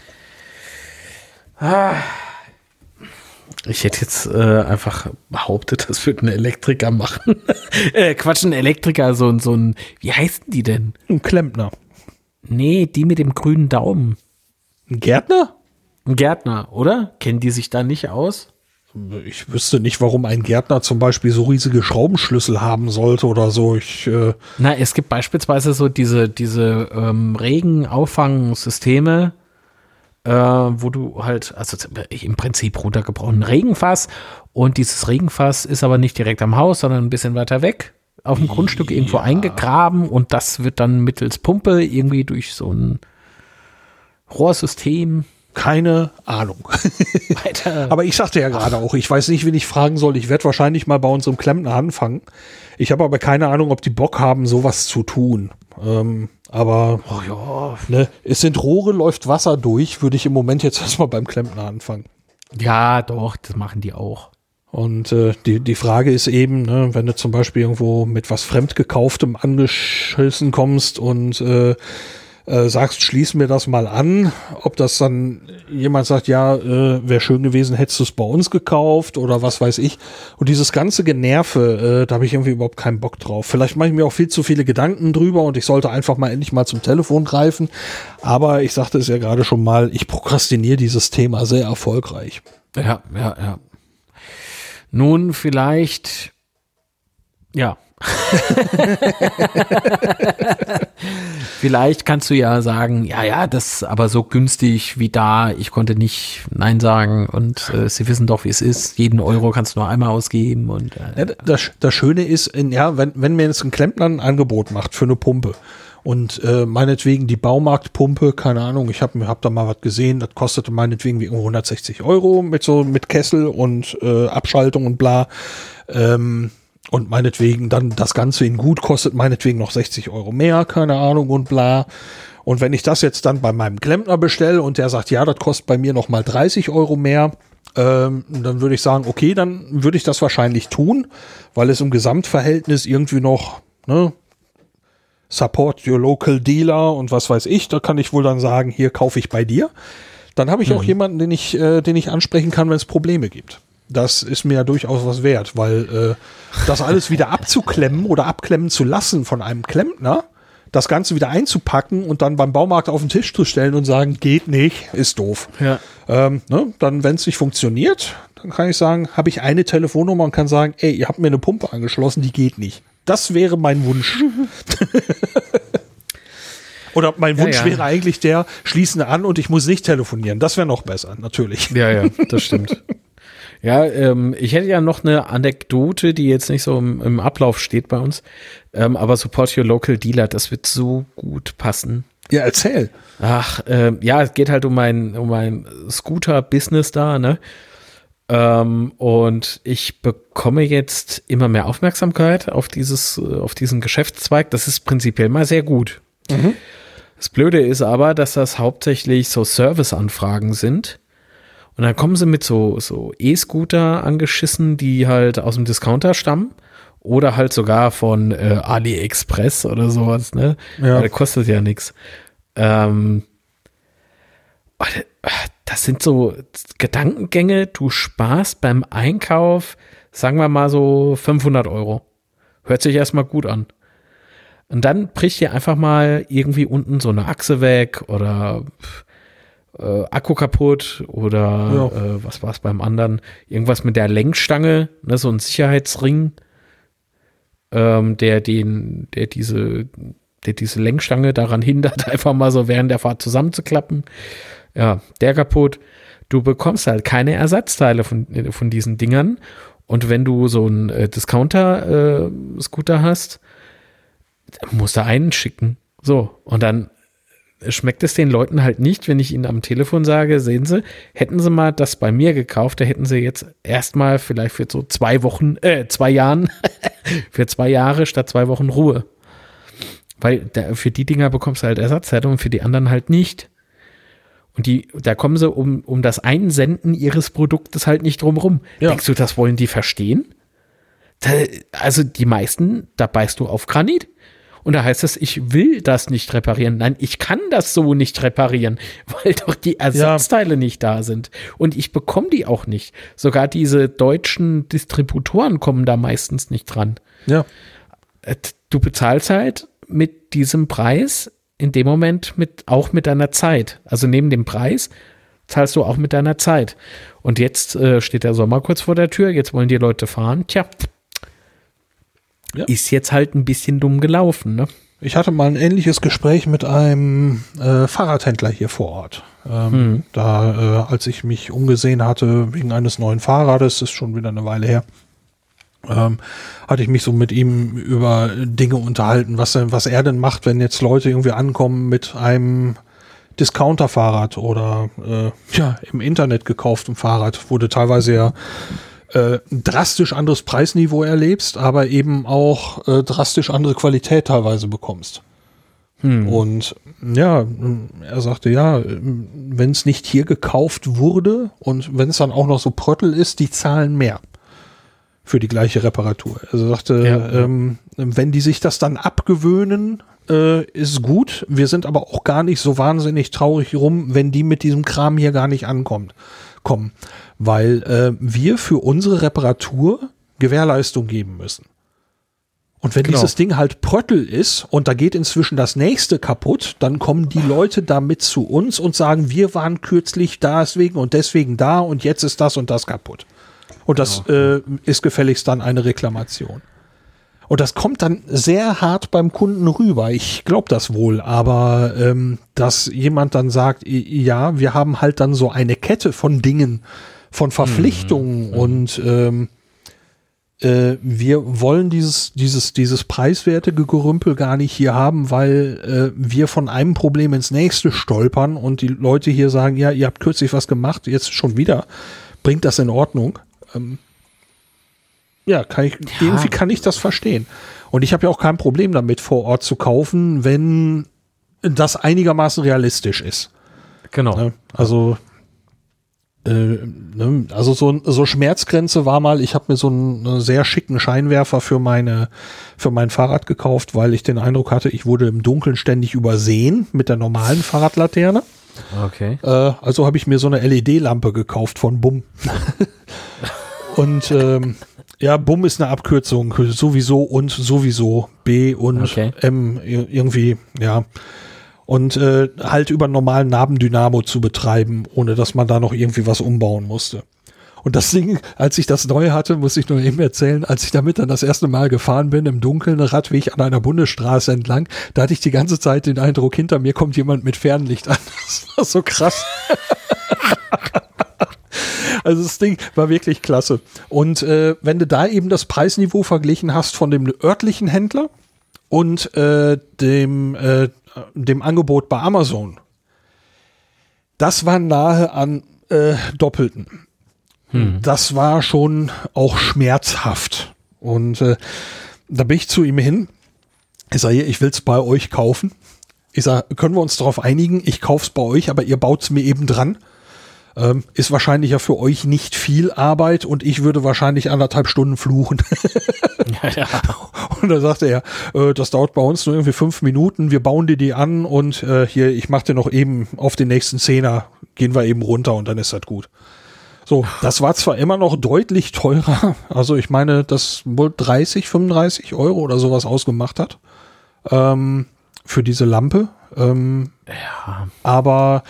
Ich hätte jetzt äh, einfach behauptet, das wird ein Elektriker machen. äh, Quatsch, ein Elektriker, so, ein- so ein, wie heißen die denn? Ein Klempner. Nee, die mit dem grünen Daumen. Ein Gärtner? Ein Gärtner, oder? Kennen die sich da nicht aus? Ich wüsste nicht, warum ein Gärtner zum Beispiel so riesige Schraubenschlüssel haben sollte oder so. Ich, äh, Na, es gibt beispielsweise so diese, diese ähm, Regenauffangsysteme, äh, wo du halt, also im Prinzip runtergebrochen, ein Regenfass und dieses Regenfass ist aber nicht direkt am Haus, sondern ein bisschen weiter weg, auf dem Grundstück irgendwo eingegraben und das wird dann mittels Pumpe irgendwie durch so ein Rohrsystem keine Ahnung. aber ich sagte ja gerade auch, ich weiß nicht, wen ich fragen soll. Ich werde wahrscheinlich mal bei unserem Klempner anfangen. Ich habe aber keine Ahnung, ob die Bock haben, sowas zu tun. Ähm, aber ja. ne, es sind Rohre, läuft Wasser durch, würde ich im Moment jetzt erstmal beim Klempner anfangen. ja, doch, das machen die auch. Und äh, die, die Frage ist eben, ne, wenn du zum Beispiel irgendwo mit was Fremdgekauftem angeschissen kommst und äh, äh, sagst, schließ mir das mal an, ob das dann jemand sagt, ja, äh, wäre schön gewesen, hättest du es bei uns gekauft oder was weiß ich. Und dieses ganze Generve, äh, da habe ich irgendwie überhaupt keinen Bock drauf. Vielleicht mache ich mir auch viel zu viele Gedanken drüber und ich sollte einfach mal endlich mal zum Telefon greifen. Aber ich sagte es ja gerade schon mal, ich prokrastiniere dieses Thema sehr erfolgreich. Ja, ja, ja. Nun, vielleicht, ja. vielleicht kannst du ja sagen, ja, ja, das ist aber so günstig wie da, ich konnte nicht Nein sagen und äh, sie wissen doch, wie es ist. Jeden Euro kannst du nur einmal ausgeben und äh, Ja, das, das Schöne ist, ja, wenn, wenn mir jetzt ein Klempner ein Angebot macht für eine Pumpe und äh, meinetwegen die Baumarktpumpe, keine Ahnung, ich habe hab da mal was gesehen, das kostete meinetwegen wie 160 Euro mit so mit Kessel und äh, Abschaltung und bla. Ähm, und meinetwegen dann das Ganze in gut kostet meinetwegen noch 60 Euro mehr, keine Ahnung und bla. Und wenn ich das jetzt dann bei meinem Klempner bestelle und der sagt, ja, das kostet bei mir noch mal 30 Euro mehr, ähm, dann würde ich sagen, okay, dann würde ich das wahrscheinlich tun, weil es im Gesamtverhältnis irgendwie noch, ne, Support your local dealer und was weiß ich, da kann ich wohl dann sagen, hier kaufe ich bei dir. Dann habe ich auch jemanden, den ich, äh, den ich ansprechen kann, wenn es Probleme gibt. Das ist mir ja durchaus was wert, weil äh, das alles wieder abzuklemmen oder abklemmen zu lassen von einem Klempner, das Ganze wieder einzupacken und dann beim Baumarkt auf den Tisch zu stellen und sagen, geht nicht, ist doof. ja. Ähm, ne, dann, wenn es nicht funktioniert, dann kann ich sagen, habe ich eine Telefonnummer und kann sagen, ey, ihr habt mir eine Pumpe angeschlossen, die geht nicht. Das wäre mein Wunsch. Oder mein Ja, Wunsch ja. wäre eigentlich der, schließen an und ich muss nicht telefonieren. Das wäre noch besser, natürlich. Ja, ja, das stimmt. Ja, ähm, ich hätte ja noch eine Anekdote, die jetzt nicht so im, im Ablauf steht bei uns, ähm, aber Support Your Local Dealer, das wird so gut passen. Ja, erzähl. Ach, ähm, ja, es geht halt um mein, um mein Scooter-Business da, ne? Ähm, und ich bekomme jetzt immer mehr Aufmerksamkeit auf dieses, auf diesen Geschäftszweig. Das ist prinzipiell mal sehr gut. Das Blöde ist aber, dass das hauptsächlich so Serviceanfragen sind. Und dann kommen sie mit so, so E-Scooter angeschissen, die halt aus dem Discounter stammen. Oder halt sogar von äh, AliExpress oder sowas, ne? Ja. Das kostet ja nichts. Ähm, da- das sind so Gedankengänge, du sparst beim Einkauf, sagen wir mal so 500 Euro. Hört sich erstmal gut an. Und dann bricht dir einfach mal irgendwie unten so eine Achse weg oder äh, Akku kaputt oder Ja. äh, was war es beim anderen? Irgendwas mit der Lenkstange, ne, so ein Sicherheitsring, ähm, der den, der diese, der diese Lenkstange daran hindert, einfach mal so während der Fahrt zusammenzuklappen. Ja, der kaputt. Du bekommst halt keine Ersatzteile von, von diesen Dingern. Und wenn du so einen äh, Discounter-Scooter hast, musst du einen schicken. So, und dann schmeckt es den Leuten halt nicht, wenn ich ihnen am Telefon sage, sehen Sie, hätten Sie mal das bei mir gekauft, da hätten Sie jetzt erstmal vielleicht für so zwei Wochen, äh, zwei Jahren, für zwei Jahre statt zwei Wochen Ruhe. Weil da, für die Dinger bekommst du halt Ersatzteile und für die anderen halt nicht. Und die, da kommen sie um, um das Einsenden ihres Produktes halt nicht drumrum. Ja. Denkst du, das wollen die verstehen? Da, also die meisten, da beißt du auf Granit. Und da heißt es, ich will das nicht reparieren. Nein, ich kann das so nicht reparieren, weil doch die Ersatzteile nicht da sind. Und ich bekomme die auch nicht. Sogar diese deutschen Distributoren kommen da meistens nicht dran. Ja. Äh, Du bezahlst halt mit diesem Preis in dem Moment mit, auch mit deiner Zeit. Also neben dem Preis zahlst du auch mit deiner Zeit. Und jetzt äh, steht der Sommer kurz vor der Tür, jetzt wollen die Leute fahren. Tja, Ja. ist jetzt halt ein bisschen dumm gelaufen, ne? Ich hatte mal ein ähnliches Gespräch mit einem äh, Fahrradhändler hier vor Ort. Ähm, Da, äh, als ich mich umgesehen hatte wegen eines neuen Fahrrades, ist schon wieder eine Weile her, ähm, hatte ich mich so mit ihm über Dinge unterhalten, was, er- was er denn macht, wenn jetzt Leute irgendwie ankommen mit einem Discounter-Fahrrad oder äh, ja, im Internet gekauftem Fahrrad, du teilweise ja äh, drastisch anderes Preisniveau erlebst, aber eben auch äh, drastisch andere Qualität teilweise bekommst. Und ja, er sagte, ja, wenn es nicht hier gekauft wurde und wenn es dann auch noch so Pröttel ist, die zahlen mehr für die gleiche Reparatur. Er sagte, ja. Ähm, wenn die sich das dann abgewöhnen, äh, ist gut. Wir sind aber auch gar nicht so wahnsinnig traurig rum, wenn die mit diesem Kram hier gar nicht ankommt, kommen, weil äh, wir für unsere Reparatur Gewährleistung geben müssen. Und wenn Genau. dieses Ding halt Pröttel ist und da geht inzwischen das nächste kaputt, dann kommen die Leute damit zu uns und sagen, wir waren kürzlich deswegen und deswegen da und jetzt ist das und das kaputt. Und das äh, ist gefälligst dann eine Reklamation. Und das kommt dann sehr hart beim Kunden rüber. Ich glaube das wohl, aber ähm, dass jemand dann sagt, ja, wir haben halt dann so eine Kette von Dingen, von Verpflichtungen und ähm, äh, wir wollen dieses, dieses, dieses preiswertige Gerümpel gar nicht hier haben, weil äh, wir von einem Problem ins nächste stolpern und die Leute hier sagen, ja, ihr habt kürzlich was gemacht, jetzt schon wieder. Bringt das in Ordnung? Ähm, ja, kann ich, irgendwie kann ich das verstehen. Und ich habe ja auch kein Problem damit, vor Ort zu kaufen, wenn das einigermaßen realistisch ist. Genau. Ne? Also? Also so, so Schmerzgrenze war mal, ich habe mir so einen, äh, sehr schicken Scheinwerfer für meine für mein Fahrrad gekauft, weil ich den Eindruck hatte, ich wurde im Dunkeln ständig übersehen mit der normalen Fahrradlaterne. Okay. Äh, also habe ich mir so eine LED-Lampe gekauft von Bum. und ähm, ja, Bum ist eine Abkürzung. Sowieso und sowieso. B und Okay. M ir- irgendwie, ja. Und äh, halt über normalen Nabendynamo zu betreiben, ohne dass man da noch irgendwie was umbauen musste. Und das Ding, als ich das neu hatte, muss ich nur eben erzählen, als ich damit dann das erste Mal gefahren bin, im Dunkeln, Radweg an einer Bundesstraße entlang, da hatte ich die ganze Zeit den Eindruck, hinter mir kommt jemand mit Fernlicht an. Das war so krass. Also das Ding war wirklich klasse. Und äh, wenn du da eben das Preisniveau verglichen hast von dem örtlichen Händler und äh, dem, äh, dem Angebot bei Amazon, das war nahe an äh, Doppelten. Das war schon auch schmerzhaft. Und äh, da bin ich zu ihm hin. Ich sage, ich will's bei euch kaufen. Ich sage, können wir uns darauf einigen? Ich kauf's bei euch, aber ihr baut's mir eben dran. Ähm, ist wahrscheinlich ja für euch nicht viel Arbeit und ich würde wahrscheinlich anderthalb Stunden fluchen. Ja, ja. Und da sagte er, äh, das dauert bei uns nur irgendwie fünf Minuten, wir bauen dir die an und äh, hier, ich mach dir noch eben auf den nächsten Zehner, gehen wir eben runter und dann ist das gut. So, das war zwar immer noch deutlich teurer, also ich meine, das wohl 30, 35 Euro oder sowas ausgemacht hat ähm, für diese Lampe. Ähm, ja. aber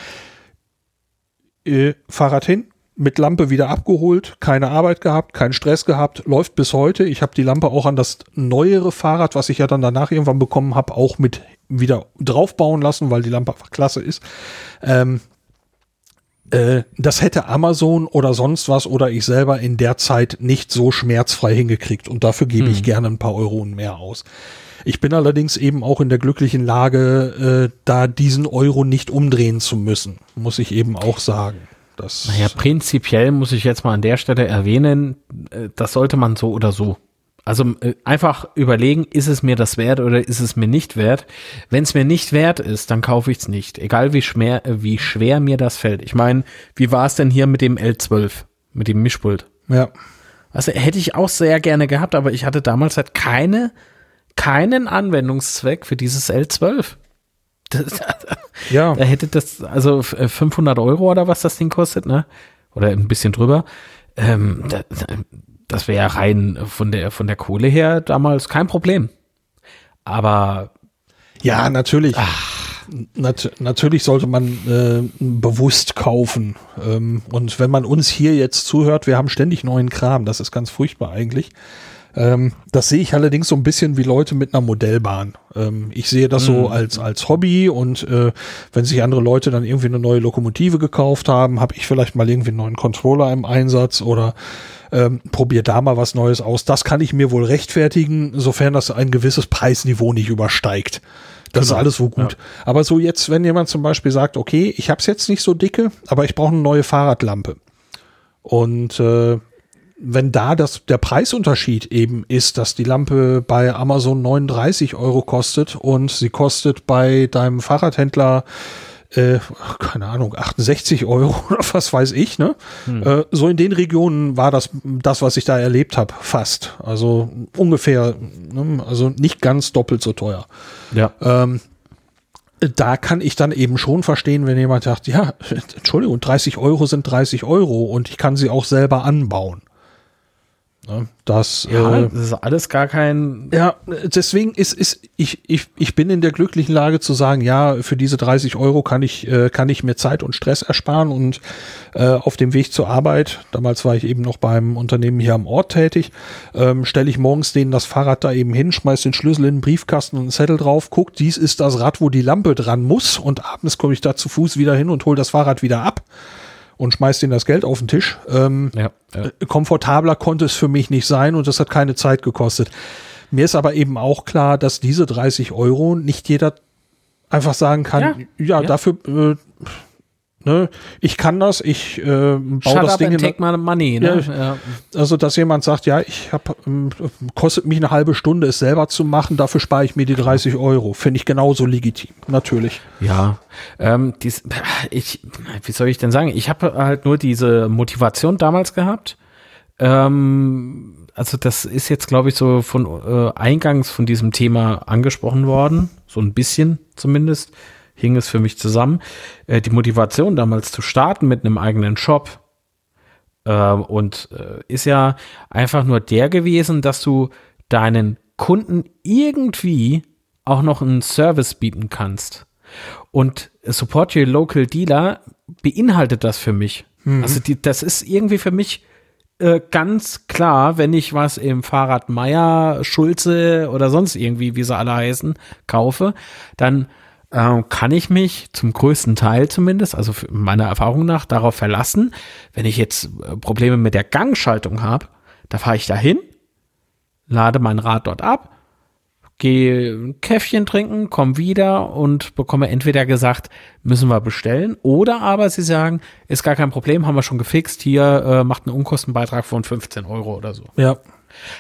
äh, Fahrrad hin, mit Lampe wieder abgeholt, keine Arbeit gehabt, keinen Stress gehabt, läuft bis heute. Ich habe die Lampe auch an das neuere Fahrrad, was ich ja dann danach irgendwann bekommen habe, auch mit wieder draufbauen lassen, weil die Lampe einfach klasse ist. Ähm, äh, das hätte Amazon oder sonst was oder ich selber in der Zeit nicht so schmerzfrei hingekriegt und dafür gebe ich gerne ein paar Euro mehr aus. Ich bin allerdings eben auch in der glücklichen Lage, äh, da diesen Euro nicht umdrehen zu müssen, muss ich eben auch sagen. Das, Naja, prinzipiell muss ich jetzt mal an der Stelle erwähnen, äh, das sollte man so oder so. Also äh, einfach überlegen, ist es mir das wert oder ist es mir nicht wert? Wenn es mir nicht wert ist, dann kaufe ich es nicht. Egal wie schwer, äh, wie schwer mir das fällt. Ich meine, wie war es denn hier mit dem L12, mit dem Mischpult? ja. Also hätte ich auch sehr gerne gehabt, aber ich hatte damals halt keine, keinen Anwendungszweck für dieses L12. Das, Ja. da hätte das, also f- äh, 500 Euro oder was das Ding kostet, ne? Oder ein bisschen drüber. Ähm, da, das wäre rein von der, von der Kohle her damals kein Problem. Aber Ja, natürlich. Nat natürlich sollte man äh, bewusst kaufen. Ähm, und wenn man uns hier jetzt zuhört, wir haben ständig neuen Kram. Das ist ganz furchtbar eigentlich. Ähm, das sehe ich allerdings so ein bisschen wie Leute mit einer Modellbahn. Ähm, ich sehe das so als, als Hobby und äh, wenn sich andere Leute dann irgendwie eine neue Lokomotive gekauft haben, habe ich vielleicht mal irgendwie einen neuen Controller im Einsatz oder ähm, probier da mal was Neues aus. Das kann ich mir wohl rechtfertigen, sofern das ein gewisses Preisniveau nicht übersteigt. Das Genau. ist alles so gut. Aber so jetzt, wenn jemand zum Beispiel sagt, okay, ich habe es jetzt nicht so dicke, aber ich brauche eine neue Fahrradlampe. Und äh, wenn da das, der Preisunterschied eben ist, dass die Lampe bei Amazon 39 Euro kostet und sie kostet bei deinem Fahrradhändler äh, keine Ahnung, 68 Euro oder was weiß ich, ne? Äh, so in den Regionen war das das, was ich da erlebt habe, fast. Also ungefähr, ne? also nicht ganz doppelt so teuer. ja. Ähm, da kann ich dann eben schon verstehen, wenn jemand sagt, ja, Entschuldigung, 30 Euro sind 30 Euro und ich kann sie auch selber anbauen. Ne, Das, ja, äh, das ist alles gar kein. ja, deswegen ist, ist ich, ich, ich bin in der glücklichen Lage zu sagen, ja, für diese 30 Euro kann ich, äh, kann ich mir Zeit und Stress ersparen und äh, auf dem Weg zur Arbeit, damals war ich eben noch beim Unternehmen hier am Ort tätig, ähm, stelle ich morgens denen das Fahrrad da eben hin, schmeiß den Schlüssel in den Briefkasten und einen Zettel drauf, guck, dies ist das Rad, wo die Lampe dran muss und abends komme ich da zu Fuß wieder hin und hole das Fahrrad wieder ab und schmeiß denen das Geld auf den Tisch. Ähm, Ja, ja. äh, komfortabler konnte es für mich nicht sein und das hat keine Zeit gekostet. Mir ist aber eben auch klar, dass diese 30 Euro nicht jeder einfach sagen kann, ja, Ja, ja. dafür, äh, ne, ich kann das, ich äh, baue Shut das up Ding and in, take my money. Ne? Ja. also dass jemand sagt, ja, ich habe, ähm, kostet mich eine halbe Stunde, es selber zu machen, dafür spare ich mir die 30 Euro. Finde ich genauso legitim, natürlich. Ja, ähm, dies, ich, wie soll ich denn sagen? Ich habe halt nur diese Motivation damals gehabt. Ähm, also das ist jetzt, glaube ich, so von äh, eingangs von diesem Thema angesprochen worden, so ein bisschen zumindest hing es für mich zusammen. Äh, die Motivation damals zu starten mit einem eigenen Shop äh, und äh, ist ja einfach nur der gewesen, dass du deinen Kunden irgendwie auch noch einen Service bieten kannst. Und Support Your Local Dealer beinhaltet das für mich. Also die, das ist irgendwie für mich äh, ganz klar, wenn ich was im Fahrrad Meier, Schulze oder sonst irgendwie, wie sie alle heißen, kaufe, dann äh, kann ich mich zum größten Teil zumindest, also meiner Erfahrung nach, darauf verlassen, wenn ich jetzt äh, Probleme mit der Gangschaltung habe, da fahre ich dahin, lade mein Rad dort ab, gehe ein Käffchen trinken, komme wieder und bekomme entweder gesagt, müssen wir bestellen, oder aber sie sagen, ist gar kein Problem, haben wir schon gefixt, hier äh, macht einen Unkostenbeitrag von 15 Euro oder so. Ja,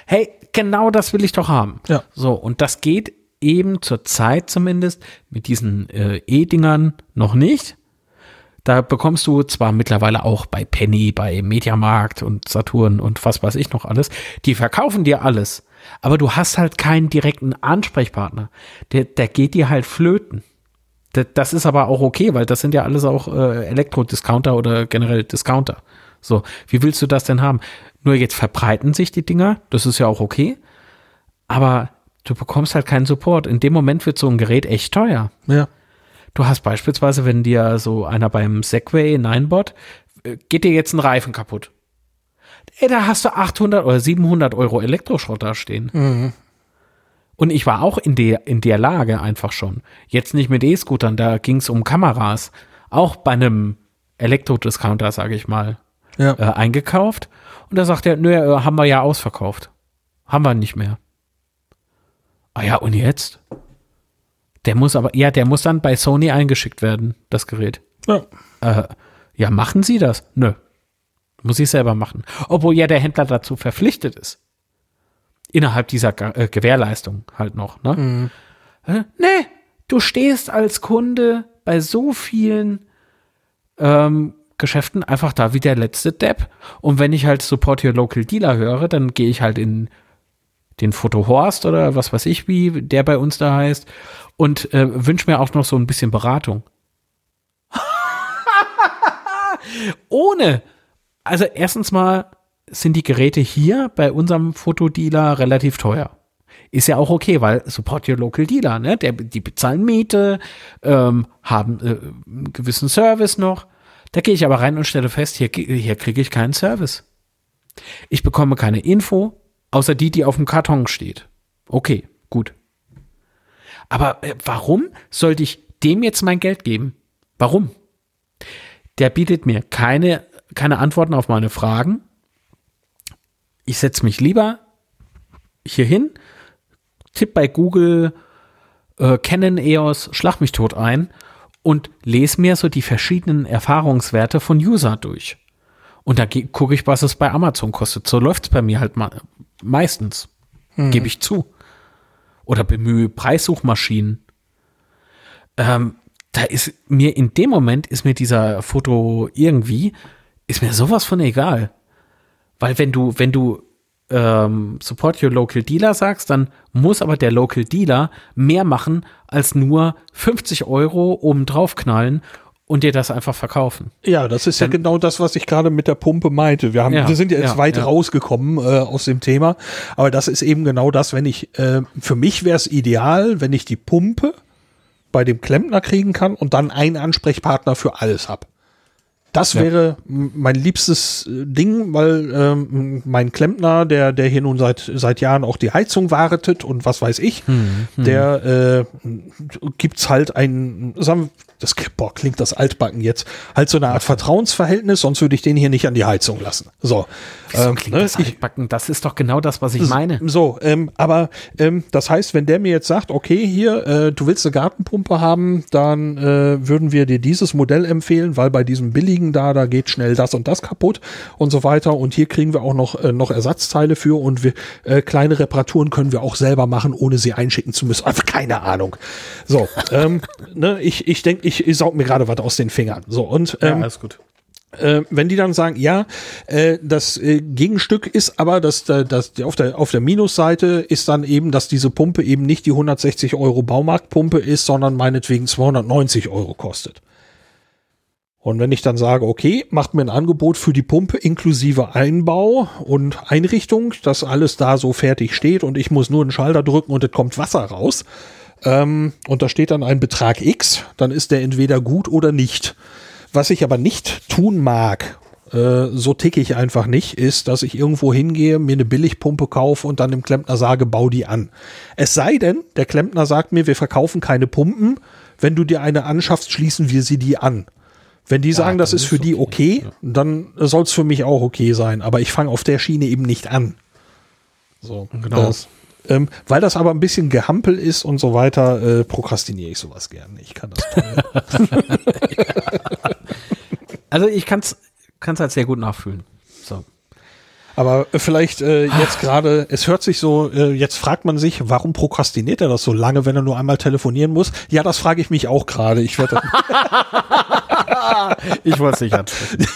Hey, genau das will ich doch haben. Ja. So, und das geht eben zur Zeit zumindest mit diesen äh, E-Dingern noch nicht. Da bekommst du zwar mittlerweile auch bei Penny, bei Mediamarkt und Saturn und was weiß ich noch alles, die verkaufen dir alles, aber du hast halt keinen direkten Ansprechpartner. Der, der geht dir halt flöten. Da- Das ist aber auch okay, weil das sind ja alles auch äh, Elektrodiscounter oder generell Discounter. So, wie willst du das denn haben? Nur jetzt verbreiten sich die Dinger, das ist ja auch okay, aber du bekommst halt keinen Support. In dem Moment wird so ein Gerät echt teuer. ja, Du hast beispielsweise, wenn dir so einer beim Segway Ninebot, äh, geht dir jetzt ein Reifen kaputt. Ey, da hast du 800 oder 700 Euro Elektroschrott da stehen. Und ich war auch in der, in der Lage einfach schon. Jetzt nicht mit E-Scootern, da ging es um Kameras. Auch bei einem Elektrodiscounter, sage ich mal, Ja. äh, eingekauft. Und da sagt er, nö, äh, haben wir ja ausverkauft. Haben wir nicht mehr. Ah ja, und jetzt? Der muss aber, ja, der muss dann bei Sony eingeschickt werden, das Gerät. ja. Äh, ja, machen Sie das? Nö. Muss ich selber machen. Obwohl ja der Händler dazu verpflichtet ist. Innerhalb dieser äh, Gewährleistung halt noch, ne? Äh, nee, du stehst als Kunde bei so vielen ähm, Geschäften einfach da wie der letzte Depp. Und wenn ich halt Support Your Local Dealer höre, dann gehe ich halt in den Foto Horst oder was weiß ich, wie der bei uns da heißt, und äh, wünsche mir auch noch so ein bisschen Beratung. Ohne. Also erstens mal sind die Geräte hier bei unserem Fotodealer relativ teuer. Ist ja auch okay, weil support your local dealer, ne? Der, die bezahlen Miete, ähm, haben äh, einen gewissen Service noch. Da gehe ich aber rein und stelle fest, hier, hier kriege ich keinen Service. Ich bekomme keine Info, außer die, die auf dem Karton steht. Okay, gut. Aber äh, warum sollte ich dem jetzt mein Geld geben? Warum? Der bietet mir keine, keine Antworten auf meine Fragen. Ich setze mich lieber hier hin, tipp bei Google äh, Canon EOS Schlag mich tot ein und lese mir so die verschiedenen Erfahrungswerte von User durch. Und ge- gucke ich, was es bei Amazon kostet. So läuft es bei mir halt ma meistens. Gebe ich zu. Oder bemühe Preissuchmaschinen. Ähm, da ist mir in dem Moment ist mir dieser Foto irgendwie, ist mir sowas von egal. Weil wenn du, wenn du ähm, Support Your Local Dealer sagst, dann muss aber der Local Dealer mehr machen, als nur 50 Euro oben drauf knallen und dir das einfach verkaufen. Ja, das ist ja genau das, was ich gerade mit der Pumpe meinte. Wir, haben, Ja, wir sind ja jetzt ja, weit ja. rausgekommen äh, aus dem Thema, aber das ist eben genau das, wenn ich, äh, für mich wäre es ideal, wenn ich die Pumpe bei dem Klempner kriegen kann und dann einen Ansprechpartner für alles hab. Das wäre mein liebstes äh, Ding, weil ähm, mein Klempner, der, der hier nun seit, seit Jahren auch die Heizung wartet und was weiß ich, der äh, gibt's halt ein, sagen wir, das boah, klingt das altbacken jetzt, halt so eine Art Vertrauensverhältnis, sonst würde ich den hier nicht an die Heizung lassen. So, Wieso ähm, klingt ne, das altbacken? Das ist doch genau das, was ich meine. so, ähm, aber ähm, das heißt, wenn der mir jetzt sagt, okay, hier, äh, du willst eine Gartenpumpe haben, dann äh, würden wir dir dieses Modell empfehlen, weil bei diesem billigen da, da geht schnell das und das kaputt und so weiter. Und hier kriegen wir auch noch, äh, noch Ersatzteile für und wir, äh, kleine Reparaturen können wir auch selber machen, ohne sie einschicken zu müssen. Einfach keine Ahnung. So, ähm, ne, ich, ich denke, ich, ich saug mir gerade was aus den Fingern. So, und ähm, alles gut. äh, wenn die dann sagen, ja, äh, das äh, Gegenstück ist aber, dass, die auf der auf der Minusseite ist dann eben, dass diese Pumpe eben nicht die 160 Euro Baumarktpumpe ist, sondern meinetwegen 290 Euro kostet. Und wenn ich dann sage, okay, macht mir ein Angebot für die Pumpe inklusive Einbau und Einrichtung, dass alles da so fertig steht und ich muss nur einen Schalter drücken und es kommt Wasser raus, ähm, und da steht dann ein Betrag X, dann ist der entweder gut oder nicht. Was ich aber nicht tun mag, äh, so ticke ich einfach nicht, ist, dass ich irgendwo hingehe, mir eine Billigpumpe kaufe und dann dem Klempner sage, bau die an. Es sei denn, der Klempner sagt mir, wir verkaufen keine Pumpen. Wenn du dir eine anschaffst, schließen wir sie die an. Wenn die sagen, das ist für die okay, dann soll es für mich auch okay sein. Aber ich fange auf der Schiene eben nicht an. So, Genau. Das, ähm, weil das aber ein bisschen Gehampel ist und so weiter, äh, prokrastiniere ich sowas gerne. Ich kann das toll. Also ich kann es halt sehr gut nachfühlen. So. Aber äh, vielleicht äh, jetzt gerade, es hört sich so, äh, jetzt fragt man sich, warum prokrastiniert er das so lange, wenn er nur einmal telefonieren muss? Ja, das frage ich mich auch gerade. Ich werde, Ich wollte es nicht ansprechen.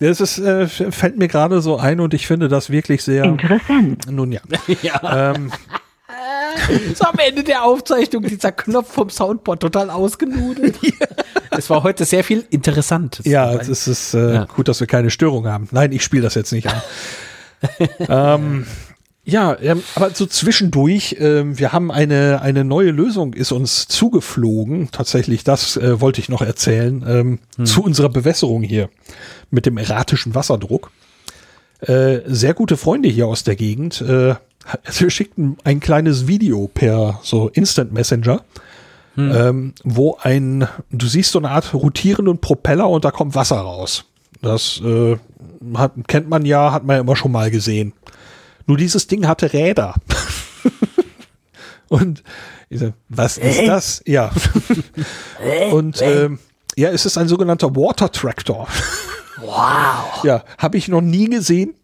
das ist, äh, fällt mir gerade so ein und ich finde das wirklich sehr. Interessant. Nun ja. ja. Ähm, So am Ende der Aufzeichnung dieser Knopf vom Soundboard total ausgenudelt. es war heute sehr viel Interessantes. ja, dabei. es ist, es ist äh, Ja. gut, dass wir keine Störung haben. Nein, ich spiele das jetzt nicht an. ähm, ja, ähm, aber so zwischendurch, ähm, wir haben eine, eine neue Lösung, ist uns zugeflogen. Tatsächlich, das äh, wollte ich noch erzählen, ähm, zu unserer Bewässerung hier mit dem erratischen Wasserdruck. Äh, sehr gute Freunde hier aus der Gegend. Äh, wir schickten ein kleines Video per so Instant Messenger. ähm, wo ein, du siehst so eine Art rotierenden Propeller und da kommt Wasser raus. Das äh, hat, kennt man ja, hat man ja immer schon mal gesehen. Nur dieses Ding hatte Räder. und ich sag, was ist das? Ja. und ähm, ja, es ist ein sogenannter Water Tractor. Wow. Ja, habe ich noch nie gesehen.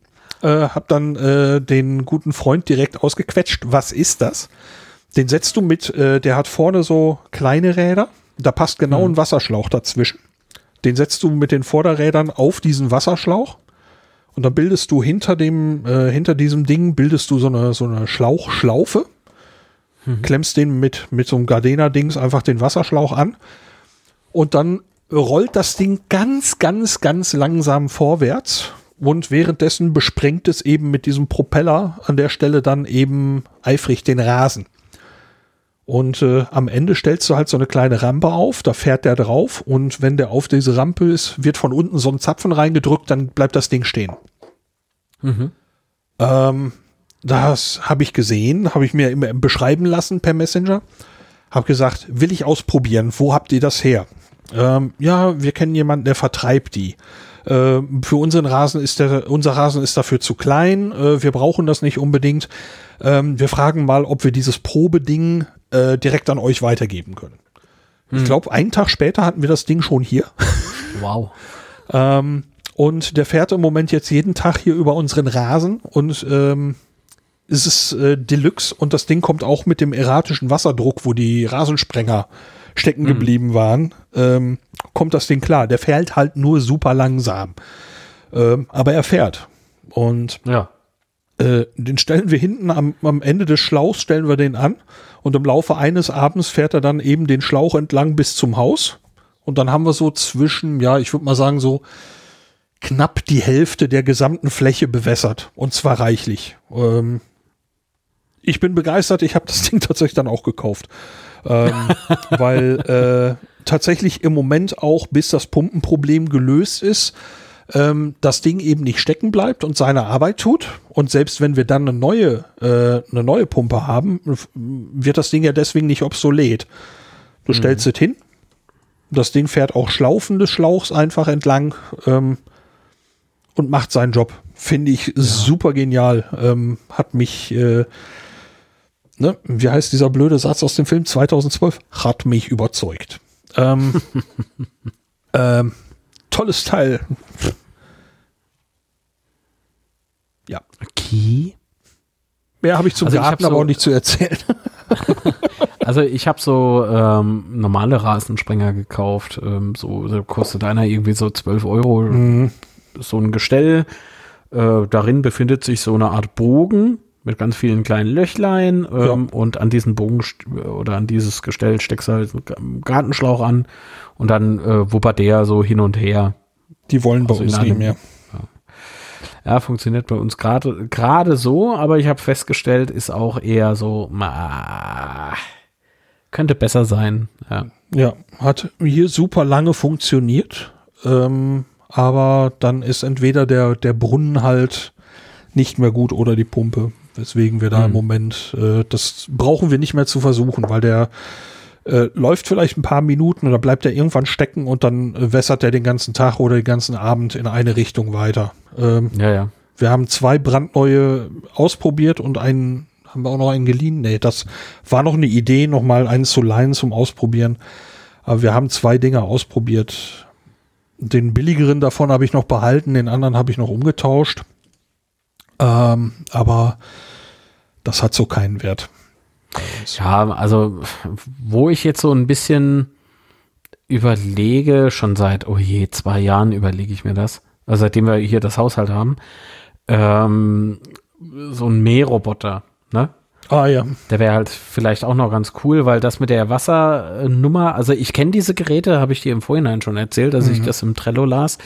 Äh, hab dann äh, den guten Freund direkt ausgequetscht. Was ist das? Den setzt du mit, äh, der hat vorne so kleine Räder. Da passt genau ein Wasserschlauch dazwischen. Den setzt du mit den Vorderrädern auf diesen Wasserschlauch. Und dann bildest du hinter dem, äh, hinter diesem Ding bildest du so eine, so eine Schlauchschlaufe. Klemmst den mit, mit so einem Gardena-Dings einfach den Wasserschlauch an. Und dann rollt das Ding ganz, ganz, ganz langsam vorwärts. Und währenddessen besprengt es eben mit diesem Propeller an der Stelle dann eben eifrig den Rasen. Und äh, am Ende stellst du halt so eine kleine Rampe auf, da fährt der drauf und wenn der auf diese Rampe ist, wird von unten so ein Zapfen reingedrückt, dann bleibt das Ding stehen. Ähm, das habe ich gesehen, habe ich mir immer beschreiben lassen per Messenger. Habe gesagt, will ich ausprobieren, wo habt ihr das her? Ähm, ja, wir kennen jemanden, der vertreibt die. Ähm, für unseren Rasen ist der, unser Rasen ist dafür zu klein, äh, wir brauchen das nicht unbedingt. Ähm, wir fragen mal, ob wir dieses Probeding äh, direkt an euch weitergeben können. Ich glaube, einen Tag später hatten wir das Ding schon hier. Wow. Ähm, und der fährt im Moment jetzt jeden Tag hier über unseren Rasen und ähm, es ist äh, Deluxe und das Ding kommt auch mit dem erratischen Wasserdruck, wo die Rasensprenger stecken geblieben waren, ähm, kommt das Ding klar. Der fährt halt nur super langsam. Ähm, aber er fährt. Und Ja. Äh, den stellen wir hinten am, am Ende des Schlauchs, stellen wir den an. Und im Laufe eines Abends fährt er dann eben den Schlauch entlang bis zum Haus. Und dann haben wir so zwischen, ja, ich würde mal sagen, so knapp die Hälfte der gesamten Fläche bewässert. Und zwar reichlich. Ähm, ich bin begeistert, ich habe das Ding tatsächlich dann auch gekauft. Ähm, weil äh, tatsächlich im Moment auch, bis das Pumpenproblem gelöst ist, ähm, das Ding eben nicht stecken bleibt und seine Arbeit tut. Und selbst wenn wir dann eine neue, äh, eine neue Pumpe haben, wird das Ding ja deswegen nicht obsolet. Du stellst es hin. Das Ding fährt auch Schlaufen des Schlauchs einfach entlang ähm, und macht seinen Job. Finde ich super genial. Ähm, hat mich, äh, ne, wie heißt dieser blöde Satz aus dem Film 2012? Hat mich überzeugt. Ähm, ähm, tolles Teil. Ja, Okay. mehr habe ich zum Also ich Garten hab aber so- auch nicht zu erzählen. Also ich habe so ähm, normale Rasensprenger gekauft. Ähm, so da kostet einer irgendwie so 12 Euro. Mhm. So ein Gestell. Äh, darin befindet sich so eine Art Bogen mit ganz vielen kleinen Löchlein. Ähm, Und an diesen Bogen oder an dieses Gestell steckst du halt einen Gartenschlauch an. Und dann äh, wuppert der so hin und her. Die wollen bei Also uns in nicht mehr. Ja, funktioniert bei uns gerade gerade so, aber ich habe festgestellt, ist auch eher so, ma, könnte besser sein. Ja. Ja, hat hier super lange funktioniert, ähm, aber dann ist entweder der, der Brunnen halt nicht mehr gut oder die Pumpe, weswegen wir da im Moment, äh, das brauchen wir nicht mehr zu versuchen, weil der äh, läuft vielleicht ein paar Minuten oder bleibt er irgendwann stecken und dann äh, wässert er den ganzen Tag oder den ganzen Abend in eine Richtung weiter. Ähm, ja, ja. wir haben zwei brandneue ausprobiert und einen haben wir auch noch einen geliehen. Nee, das war noch eine Idee, noch mal einen zu leihen zum Ausprobieren. Aber wir haben zwei Dinge ausprobiert. Den billigeren davon habe ich noch behalten, den anderen habe ich noch umgetauscht. Ähm, aber das hat so keinen Wert. Ja, also wo ich jetzt so ein bisschen überlege, schon seit, oh je, zwei Jahren überlege ich mir das, also seitdem wir hier das Haushalt haben, ähm, so ein Mähroboter, ne? Ah ja, Der wäre halt vielleicht auch noch ganz cool, weil das mit der Wassernummer, also ich kenne diese Geräte, habe ich dir im Vorhinein schon erzählt, dass ich das im Trello las.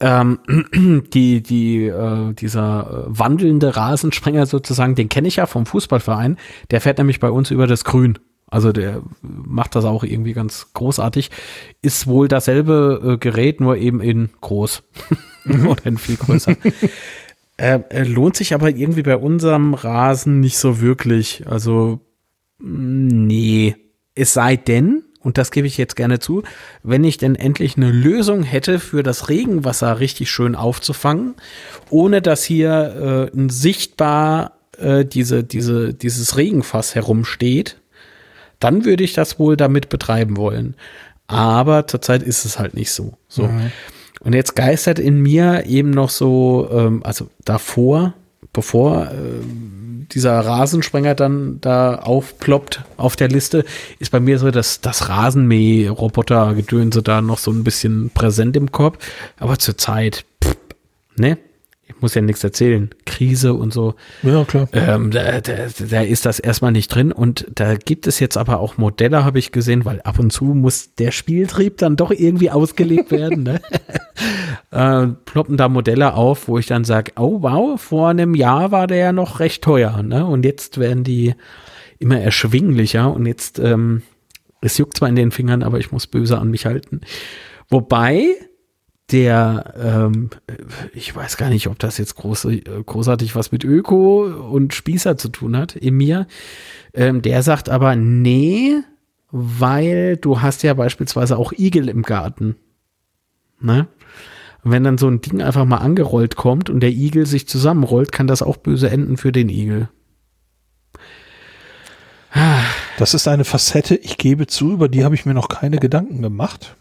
Ähm, die, die, äh, dieser äh, wandelnde Rasensprenger sozusagen, den kenne ich ja vom Fußballverein. Der fährt nämlich bei uns über das Grün. Also der macht das auch irgendwie ganz großartig. Ist wohl dasselbe äh, Gerät, nur eben in groß oder in viel größer. Äh, äh, lohnt sich aber irgendwie bei unserem Rasen nicht so wirklich. Also, mh, nee. es sei denn, und das gebe ich jetzt gerne zu, wenn ich denn endlich eine Lösung hätte für das Regenwasser richtig schön aufzufangen, ohne dass hier äh, ein sichtbar äh, diese, diese, dieses Regenfass herumsteht, dann würde ich das wohl damit betreiben wollen. Aber zurzeit ist es halt nicht so. so. Mhm. Und jetzt geistert in mir eben noch so, ähm, also davor, bevor äh, dieser Rasensprenger dann da aufploppt auf der Liste, ist bei mir so, dass das Rasenmäh-Roboter-Gedönse da noch so ein bisschen präsent im Kopf. Aber zurzeit, pff, ne? Ich muss ja nichts erzählen. Krise und so. Ja, klar. Ähm, da, da, da ist das erstmal nicht drin. Und da gibt es jetzt aber auch Modelle, habe ich gesehen, weil ab und zu muss der Spieltrieb dann doch irgendwie ausgelegt werden. Ne? äh, ploppen da Modelle auf, wo ich dann sage, oh wow, vor einem Jahr war der ja noch recht teuer. Ne? Und jetzt werden die immer erschwinglicher. Und jetzt, ähm, es juckt zwar in den Fingern, aber ich muss böse an mich halten. Wobei der, ähm, ich weiß gar nicht, ob das jetzt groß, großartig was mit Öko und Spießer zu tun hat, in mir, ähm, der sagt aber, nee, weil du hast ja beispielsweise auch Igel im Garten. Ne? Und wenn dann so ein Ding einfach mal angerollt kommt und der Igel sich zusammenrollt, kann das auch böse enden für den Igel. Das ist eine Facette, ich gebe zu, über die habe ich mir noch keine Gedanken gemacht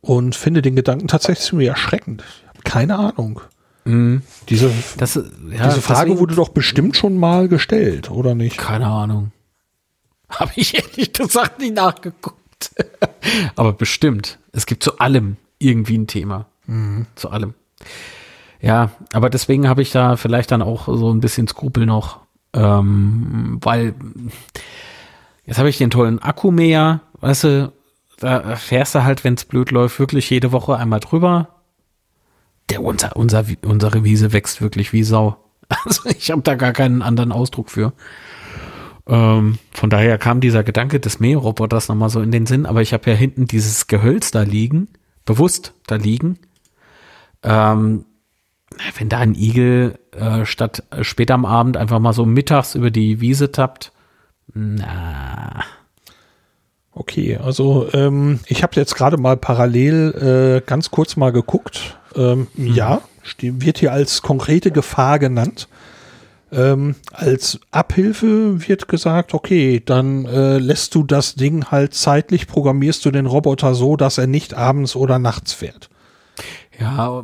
und finde den Gedanken tatsächlich ziemlich erschreckend. Keine Ahnung. Mhm. Diese, das, ja, diese Frage deswegen, wurde doch bestimmt schon mal gestellt, oder nicht? Keine Ahnung. Habe ich ehrlich gesagt nicht nachgeguckt. Aber bestimmt. Es gibt zu allem irgendwie ein Thema. Mhm. Zu allem. Ja, aber deswegen habe ich da vielleicht dann auch so ein bisschen Skrupel noch, ähm, weil jetzt habe ich den tollen Akku mehr, weißt du, da fährst du halt, wenn es blöd läuft, wirklich jede Woche einmal drüber. Der unser, unser, unsere Wiese wächst wirklich wie Sau. Also ich habe da gar keinen anderen Ausdruck für. Ähm, von daher kam dieser Gedanke des Mähroboters nochmal so in den Sinn, aber ich habe ja hinten dieses Gehölz da liegen, bewusst da liegen. Ähm, wenn da ein Igel äh, statt äh, später am Abend einfach mal so mittags über die Wiese tappt, na, Okay, also ähm, ich habe jetzt gerade mal parallel äh, ganz kurz mal geguckt. Ähm, mhm. Ja, wird hier als konkrete Gefahr genannt. Ähm, als Abhilfe wird gesagt, okay, dann äh, lässt du das Ding halt zeitlich, programmierst du den Roboter so, dass er nicht abends oder nachts fährt. Ja.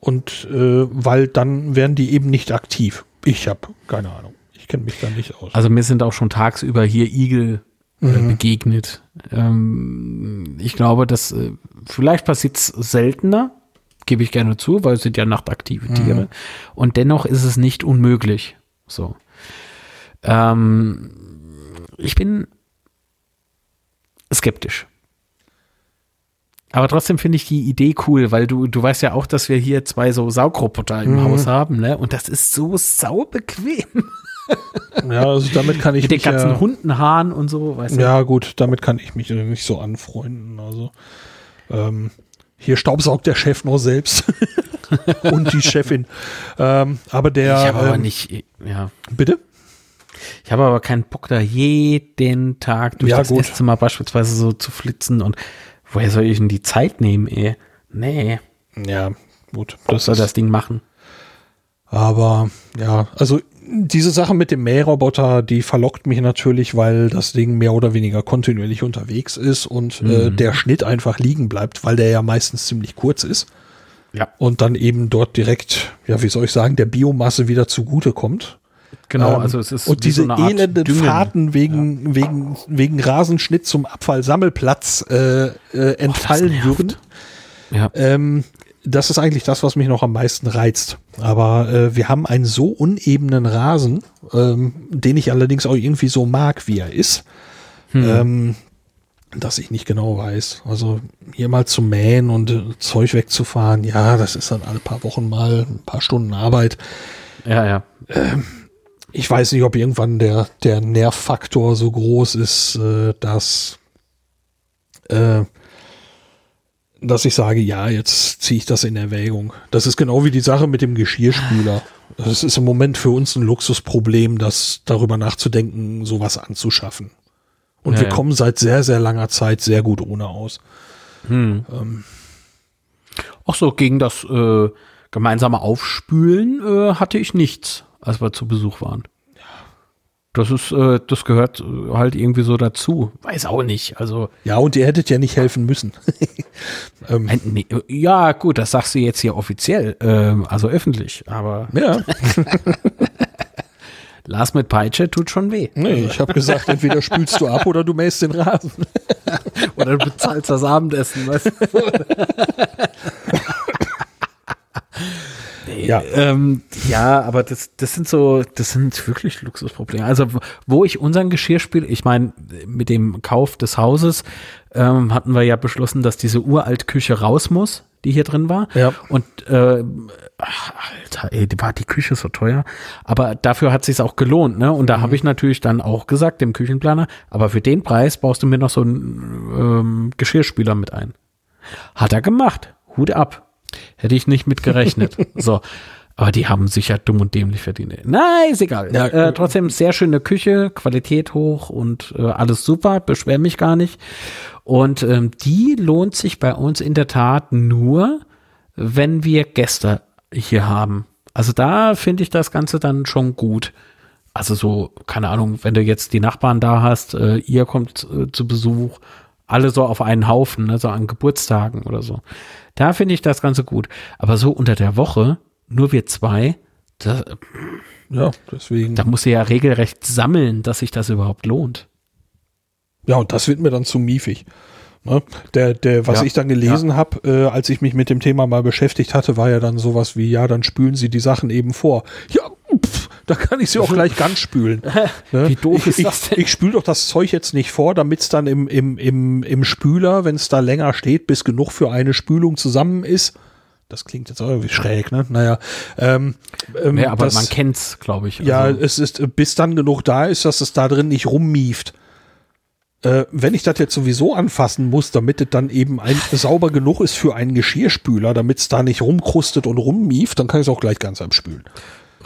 Und äh, weil dann werden die eben nicht aktiv. Ich habe keine Ahnung. Ich kenne mich da nicht aus. Also mir sind auch schon tagsüber hier Igel mhm. begegnet. Ähm, ich glaube, dass äh, vielleicht passiert es seltener, gebe ich gerne zu, weil es sind ja nachtaktive Tiere. Mhm. Und dennoch ist es nicht unmöglich. So. Ähm, ich bin skeptisch. Aber trotzdem finde ich die Idee cool, weil du, du weißt ja auch, dass wir hier zwei so Saugroboter im mhm. Haus haben, ne? Und das ist so saubequem. Ja, also damit kann ich Mit mich den ganzen ja, Hundenhaaren und so, weißt du? Ja, gut, damit kann ich mich nicht so anfreunden. Also ähm, hier staubsaugt der Chef nur selbst und die Chefin. Ähm, aber der. Ich habe ähm, aber nicht, ja. Bitte? Ich habe aber keinen Bock da jeden Tag durch ja, das gut. Esszimmer beispielsweise so zu flitzen und woher soll ich denn die Zeit nehmen, ey? Nee. Ja, gut. Das soll das Ding machen. Aber ja, also diese Sache mit dem Mähroboter, die verlockt mich natürlich, weil das Ding mehr oder weniger kontinuierlich unterwegs ist und äh, mhm. äh, der Schnitt einfach liegen bleibt, weil der ja meistens ziemlich kurz ist. Ja. Und dann eben dort direkt, ja, wie soll ich sagen, der Biomasse wieder zugute kommt. Genau, ähm, also es ist und diese so elenden Düngen. Fahrten wegen ja. wegen wegen Rasenschnitt zum Abfallsammelplatz äh, äh, entfallen oh, würden. Ja. Ähm, das ist eigentlich das, was mich noch am meisten reizt. Aber äh, wir haben einen so unebenen Rasen, ähm, den ich allerdings auch irgendwie so mag, wie er ist, hm. ähm, dass ich nicht genau weiß. Also hier mal zu mähen und äh, Zeug wegzufahren, ja, das ist dann alle paar Wochen mal ein paar Stunden Arbeit. Ja, ja. Ähm, ich weiß nicht, ob irgendwann der, der Nervfaktor so groß ist, äh, dass äh, dass ich sage, ja, jetzt ziehe ich das in Erwägung. Das ist genau wie die Sache mit dem Geschirrspüler. Das ist im Moment für uns ein Luxusproblem, das darüber nachzudenken, sowas anzuschaffen. Und Ja, wir ja. kommen seit sehr, sehr langer Zeit sehr gut ohne aus. Auch so gegen das äh, gemeinsame Aufspülen äh, hatte ich nichts, als wir zu Besuch waren. Das ist, äh, das gehört äh, halt irgendwie so dazu. Weiß auch nicht. Also, Ja, und ihr hättet ja nicht helfen müssen. ähm, äh, äh, ja, gut, das sagst du jetzt hier offiziell, ähm, also öffentlich. Aber ja, Lars mit Peitsche tut schon weh. nee, ich habe gesagt, entweder spülst du ab oder du mähst den Rasen. Oder du bezahlst das Abendessen, weißt du? Ja, Ähm, ja, aber das, das sind so, das sind wirklich Luxusprobleme. Also, wo- ich unseren Geschirrspiel, ich meine, mit dem Kauf des Hauses ähm, hatten wir ja beschlossen, dass diese Uraltküche raus muss, die hier drin war. Ja. Und äh, ach, Alter, ey, die war die Küche so teuer. Aber dafür hat sich's auch gelohnt, ne? Und da habe ich natürlich dann auch gesagt, dem Küchenplaner, aber für den Preis baust du mir noch so einen ähm, Geschirrspüler mit ein. Hat er gemacht. Hut ab. Hätte ich nicht mit gerechnet. so. Aber die haben sich ja dumm und dämlich verdient. Nein, ist egal. Ja, äh, trotzdem sehr schöne Küche, Qualität hoch und äh, alles super, beschwer mich gar nicht. Und ähm, die lohnt sich bei uns in der Tat nur, wenn wir Gäste hier haben. Also da finde ich das Ganze dann schon gut. Also so, keine Ahnung, wenn du jetzt die Nachbarn da hast, äh, ihr kommt äh, zu Besuch, alle so auf einen Haufen, ne, so an Geburtstagen oder so. Da finde ich das Ganze gut. Aber so unter der Woche, nur wir zwei, da, ja, deswegen. da muss ich ja regelrecht sammeln, dass sich das überhaupt lohnt. Ja, und das wird mir dann zu miefig. Ne? Der, der, was Ja, ich dann gelesen habe, äh, als ich mich mit dem Thema mal beschäftigt hatte, war ja dann sowas wie, ja, dann spülen Sie die Sachen eben vor. Ja, pff, da kann ich sie auch gleich ganz spülen. Ne? Wie doof ich, ist das ich, denn? Ich spüle doch das Zeug jetzt nicht vor, damit es dann im, im, im, im Spüler, wenn es da länger steht, bis genug für eine Spülung zusammen ist. Das klingt jetzt auch irgendwie schräg, ne? Naja. Ähm, ähm, Ja, aber das, man kennt's, glaube ich. ja, Also, es ist, bis dann genug da ist, dass es da drin nicht rummieft. Äh, wenn ich das jetzt sowieso anfassen muss, damit es dann eben ein, sauber genug ist für einen Geschirrspüler, damit es da nicht rumkrustet und rummieft, dann kann ich es auch gleich ganz abspülen.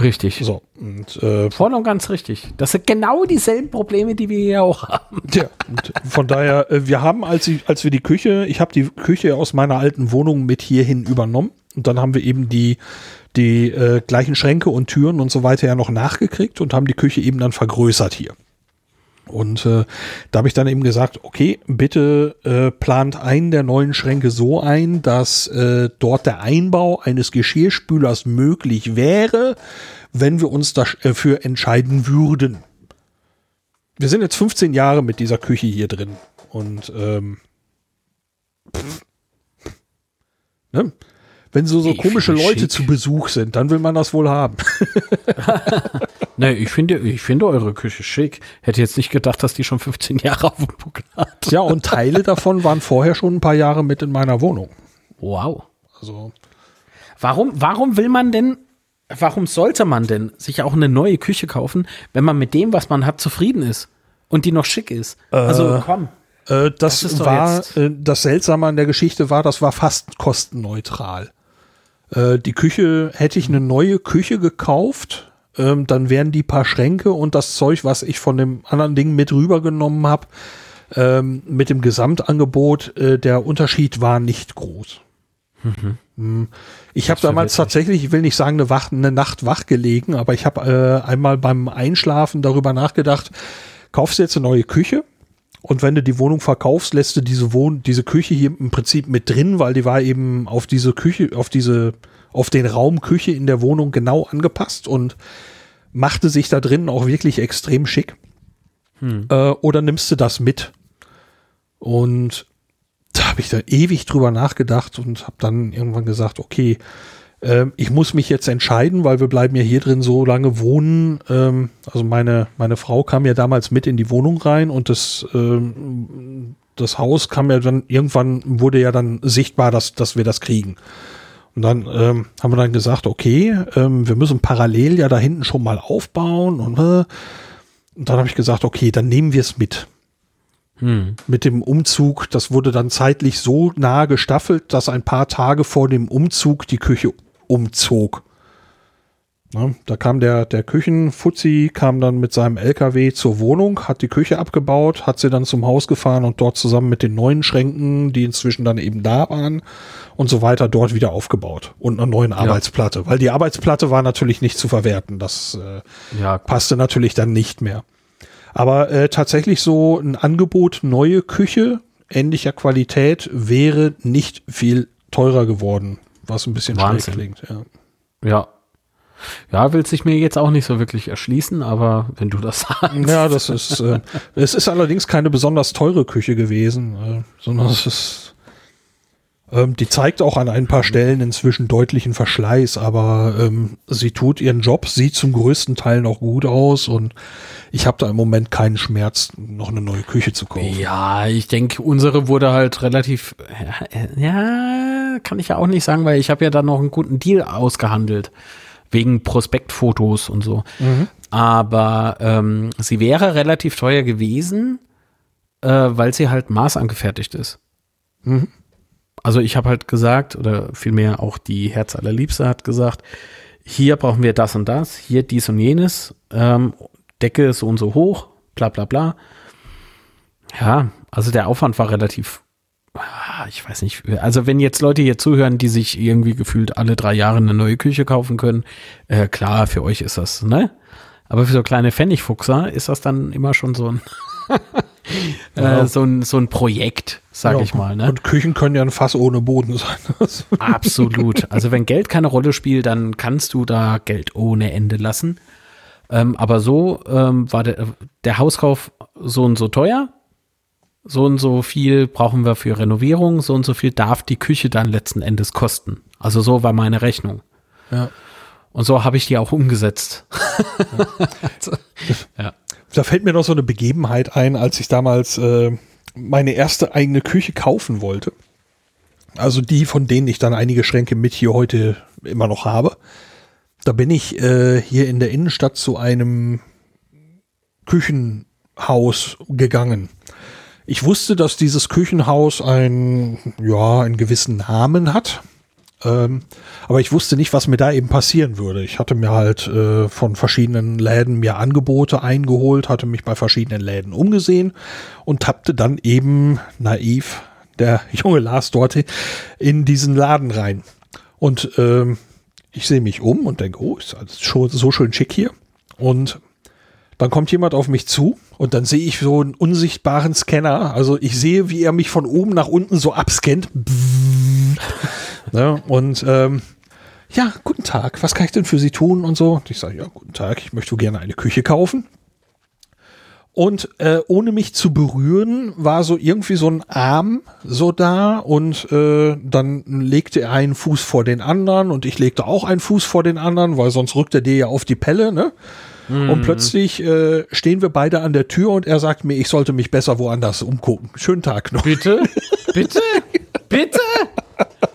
richtig. So, und, äh, Voll und ganz richtig. Das sind genau dieselben Probleme, die wir hier auch haben. ja, und von daher, äh, wir haben, als, ich, als wir die Küche, ich habe die Küche aus meiner alten Wohnung mit hierhin übernommen und dann haben wir eben die, die äh, gleichen Schränke und Türen und so weiter ja noch nachgekriegt und haben die Küche eben dann vergrößert hier. Und äh, da habe ich dann eben gesagt, okay, bitte äh, plant einen der neuen Schränke so ein, dass äh, dort der Einbau eines Geschirrspülers möglich wäre, wenn wir uns dafür entscheiden würden. Wir sind jetzt 15 Jahre mit dieser Küche hier drin und ähm, pff, ne? Wenn so so Ich komische Leute schick. zu Besuch sind, dann will man das wohl haben. Nee, ich finde, ich finde eure Küche schick. Hätte jetzt nicht gedacht, dass die schon 15 Jahre auf dem Buckel hat. ja, und Teile davon waren vorher schon ein paar Jahre mit in meiner Wohnung. Wow. Also Warum, warum will man denn, warum sollte man denn sich auch eine neue Küche kaufen, wenn man mit dem, was man hat, zufrieden ist und die noch schick ist? also komm. Äh, das, Das war, äh, das Seltsame an der Geschichte war, das war fast kostenneutral. Äh, die Küche, hätte ich eine neue Küche gekauft, ähm, dann wären die paar Schränke und das Zeug, was ich von dem anderen Ding mit rübergenommen habe, ähm, mit dem Gesamtangebot, äh, der Unterschied war nicht groß. Hm. Ich habe damals tatsächlich, ich will nicht sagen, eine, Wach, eine Nacht wach gelegen, aber ich habe äh, einmal beim Einschlafen darüber nachgedacht, kaufst du jetzt eine neue Küche und wenn du die Wohnung verkaufst, lässt du diese Wohn diese Küche hier im Prinzip mit drin, weil die war eben auf diese Küche, auf diese, auf den Raum Küche in der Wohnung genau angepasst und machte sich da drin auch wirklich extrem schick. Äh, oder nimmst du das mit? Und da habe ich da ewig drüber nachgedacht und habe dann irgendwann gesagt, okay, ähm, ich muss mich jetzt entscheiden, weil wir bleiben ja hier drin so lange wohnen. Ähm, also meine, meine Frau kam ja damals mit in die Wohnung rein und das, ähm, das Haus kam ja dann, irgendwann wurde ja dann sichtbar, dass, dass wir das kriegen. Und dann ähm, haben wir dann gesagt, okay, ähm, wir müssen parallel ja da hinten schon mal aufbauen und, äh, und dann habe ich gesagt, okay, dann nehmen wir es mit Hm. mit dem Umzug, das wurde dann zeitlich so nah gestaffelt, dass ein paar Tage vor dem Umzug die Küche umzog. Ne? Da kam der, der Küchenfuzzi, kam dann mit seinem LKW zur Wohnung, hat die Küche abgebaut, hat sie dann zum Haus gefahren und dort zusammen mit den neuen Schränken, die inzwischen dann eben da waren und so weiter, dort wieder aufgebaut und einer neuen Arbeitsplatte. Ja. Weil die Arbeitsplatte war natürlich nicht zu verwerten. Das äh, ja, passte natürlich dann nicht mehr. Aber äh, tatsächlich so ein Angebot, neue Küche, ähnlicher Qualität, wäre nicht viel teurer geworden, was ein bisschen Wahnsinn. klingt. Ja. ja, ja, will sich mir jetzt auch nicht so wirklich erschließen, aber wenn du das sagst. Ja, das ist, äh, es ist allerdings keine besonders teure Küche gewesen, äh, sondern es ist, ähm, die zeigt auch an ein paar Stellen inzwischen deutlichen Verschleiß, aber ähm, sie tut ihren Job, sieht zum größten Teil noch gut aus und ich habe da im Moment keinen Schmerz, noch eine neue Küche zu kaufen. Ja, ich denke, unsere wurde halt relativ, ja, kann ich ja auch nicht sagen, weil ich habe ja da noch einen guten Deal ausgehandelt wegen Prospektfotos und so. Mhm. Aber ähm, sie wäre relativ teuer gewesen, äh, weil sie halt maßangefertigt ist. Mhm. Also ich habe halt gesagt, oder vielmehr auch die Herz allerliebste hat gesagt, hier brauchen wir das und das, hier dies und jenes, ähm, Decke so und so hoch, bla bla bla. Ja, also der Aufwand war relativ Ah, ich weiß nicht, also wenn jetzt Leute hier zuhören, die sich irgendwie gefühlt alle drei Jahre eine neue Küche kaufen können, äh, klar, für euch ist das, ne? Aber für so kleine Pfennigfuchser ist das dann immer schon so ein, äh, so ein, so ein Projekt, sag ja, ich mal. Ne? Und Küchen können ja ein Fass ohne Boden sein. Absolut. Also wenn Geld keine Rolle spielt, dann kannst du da Geld ohne Ende lassen. Ähm, aber so ähm, war der, der Hauskauf so und so teuer so und so viel brauchen wir für Renovierung, so und so viel darf die Küche dann letzten Endes kosten. Also so war meine Rechnung. Ja. Und so habe ich die auch umgesetzt. Ja. also, ja. Da fällt mir noch so eine Begebenheit ein, als ich damals äh, meine erste eigene Küche kaufen wollte. Also die, von denen ich dann einige Schränke mit hier heute immer noch habe. Da bin ich äh, hier in der Innenstadt zu einem Küchenhaus gegangen. Ich wusste, dass dieses Küchenhaus ein, ja, einen gewissen Namen hat. Ähm, aber ich wusste nicht, was mir da eben passieren würde. Ich hatte mir halt äh, von verschiedenen Läden mir Angebote eingeholt, hatte mich bei verschiedenen Läden umgesehen und tappte dann eben naiv der junge Lars dort in diesen Laden rein. Und ähm, ich sehe mich um und denke, oh, ist alles schon so schön schick hier. Und dann kommt jemand auf mich zu und dann sehe ich so einen unsichtbaren Scanner. Also ich sehe, wie er mich von oben nach unten so abscannt. Ne? Und ähm, ja, guten Tag, was kann ich denn für Sie tun und so? Und ich sage, ja, guten Tag, ich möchte gerne eine Küche kaufen. Und äh, ohne mich zu berühren, war so irgendwie so ein Arm so da und äh, dann legte er einen Fuß vor den anderen und ich legte auch einen Fuß vor den anderen, weil sonst rückt er dir ja auf die Pelle, ne? Mhm. Und plötzlich äh, stehen wir beide an der Tür und er sagt mir, ich sollte mich besser woanders umgucken. Schönen Tag noch. Bitte? Bitte? Bitte?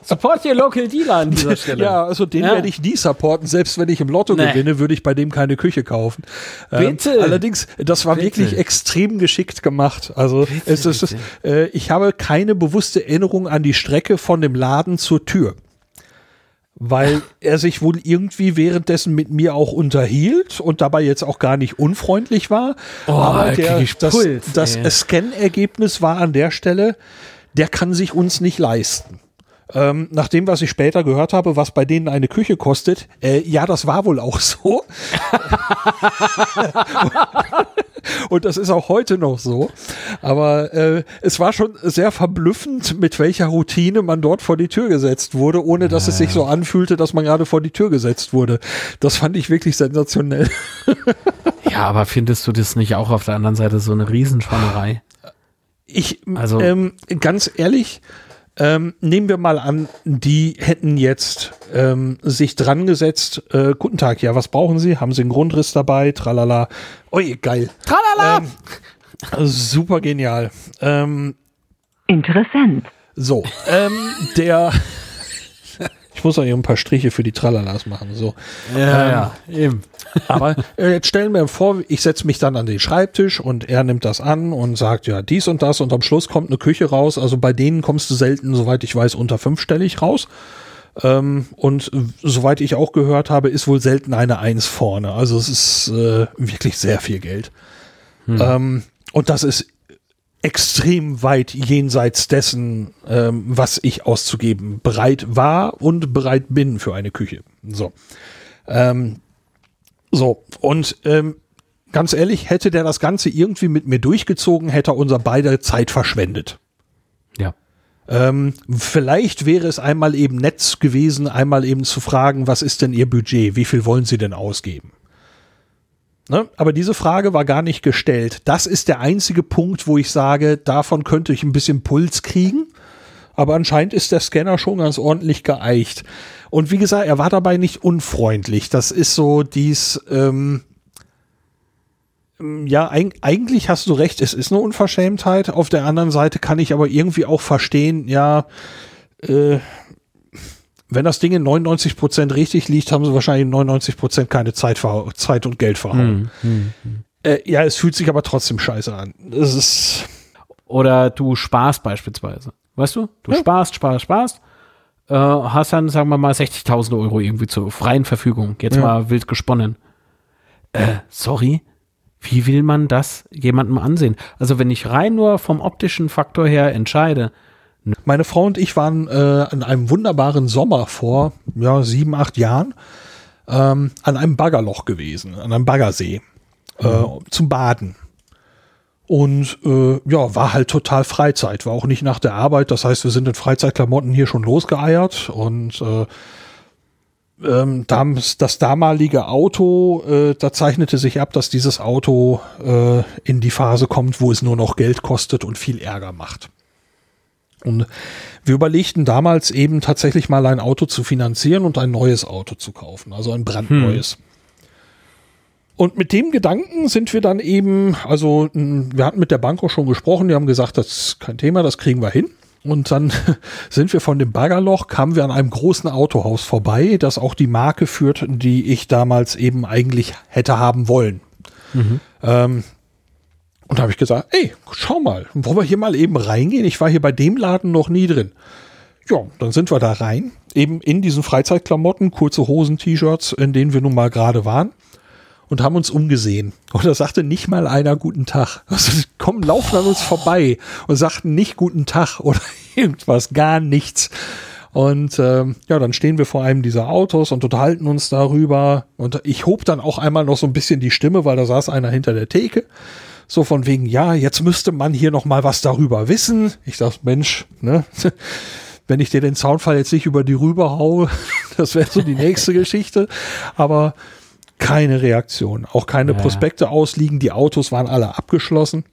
Support your local dealer an dieser Stelle. Ja, also den ja. werde ich nie supporten. Selbst wenn ich im Lotto nee. gewinne, würde ich bei dem keine Küche kaufen. Ähm, bitte. Ähm, allerdings, das war bitte. wirklich extrem geschickt gemacht. Also bitte, es ist, äh, ich habe keine bewusste Erinnerung an die Strecke von dem Laden zur Tür weil er sich wohl irgendwie währenddessen mit mir auch unterhielt und dabei jetzt auch gar nicht unfreundlich war. Oh, Aber der, das, Puls, das Scan-Ergebnis war an der Stelle, der kann sich uns nicht leisten. Ähm, nach dem, was ich später gehört habe, was bei denen eine Küche kostet, äh, ja, das war wohl auch so. Und das ist auch heute noch so. Aber äh, es war schon sehr verblüffend, mit welcher Routine man dort vor die Tür gesetzt wurde, ohne dass ja. es sich so anfühlte, dass man gerade vor die Tür gesetzt wurde. Das fand ich wirklich sensationell. ja, aber findest du das nicht auch auf der anderen Seite so eine Riesenschwammerei? Ich, also, ähm, ganz ehrlich, ähm, nehmen wir mal an, die hätten jetzt ähm, sich dran gesetzt. Äh, guten Tag, ja, was brauchen Sie? Haben Sie einen Grundriss dabei? Tralala. Ui, geil. Tralala! Ähm, super genial. Ähm, Interessant. So, ähm, der ich muss auch hier ein paar Striche für die Tralalas machen. So. Ja, ähm, ja, eben. aber äh, jetzt stellen wir vor, ich setze mich dann an den Schreibtisch und er nimmt das an und sagt, ja, dies und das und am Schluss kommt eine Küche raus. Also bei denen kommst du selten, soweit ich weiß, unter fünfstellig raus. Ähm, und soweit ich auch gehört habe, ist wohl selten eine Eins vorne. Also es ist äh, wirklich sehr viel Geld. Hm. Ähm, und das ist extrem weit jenseits dessen, ähm, was ich auszugeben bereit war und bereit bin für eine Küche. So. Ähm, so, und ähm, ganz ehrlich, hätte der das Ganze irgendwie mit mir durchgezogen, hätte er unser beide Zeit verschwendet. Ja. Ähm, vielleicht wäre es einmal eben nett gewesen, einmal eben zu fragen, was ist denn Ihr Budget? Wie viel wollen Sie denn ausgeben? Ne? Aber diese Frage war gar nicht gestellt. Das ist der einzige Punkt, wo ich sage, davon könnte ich ein bisschen Puls kriegen. Aber anscheinend ist der Scanner schon ganz ordentlich geeicht. Und wie gesagt, er war dabei nicht unfreundlich. Das ist so dies, ähm, ja, eig eigentlich hast du recht, es ist eine Unverschämtheit. Auf der anderen Seite kann ich aber irgendwie auch verstehen, ja, äh, wenn das Ding in 99 Prozent richtig liegt, haben sie wahrscheinlich in 99 Prozent keine Zeit, Zeit und Geld verhauen. Hm, hm. Äh, ja, es fühlt sich aber trotzdem scheiße an. Es ist Oder du sparst beispielsweise. Weißt du? Du ja. sparst, sparst, sparst. Äh, hast dann, sagen wir mal, 60.000 Euro irgendwie zur freien Verfügung. Jetzt ja. mal wild gesponnen. Äh, sorry, wie will man das jemandem ansehen? Also wenn ich rein nur vom optischen Faktor her entscheide. Meine Frau und ich waren äh, an einem wunderbaren Sommer vor ja, sieben, acht Jahren ähm, an einem Baggerloch gewesen, an einem Baggersee äh, mhm. zum Baden. Und äh, ja, war halt total Freizeit, war auch nicht nach der Arbeit. Das heißt, wir sind in Freizeitklamotten hier schon losgeeiert und äh, ähm, das damalige Auto, äh, da zeichnete sich ab, dass dieses Auto äh, in die Phase kommt, wo es nur noch Geld kostet und viel Ärger macht. Und wir überlegten damals eben tatsächlich mal ein Auto zu finanzieren und ein neues Auto zu kaufen, also ein brandneues. Hm. Und mit dem Gedanken sind wir dann eben, also wir hatten mit der Bank auch schon gesprochen, die haben gesagt, das ist kein Thema, das kriegen wir hin. Und dann sind wir von dem Baggerloch, kamen wir an einem großen Autohaus vorbei, das auch die Marke führt, die ich damals eben eigentlich hätte haben wollen. Mhm. Ähm, und da habe ich gesagt, ey, schau mal, wollen wir hier mal eben reingehen? Ich war hier bei dem Laden noch nie drin. Ja, dann sind wir da rein, eben in diesen Freizeitklamotten, kurze Hosen, T-Shirts, in denen wir nun mal gerade waren und haben uns umgesehen. Und da sagte nicht mal einer guten Tag. Also kommen, laufen an uns vorbei und sagten nicht guten Tag oder irgendwas, gar nichts. Und ähm, ja, dann stehen wir vor einem dieser Autos und unterhalten uns darüber. Und ich hob dann auch einmal noch so ein bisschen die Stimme, weil da saß einer hinter der Theke. So von wegen, ja, jetzt müsste man hier noch mal was darüber wissen. Ich dachte, Mensch, ne? Wenn ich dir den Soundfall jetzt nicht über die rüber haue, das wäre so die nächste Geschichte. Aber keine Reaktion, auch keine ja. Prospekte ausliegen, die Autos waren alle abgeschlossen.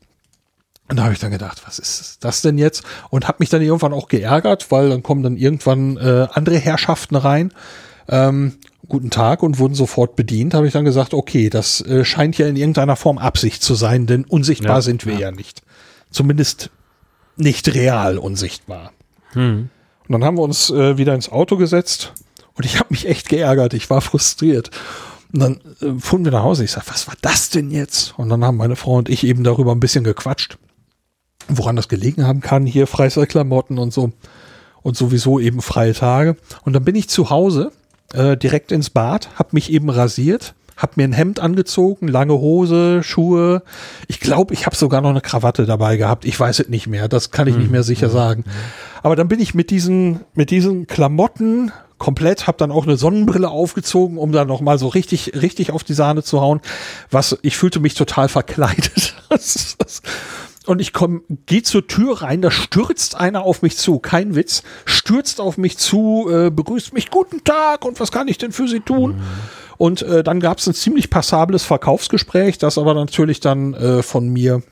Und da habe ich dann gedacht, was ist das denn jetzt? Und habe mich dann irgendwann auch geärgert, weil dann kommen dann irgendwann äh, andere Herrschaften rein. Ähm, guten Tag und wurden sofort bedient. Habe ich dann gesagt, okay, das äh, scheint ja in irgendeiner Form Absicht zu sein, denn unsichtbar ja, sind wir ja. ja. nicht. Zumindest nicht real unsichtbar. Hm. Und dann haben wir uns äh, wieder ins Auto gesetzt und ich habe mich echt geärgert. Ich war frustriert. Und dann äh, fuhren wir nach Hause. Ich sage, was war das denn jetzt? Und dann haben meine Frau und ich eben darüber ein bisschen gequatscht, woran das gelegen haben kann. Hier Freizeitklamotten und so. Und sowieso eben freie Tage. Und dann bin ich zu Hause, äh, direkt ins Bad, hab mich eben rasiert, hab mir ein Hemd angezogen, lange Hose, Schuhe. Ich glaube, ich habe sogar noch eine Krawatte dabei gehabt. Ich weiß es nicht mehr. Das kann ich nicht mehr sicher mhm. sagen. Aber dann bin ich mit diesen, mit diesen Klamotten komplett, habe dann auch eine Sonnenbrille aufgezogen, um dann noch mal so richtig, richtig auf die Sahne zu hauen. Was, ich fühlte mich total verkleidet. Und ich komme, gehe zur Tür rein, da stürzt einer auf mich zu, kein Witz, stürzt auf mich zu, äh, begrüßt mich, guten Tag und was kann ich denn für Sie tun? Mhm. Und äh, dann gab es ein ziemlich passables Verkaufsgespräch, das aber natürlich dann äh, von mir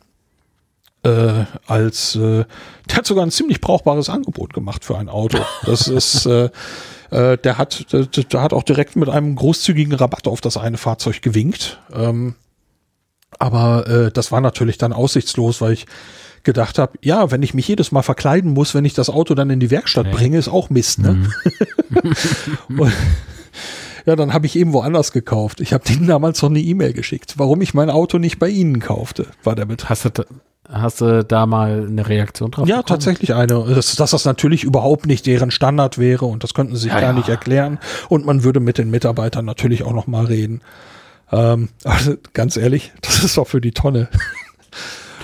äh, als, äh, der hat sogar ein ziemlich brauchbares Angebot gemacht für ein Auto. Das ist, äh, äh, der hat, der, der, hat auch direkt mit einem großzügigen Rabatt auf das eine Fahrzeug gewinkt. Ähm, aber äh, das war natürlich dann aussichtslos, weil ich gedacht habe, ja, wenn ich mich jedes Mal verkleiden muss, wenn ich das Auto dann in die Werkstatt nee. bringe, ist auch Mist, ne? Mhm. Und, ja, dann habe ich eben woanders gekauft. Ich habe denen damals noch eine E-Mail geschickt, warum ich mein Auto nicht bei ihnen kaufte, war der Betrag. Hast du, Hast du da mal eine Reaktion drauf? Ja, bekommen? tatsächlich eine. Dass, dass das natürlich überhaupt nicht deren Standard wäre und das könnten sie sich Ja, gar ja. nicht erklären. Und man würde mit den Mitarbeitern natürlich auch noch mal reden. Ähm, also ganz ehrlich, das ist doch für die Tonne.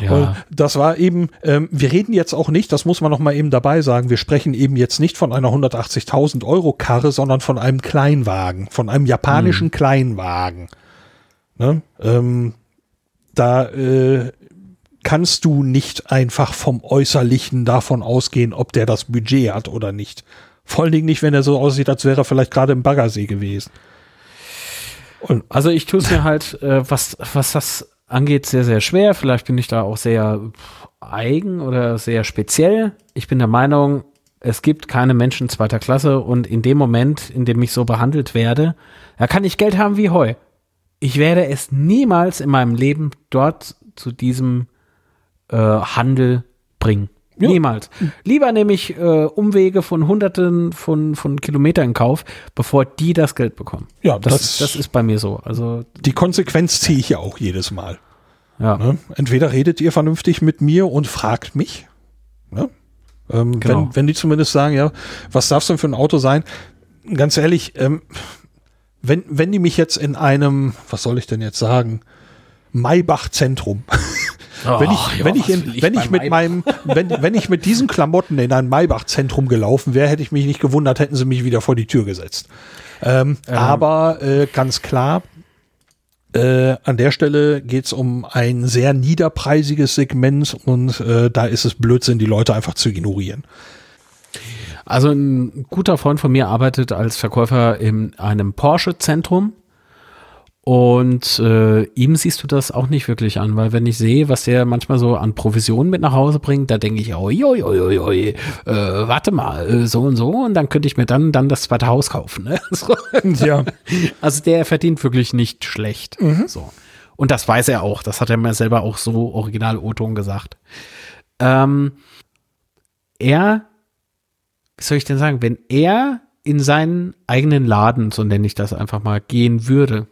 Und Ja. das war eben, ähm, wir reden jetzt auch nicht, das muss man noch mal eben dabei sagen, wir sprechen eben jetzt nicht von einer 180.000 Euro Karre, sondern von einem Kleinwagen, von einem japanischen Kleinwagen. Ne? Ähm, da äh, kannst du nicht einfach vom Äußerlichen davon ausgehen, ob der das Budget hat oder nicht. Vor allen Dingen nicht, wenn er so aussieht, als wäre er vielleicht gerade im Baggersee gewesen. Und Also ich tue es mir halt, äh, was, was das angeht, sehr, sehr schwer. Vielleicht bin ich da auch sehr eigen oder sehr speziell. Ich bin der Meinung, es gibt keine Menschen zweiter Klasse und in dem Moment, in dem ich so behandelt werde, da kann ich Geld haben wie Heu. Ich werde es niemals in meinem Leben dort zu diesem äh, Handel bringen. Ja. Niemals. Lieber nehme ich äh, Umwege von Hunderten von, von Kilometern in Kauf, bevor die das Geld bekommen. ja, Das, das, das, ist bei mir so. Also, die Konsequenz ziehe ich ja auch jedes Mal. ja. Ne? Entweder redet ihr vernünftig mit mir und fragt mich. Ne? Ähm, Genau. wenn, wenn die zumindest sagen, ja, was darf es denn für ein Auto sein? Ganz ehrlich, ähm, wenn, wenn die mich jetzt in einem, was soll ich denn jetzt sagen, Maybach-Zentrum, wenn ich, Oh, ja, wenn ich, in, ich wenn ich mit Maybach? meinem, wenn, wenn ich mit diesen Klamotten in ein Maybach-Zentrum gelaufen wäre, hätte ich mich nicht gewundert, hätten sie mich wieder vor die Tür gesetzt. Ähm, Aber äh, ganz klar, äh, an der Stelle geht's um ein sehr niederpreisiges Segment und äh, da ist es Blödsinn, die Leute einfach zu ignorieren. Also ein guter Freund von mir arbeitet als Verkäufer in einem Porsche-Zentrum und äh, ihm siehst du das auch nicht wirklich an, weil wenn ich sehe, was der manchmal so an Provisionen mit nach Hause bringt, da denke ich, oi, oi, oi, oi, äh, warte mal, äh, so und so und dann könnte ich mir dann, dann das zweite Haus kaufen. Ne? So. Ja. Also der verdient wirklich nicht schlecht. So. Und das weiß er auch. Das hat er mir selber auch so original O-Ton gesagt. Ähm, er, wie soll ich denn sagen, wenn er in seinen eigenen Laden, so nenne ich das einfach mal, gehen würde,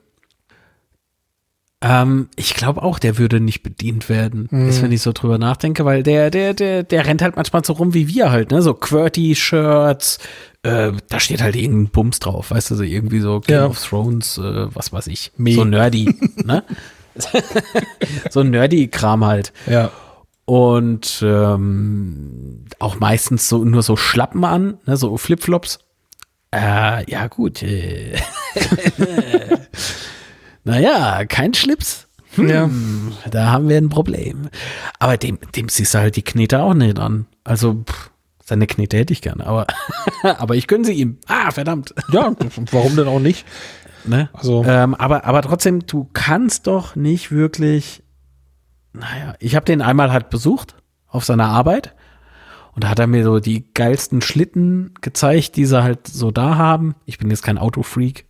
ähm, ich glaube auch, der würde nicht bedient werden, ist, wenn ich so drüber nachdenke, weil der, der, der, der rennt halt manchmal so rum wie wir halt, ne? So QWERTY-Shirts, äh, da steht halt irgendein Bums drauf, weißt du, so irgendwie so Game Ja. of Thrones, äh, was weiß ich. Me. So nerdy, ne? so nerdy-Kram halt. Ja. Und ähm, auch meistens so nur so Schlappen an, ne, so Flipflops. Äh, ja, gut. Naja, kein Schlips. Hm, Ja. Da haben wir ein Problem. Aber dem, dem siehst du halt die Knete auch nicht an. Also, pff, seine Knete hätte ich gerne, aber, aber ich gönne sie ihm. Ah, verdammt. Ja, warum denn auch nicht? Ne? Also- ähm, aber, aber trotzdem, du kannst doch nicht wirklich. Naja, ich habe den einmal halt besucht auf seiner Arbeit und da hat er mir so die geilsten Schlitten gezeigt, die sie halt so da haben. Ich bin jetzt kein Autofreak.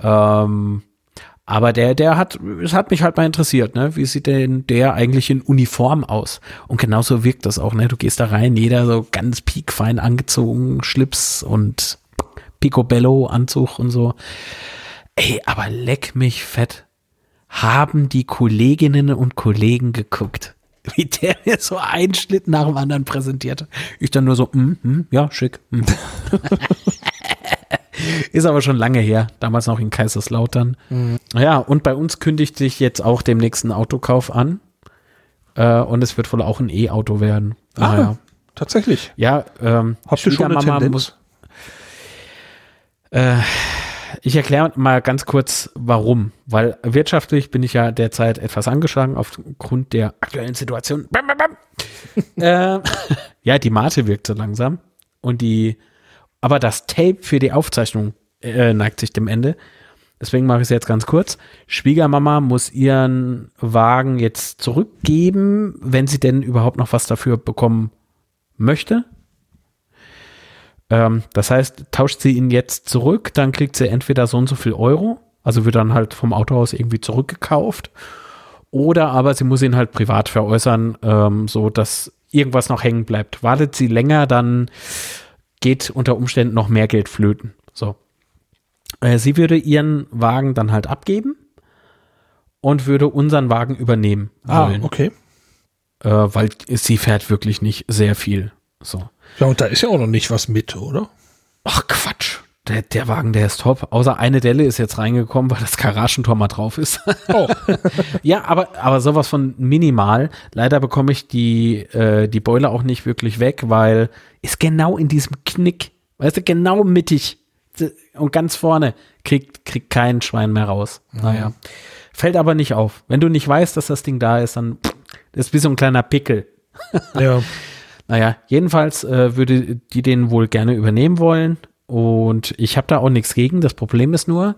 Ähm, aber der, der hat, es hat mich halt mal interessiert, ne? Wie sieht denn der eigentlich in Uniform aus? Und genauso wirkt das auch, ne? Du gehst da rein, jeder so ganz piekfein angezogen, Schlips und Picobello-Anzug und so. Ey, aber leck mich fett. Haben die Kolleginnen und Kollegen geguckt, wie der mir so einen Schlitt nach dem anderen präsentierte. Ich dann nur so, mm, mm, ja, schick. Mm. Ist aber schon lange her, damals noch in Kaiserslautern. Ja, und bei uns kündigt sich jetzt auch demnächst ein Autokauf an. Äh, und es wird wohl auch ein E-Auto werden. Ah, Naja. tatsächlich. Ja, ähm, Habt ihr schon eine Tendenz? Äh, ich erkläre mal ganz kurz, warum. Weil wirtschaftlich bin ich ja derzeit etwas angeschlagen aufgrund der aktuellen Situation. Bam, bam, bam. äh, ja, die Mate wirkt so langsam. Und die, aber das Tape für die Aufzeichnung äh, neigt sich dem Ende. Deswegen mache ich es jetzt ganz kurz. Schwiegermama muss ihren Wagen jetzt zurückgeben, wenn sie denn überhaupt noch was dafür bekommen möchte. Ähm, das heißt, tauscht sie ihn jetzt zurück, dann kriegt sie entweder so und so viel Euro, also wird dann halt vom Autohaus irgendwie zurückgekauft, oder aber sie muss ihn halt privat veräußern, ähm, so dass irgendwas noch hängen bleibt. Wartet sie länger, dann geht unter Umständen noch mehr Geld flöten. So. Äh, sie würde ihren Wagen dann halt abgeben und würde unseren Wagen übernehmen Ah, wollen. okay. äh, weil sie fährt wirklich nicht sehr viel. So. Ja, und da ist ja auch noch nicht was mit, oder? Ach Quatsch. Der, der Wagen, der ist top. Außer eine Delle ist jetzt reingekommen, weil das Garagentor mal drauf ist. Oh. ja, aber, aber sowas von minimal. Leider bekomme ich die, äh, die Boiler auch nicht wirklich weg, weil ist genau in diesem Knick, weißt du, genau mittig und ganz vorne kriegt, kriegt kein Schwein mehr raus. Naja. Fällt aber nicht auf. Wenn du nicht weißt, dass das Ding da ist, dann das ist wie so ein kleiner Pickel. Ja. Naja, jedenfalls äh, würde die den wohl gerne übernehmen wollen. Und ich habe da auch nichts gegen. Das Problem ist nur,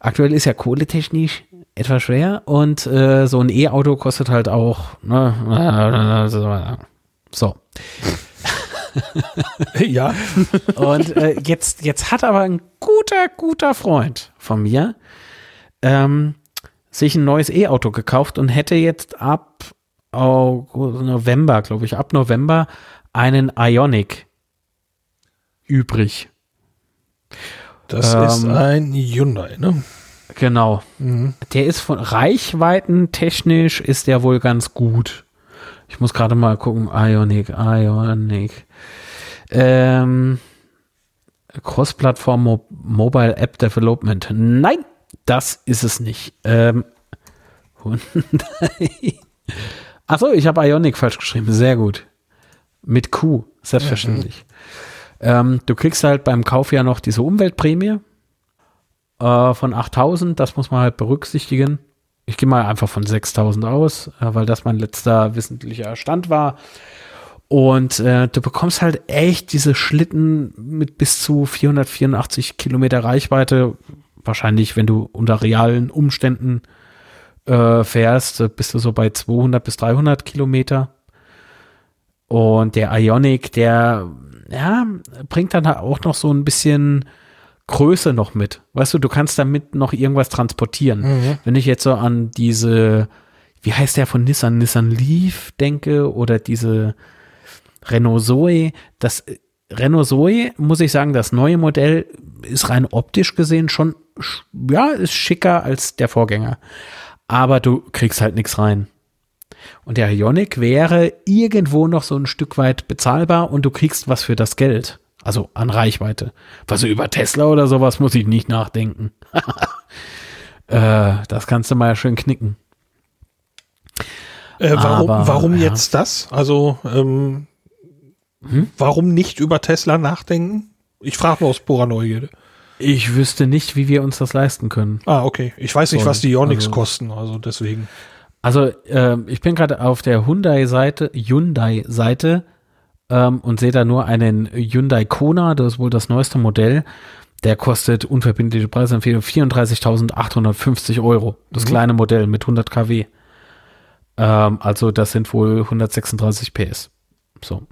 aktuell ist ja kohletechnisch etwas schwer und äh, so ein E-Auto kostet halt auch. Ne, so. ja. Und äh, jetzt, jetzt hat aber ein guter, guter Freund von mir ähm, sich ein neues E-Auto gekauft und hätte jetzt ab November, glaube ich, ab November einen Ionic übrig. Das Ähm, ist ein Hyundai, ne? Genau. Der ist von Reichweiten technisch ist der wohl ganz gut. Ich muss gerade mal gucken. Ionic, Ionic. Ähm, Cross-Plattform Mo Mobile App Development. Nein, das ist es nicht. Ähm, Hyundai. Achso, ich habe Ionic falsch geschrieben. Sehr gut. Mit Q, selbstverständlich. Ähm, du kriegst halt beim Kauf ja noch diese Umweltprämie äh, von 8000. Das muss man halt berücksichtigen. Ich gehe mal einfach von 6000 aus, äh, weil das mein letzter wissentlicher Stand war. Und äh, du bekommst halt echt diese Schlitten mit bis zu 484 Kilometer Reichweite. Wahrscheinlich, wenn du unter realen Umständen äh, fährst, äh, bist du so bei 200 bis 300 Kilometer. Und der Ionic, der ja, bringt dann halt auch noch so ein bisschen Größe noch mit. Weißt du, du kannst damit noch irgendwas transportieren. Wenn ich jetzt so an diese, wie heißt der von Nissan, Nissan Leaf denke oder diese Renault Zoe, das äh, Renault Zoe, muss ich sagen, das neue Modell ist rein optisch gesehen schon, sch- ja, ist schicker als der Vorgänger. Aber du kriegst halt nichts rein. Und der Ionic wäre irgendwo noch so ein Stück weit bezahlbar und du kriegst was für das Geld. Also an Reichweite. Also über Tesla oder sowas muss ich nicht nachdenken. äh, das kannst du mal ja schön knicken. Äh, warum Aber, warum ja. jetzt das? Also, ähm, warum nicht über Tesla nachdenken? Ich frage nur aus purer Neugierde. Ich wüsste nicht, wie wir uns das leisten können. Ah, okay. Ich weiß nicht, Sorry. was die Ionics Also- kosten, also deswegen. Also ähm, ich bin gerade auf der Hyundai-Seite, Hyundai-Seite ähm, und sehe da nur einen Hyundai Kona, das ist wohl das neueste Modell. Der kostet unverbindliche Preisempfehlung 34.850 Euro. Das kleine Modell mit 100 kW. Ähm, also das sind wohl 136 PS. So.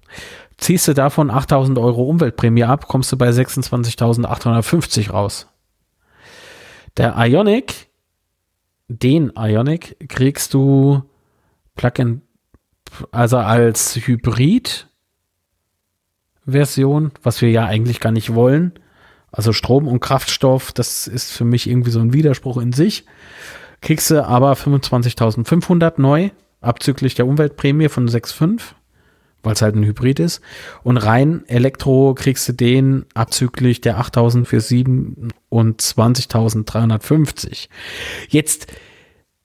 Ziehst du davon 8.000 Euro Umweltprämie ab, kommst du bei 26.850 raus. Der Ionic den Ionic kriegst du Plug-in, also als Hybrid-Version, was wir ja eigentlich gar nicht wollen. Also Strom und Kraftstoff, das ist für mich irgendwie so ein Widerspruch in sich. Kriegst du aber 25.500 neu, abzüglich der Umweltprämie von 6,5, weil es halt ein Hybrid ist. Und rein Elektro kriegst du den abzüglich der 8.000 für 27.350. Jetzt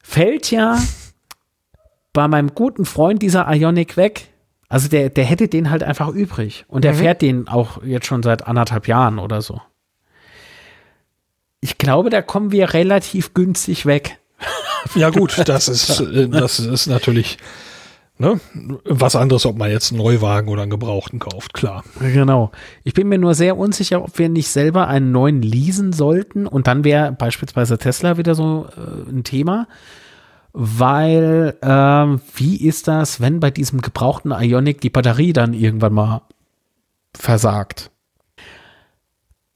fällt ja bei meinem guten Freund dieser Ionic weg. Also der, der hätte den halt einfach übrig. Und der fährt den auch jetzt schon seit anderthalb Jahren oder so. Ich glaube, da kommen wir relativ günstig weg. Ja gut, das ist, das ist natürlich ne, was anderes, ob man jetzt einen Neuwagen oder einen Gebrauchten kauft, klar. Genau. Ich bin mir nur sehr unsicher, ob wir nicht selber einen neuen leasen sollten. Und dann wäre beispielsweise Tesla wieder so äh, ein Thema. Weil, ähm, wie ist das, wenn bei diesem gebrauchten Ionic die Batterie dann irgendwann mal versagt?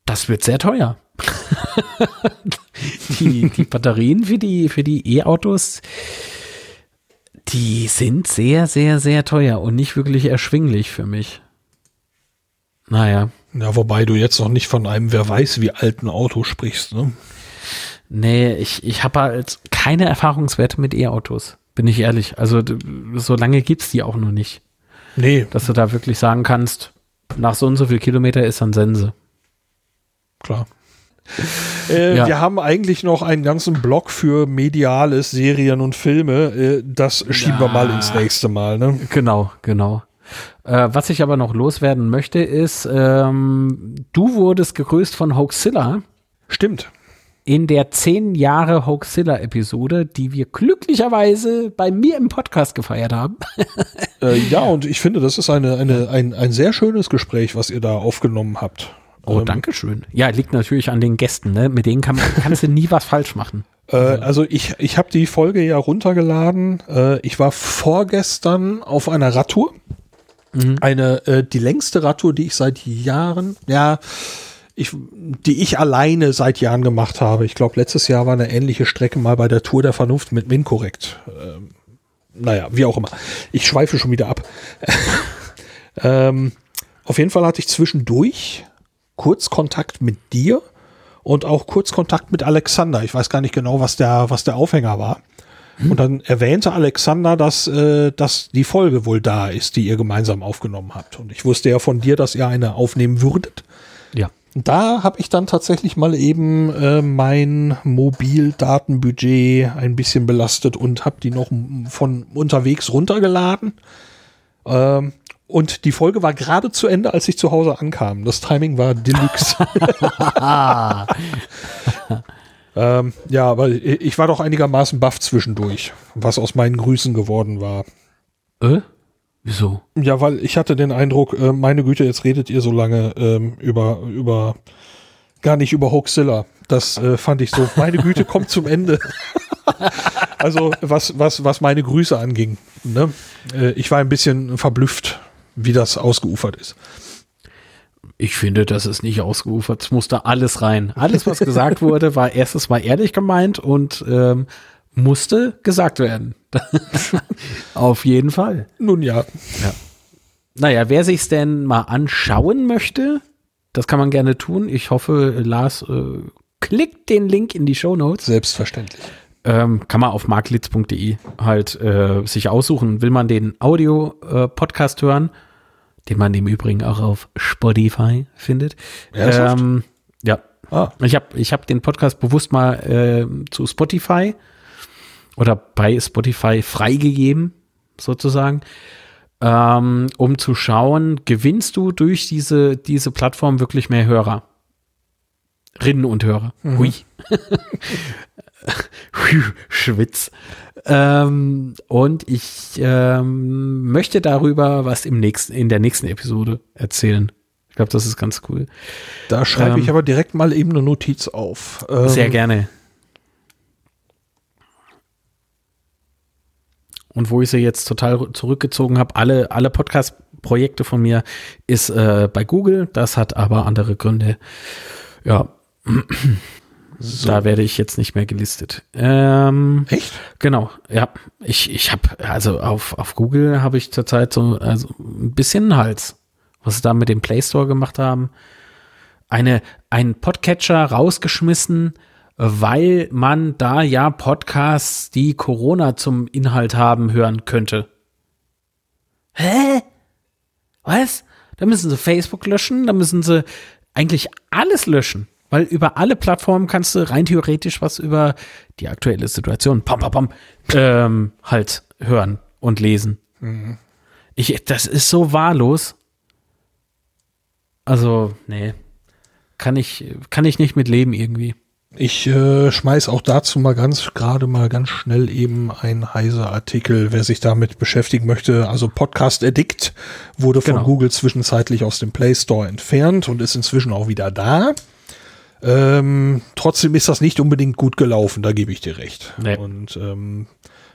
Das wird sehr teuer. die, die Batterien für die, für die E-Autos, die sind sehr, sehr, sehr teuer und nicht wirklich erschwinglich für mich. Naja, Ja, wobei du jetzt noch nicht von einem, wer weiß, wie alten Auto sprichst, ne? nee, ich, ich habe halt keine Erfahrungswerte mit E-Autos Bin ich ehrlich. Also so lange gibt es die auch noch nicht. Nee. Dass du da wirklich sagen kannst, nach so und so viel Kilometer ist dann Sense. Klar. Äh, ja. Wir haben eigentlich noch einen ganzen Blog für mediales, Serien und Filme. Äh, das schieben ja. wir mal ins nächste Mal. Ne? Genau, genau. Äh, was ich aber noch loswerden möchte, ist, ähm, du wurdest gegrüßt von Hoaxilla. Stimmt. In der 10 Jahre Hoaxilla-Episode, die wir glücklicherweise bei mir im Podcast gefeiert haben. äh, ja, und ich finde, das ist eine, eine, ein, ein sehr schönes Gespräch, was ihr da aufgenommen habt. Oh, ähm, danke schön. Ja, liegt natürlich an den Gästen, ne? Mit denen kann man, kannst du nie was falsch machen. Äh, also ich, ich habe die Folge ja runtergeladen. Äh, ich war vorgestern auf einer Radtour. Mhm. Eine, äh, die längste Radtour, die ich seit Jahren, ja, ich, die ich alleine seit Jahren gemacht habe. Ich glaube, letztes Jahr war eine ähnliche Strecke mal bei der Tour der Vernunft mit Minkorrekt. Ähm, naja, wie auch immer. Ich schweife schon wieder ab. ähm, auf jeden Fall hatte ich zwischendurch kurz Kontakt mit dir und auch kurz Kontakt mit Alexander. Ich weiß gar nicht genau, was der, was der Aufhänger war. Und dann erwähnte Alexander, dass, äh, dass die Folge wohl da ist, die ihr gemeinsam aufgenommen habt. Und ich wusste ja von dir, dass ihr eine aufnehmen würdet. Ja. Da habe ich dann tatsächlich mal eben äh, mein Mobildatenbudget ein bisschen belastet und habe die noch von unterwegs runtergeladen. Ähm, und die Folge war gerade zu Ende, als ich zu Hause ankam. Das Timing war Deluxe. ähm, ja, weil ich war doch einigermaßen baff zwischendurch, was aus meinen Grüßen geworden war. Äh? Wieso? Ja, weil ich hatte den Eindruck, äh, meine Güte, jetzt redet ihr so lange ähm, über, über, gar nicht über Hoaxilla. Das äh, fand ich so, meine Güte, kommt zum Ende. also, was, was, was meine Grüße anging. Ne? Äh, ich war ein bisschen verblüfft wie das ausgeufert ist. Ich finde, das ist nicht ausgeufert. Es musste alles rein. Alles, was gesagt wurde, war erstes mal ehrlich gemeint und ähm, musste gesagt werden. Auf jeden Fall. Nun ja. ja. Naja, wer sich's denn mal anschauen möchte, das kann man gerne tun. Ich hoffe, Lars äh, klickt den Link in die Show Notes. Selbstverständlich. Ähm, kann man auf marklitz.de halt äh, sich aussuchen. Will man den Audio-Podcast äh, hören, den man im Übrigen auch auf Spotify findet. Ähm, ja. Ah. Ich habe ich hab den Podcast bewusst mal äh, zu Spotify oder bei Spotify freigegeben, sozusagen, ähm, um zu schauen, gewinnst du durch diese, diese Plattform wirklich mehr Hörer? Rinnen und Hörer. Mhm. Hui. Schwitz. Ähm, und ich ähm, möchte darüber was im nächsten, in der nächsten Episode erzählen. Ich glaube, das ist ganz cool. Da schreibe ähm, ich aber direkt mal eben eine Notiz auf. sehr ähm, gerne. Und wo ich sie jetzt total zurückgezogen habe, alle, alle Podcast-Projekte von mir ist äh, bei Google. Das hat aber andere Gründe. Ja. So. Da werde ich jetzt nicht mehr gelistet. Ähm, Echt? Genau, ja. Ich, ich habe, also auf, auf Google habe ich zurzeit so also ein bisschen einen Hals, was sie da mit dem Play Store gemacht haben. Eine, einen Podcatcher rausgeschmissen, weil man da ja Podcasts, die Corona zum Inhalt haben, hören könnte. Hä? Was? Da müssen sie Facebook löschen, da müssen sie eigentlich alles löschen. Weil über alle Plattformen kannst du rein theoretisch was über die aktuelle Situation pam, pam, pam, ähm, halt hören und lesen. Mhm. Ich, das ist so wahllos. Also, nee. Kann ich, kann ich nicht mit leben irgendwie. Ich äh, schmeiß auch dazu mal ganz gerade mal ganz schnell eben ein heiser Artikel, wer sich damit beschäftigen möchte. Also Podcast Addict wurde von genau. Google zwischenzeitlich aus dem Play Store entfernt und ist inzwischen auch wieder da. Ähm, trotzdem ist das nicht unbedingt gut gelaufen, da gebe ich dir recht. Nee. Und ähm,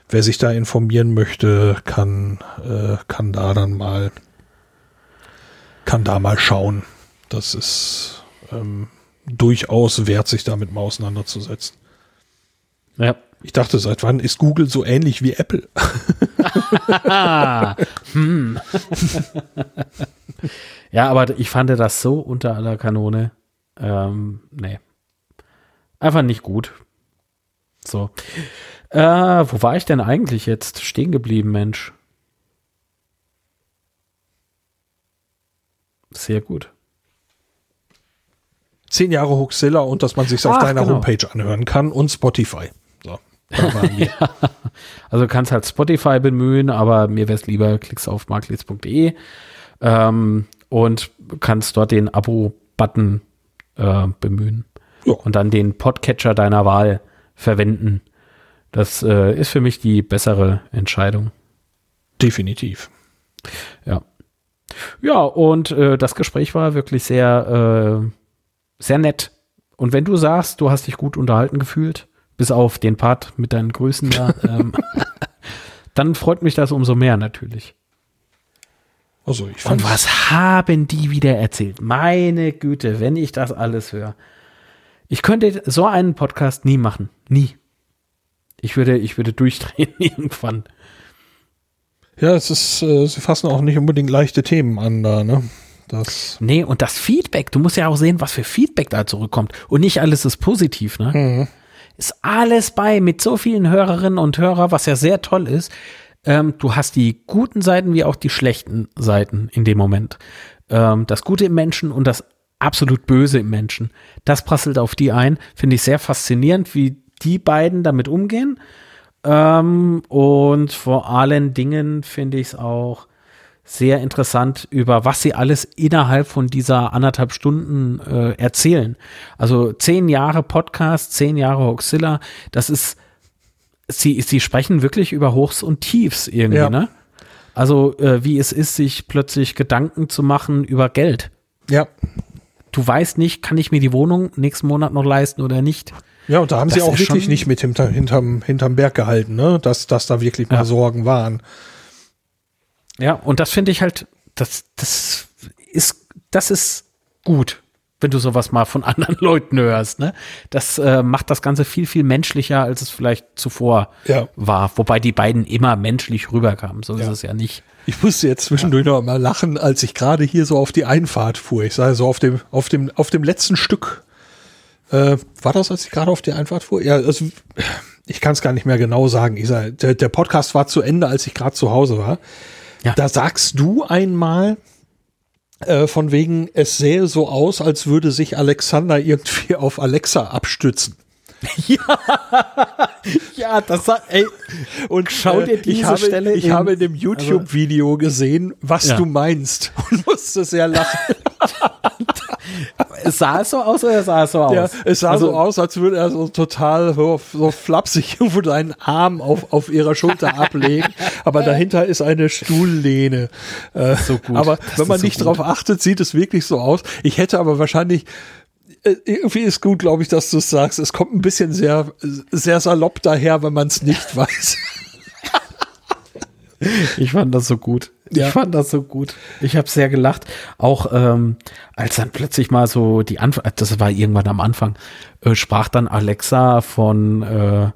wer sich da informieren möchte, kann, äh, kann da dann mal, kann da mal schauen. Das ist ähm, durchaus wert, sich damit mal auseinanderzusetzen. Ja. Ich dachte, seit wann ist Google so ähnlich wie Apple? hm. ja, aber ich fand das so unter aller Kanone. Ähm, nee. Einfach nicht gut. So. Äh, wo war ich denn eigentlich jetzt stehen geblieben, Mensch? Sehr gut. Zehn Jahre Hoaxilla und dass man sich auf deiner genau. Homepage anhören kann und Spotify. So, wir. Also du kannst halt Spotify bemühen, aber mir wäre es lieber, klickst auf marklitz.de ähm, und kannst dort den Abo-Button äh, bemühen. Ja. Und dann den Podcatcher deiner Wahl verwenden. Das äh, ist für mich die bessere Entscheidung. Definitiv. Ja. Ja, und äh, das Gespräch war wirklich sehr, äh, sehr nett. Und wenn du sagst, du hast dich gut unterhalten gefühlt, bis auf den Part mit deinen Grüßen da, ähm, dann freut mich das umso mehr natürlich. Also ich fand Und was haben die wieder erzählt? Meine Güte, wenn ich das alles höre. Ich könnte so einen Podcast nie machen. Nie. Ich würde, ich würde durchdrehen irgendwann. Ja, es ist, äh, sie fassen auch nicht unbedingt leichte Themen an da, ne? Das, Nee, und das Feedback, du musst ja auch sehen, was für Feedback da zurückkommt. Und nicht alles ist positiv, ne? Ist alles bei mit so vielen Hörerinnen und Hörer, was ja sehr toll ist. Ähm, du hast die guten Seiten wie auch die schlechten Seiten in dem Moment. Ähm, das Gute im Menschen und das absolut Böse im Menschen. Das prasselt auf die ein. Finde ich sehr faszinierend, wie die beiden damit umgehen. Ähm, und vor allen Dingen finde ich es auch sehr interessant, über was sie alles innerhalb von dieser anderthalb Stunden äh, erzählen. Also zehn Jahre Podcast, zehn Jahre Hoxilla, das ist, sie, sie sprechen wirklich über Hochs und Tiefs irgendwie, Ja. ne? Also äh, wie es ist, sich plötzlich Gedanken zu machen über Geld. ja. Du weißt nicht, kann ich mir die Wohnung nächsten Monat noch leisten oder nicht? Ja, und da haben sie Das auch ist wirklich nicht mit hinter, hinterm, hinterm Berg gehalten, ne? Dass, dass da wirklich mal Ja. Sorgen waren. Ja, und das finde ich halt, das, das ist, das ist gut, wenn du sowas mal von anderen Leuten hörst, ne? Das äh, macht das Ganze viel, viel menschlicher, als es vielleicht zuvor Ja. war. Wobei die beiden immer menschlich rüberkamen. So ist Ja. es ja nicht. Ich musste jetzt zwischendurch noch mal lachen, als ich gerade hier so auf die Einfahrt fuhr. Ich sah so auf dem, auf dem, auf dem letzten Stück. Äh, war das, als ich gerade auf die Einfahrt fuhr? Ja, also ich kann es gar nicht mehr genau sagen. Ich sag, der, der Podcast war zu Ende, als ich gerade zu Hause war. Ja. Da sagst du einmal äh, von wegen, es sähe so aus, als würde sich Alexander irgendwie auf Alexa abstützen. Ja, das hat, ey, Und Schau dir äh, diese ich habe, Stelle ich in- habe in dem YouTube-Video gesehen, was Ja. du meinst und musste sehr lachen. sah es so aus oder sah es so aus? Ja, es sah Also- so aus, als würde er so total so, flapsig irgendwo seinen Arm auf, auf ihrer Schulter ablegen, aber dahinter ist eine Stuhllehne. Äh, So gut. Aber Das wenn man so nicht gut. drauf achtet, sieht es wirklich so aus. Ich hätte aber wahrscheinlich äh, irgendwie ist gut, glaube ich, dass du es sagst. Es kommt ein bisschen sehr, sehr salopp daher, wenn man es nicht weiß. Ich fand das so gut. Ja. Ich fand das so gut. Ich habe sehr gelacht. Auch ähm, als dann plötzlich mal so die Anfang, das war irgendwann am Anfang, äh, sprach dann Alexa von äh,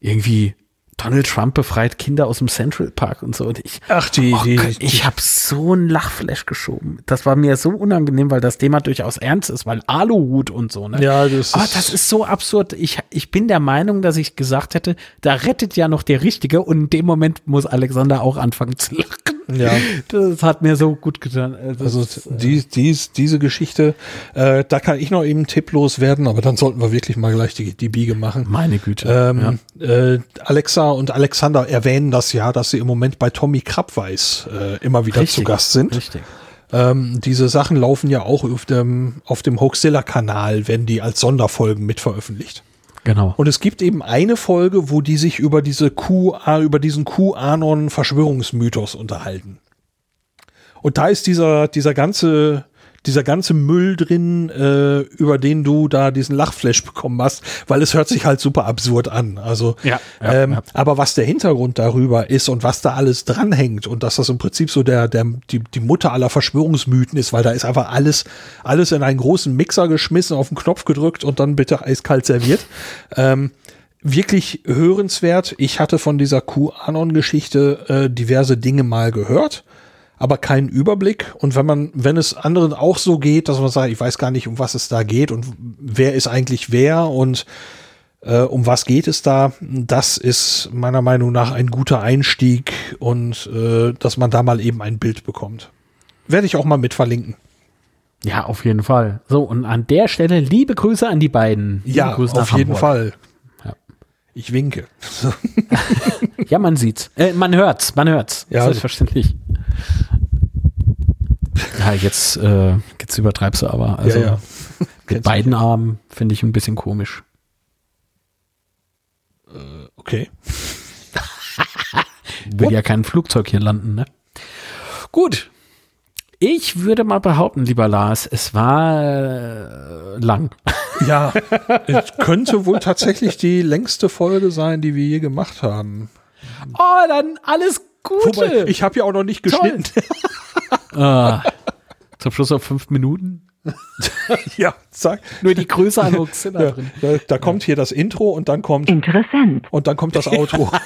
irgendwie Donald Trump befreit Kinder aus dem Central Park und so. Und ich, Ach, die, oh die, Gott, ich habe so einen Lachflash geschoben. Das war mir so unangenehm, weil das Thema durchaus ernst ist, weil Aluhut und so. Ne? Ja, das Aber ist- das ist so absurd. Ich, ich bin der Meinung, dass ich gesagt hätte, da rettet ja noch der Richtige und in dem Moment muss Alexander auch anfangen zu lachen. Ja. Das hat mir so gut getan. Also, Also das, äh, die, dies, diese Geschichte, äh, da kann ich noch eben tipplos werden, aber dann sollten wir wirklich mal gleich die, die Biege machen. meine Güte. Ähm, äh, Alexa und Alexander erwähnen das ja, dass sie im Moment bei Tommy Krabweis äh, immer wieder zu Gast sind. Richtig. Ähm, diese Sachen laufen ja auch auf dem, auf dem Hoaxilla-Kanal, wenn die als Sonderfolgen mit veröffentlicht. Genau. Und es gibt eben eine Folge, wo die sich über diese Q, über diesen QAnon-Verschwörungsmythos unterhalten. Und da ist dieser, dieser ganze, dieser ganze Müll drin, äh, über den du da diesen Lachflash bekommen hast, weil es hört sich halt super absurd an. Also, Ja, ja, ähm, ja. aber was der Hintergrund darüber ist und was da alles dranhängt und dass das im Prinzip so der, der, die, die Mutter aller Verschwörungsmythen ist, weil da ist einfach alles, alles in einen großen Mixer geschmissen, auf den Knopf gedrückt und dann bitte eiskalt serviert. Ähm, wirklich hörenswert. Ich hatte von dieser QAnon-Geschichte äh, diverse Dinge mal gehört, aber keinen Überblick. Und wenn man, wenn es anderen auch so geht, dass man sagt, ich weiß gar nicht, um was es da geht und wer ist eigentlich wer und Äh, um was geht es da? Das ist meiner Meinung nach ein guter Einstieg und äh, dass man da mal eben ein Bild bekommt. Werde ich auch mal mit verlinken. Ja, auf jeden Fall. So, und an der Stelle liebe Grüße an die beiden. Liebe Ja, Grüße auf jeden Hamburg. Fall. Ja. Ich winke. Ja, man sieht's. Äh, man hört's, man hört's. Ja. Selbstverständlich. Ja, jetzt, äh, jetzt übertreibst du aber. Also ja, ja. mit beiden Armen finde ich ein bisschen komisch. Okay. Will ja kein Flugzeug hier landen, ne? Gut. Ich würde mal behaupten, lieber Lars, es war äh, lang. Ja, es könnte wohl tatsächlich die längste Folge sein, die wir je gemacht haben. Oh, dann alles Gute. Wobei, ich habe ja auch noch nicht geschnitten. Ah, zum Schluss auf fünf Minuten. ja, sag. Nur die Grüße an Oxilla Ja, drin. da, da kommt hier das Intro und dann kommt Interessant. und dann kommt das Outro.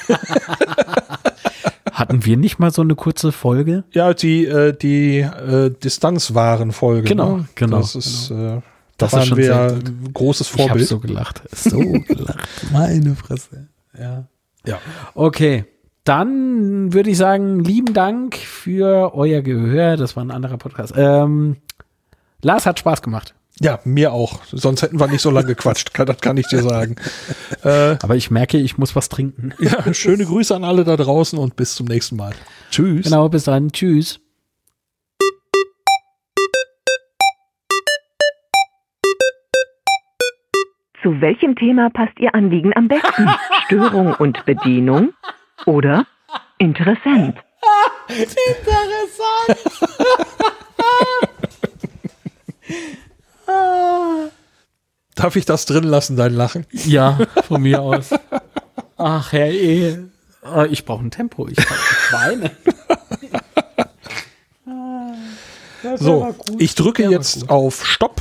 Hatten wir nicht mal so eine kurze Folge? ja, die äh, die äh, Distanzwarenfolge. Genau, ne? genau, Das ist äh, da Das ist waren schon wir sehr ein großes Ich habe Vorbild. so gelacht. So gelacht. Meine Fresse. Ja. ja. Okay. Dann würde ich sagen, lieben Dank für euer Gehör. Das war ein anderer Podcast. Ähm, Lars hat Spaß gemacht. ja, mir auch. Sonst hätten wir nicht so lange gequatscht. Das kann ich dir sagen. äh, Aber ich merke, ich muss was trinken. ja, schöne Grüße an alle da draußen und bis zum nächsten Mal. Tschüss. Genau, bis dann. Tschüss. Zu welchem Thema passt Ihr Anliegen am besten? Störung und Bedienung oder interessant? Darf ich das drin lassen, dein Lachen? Ja, von mir aus. Ach, Herr E. Oh, ich brauche ein Tempo. Ich, weine. So, ich drücke jetzt auf Stopp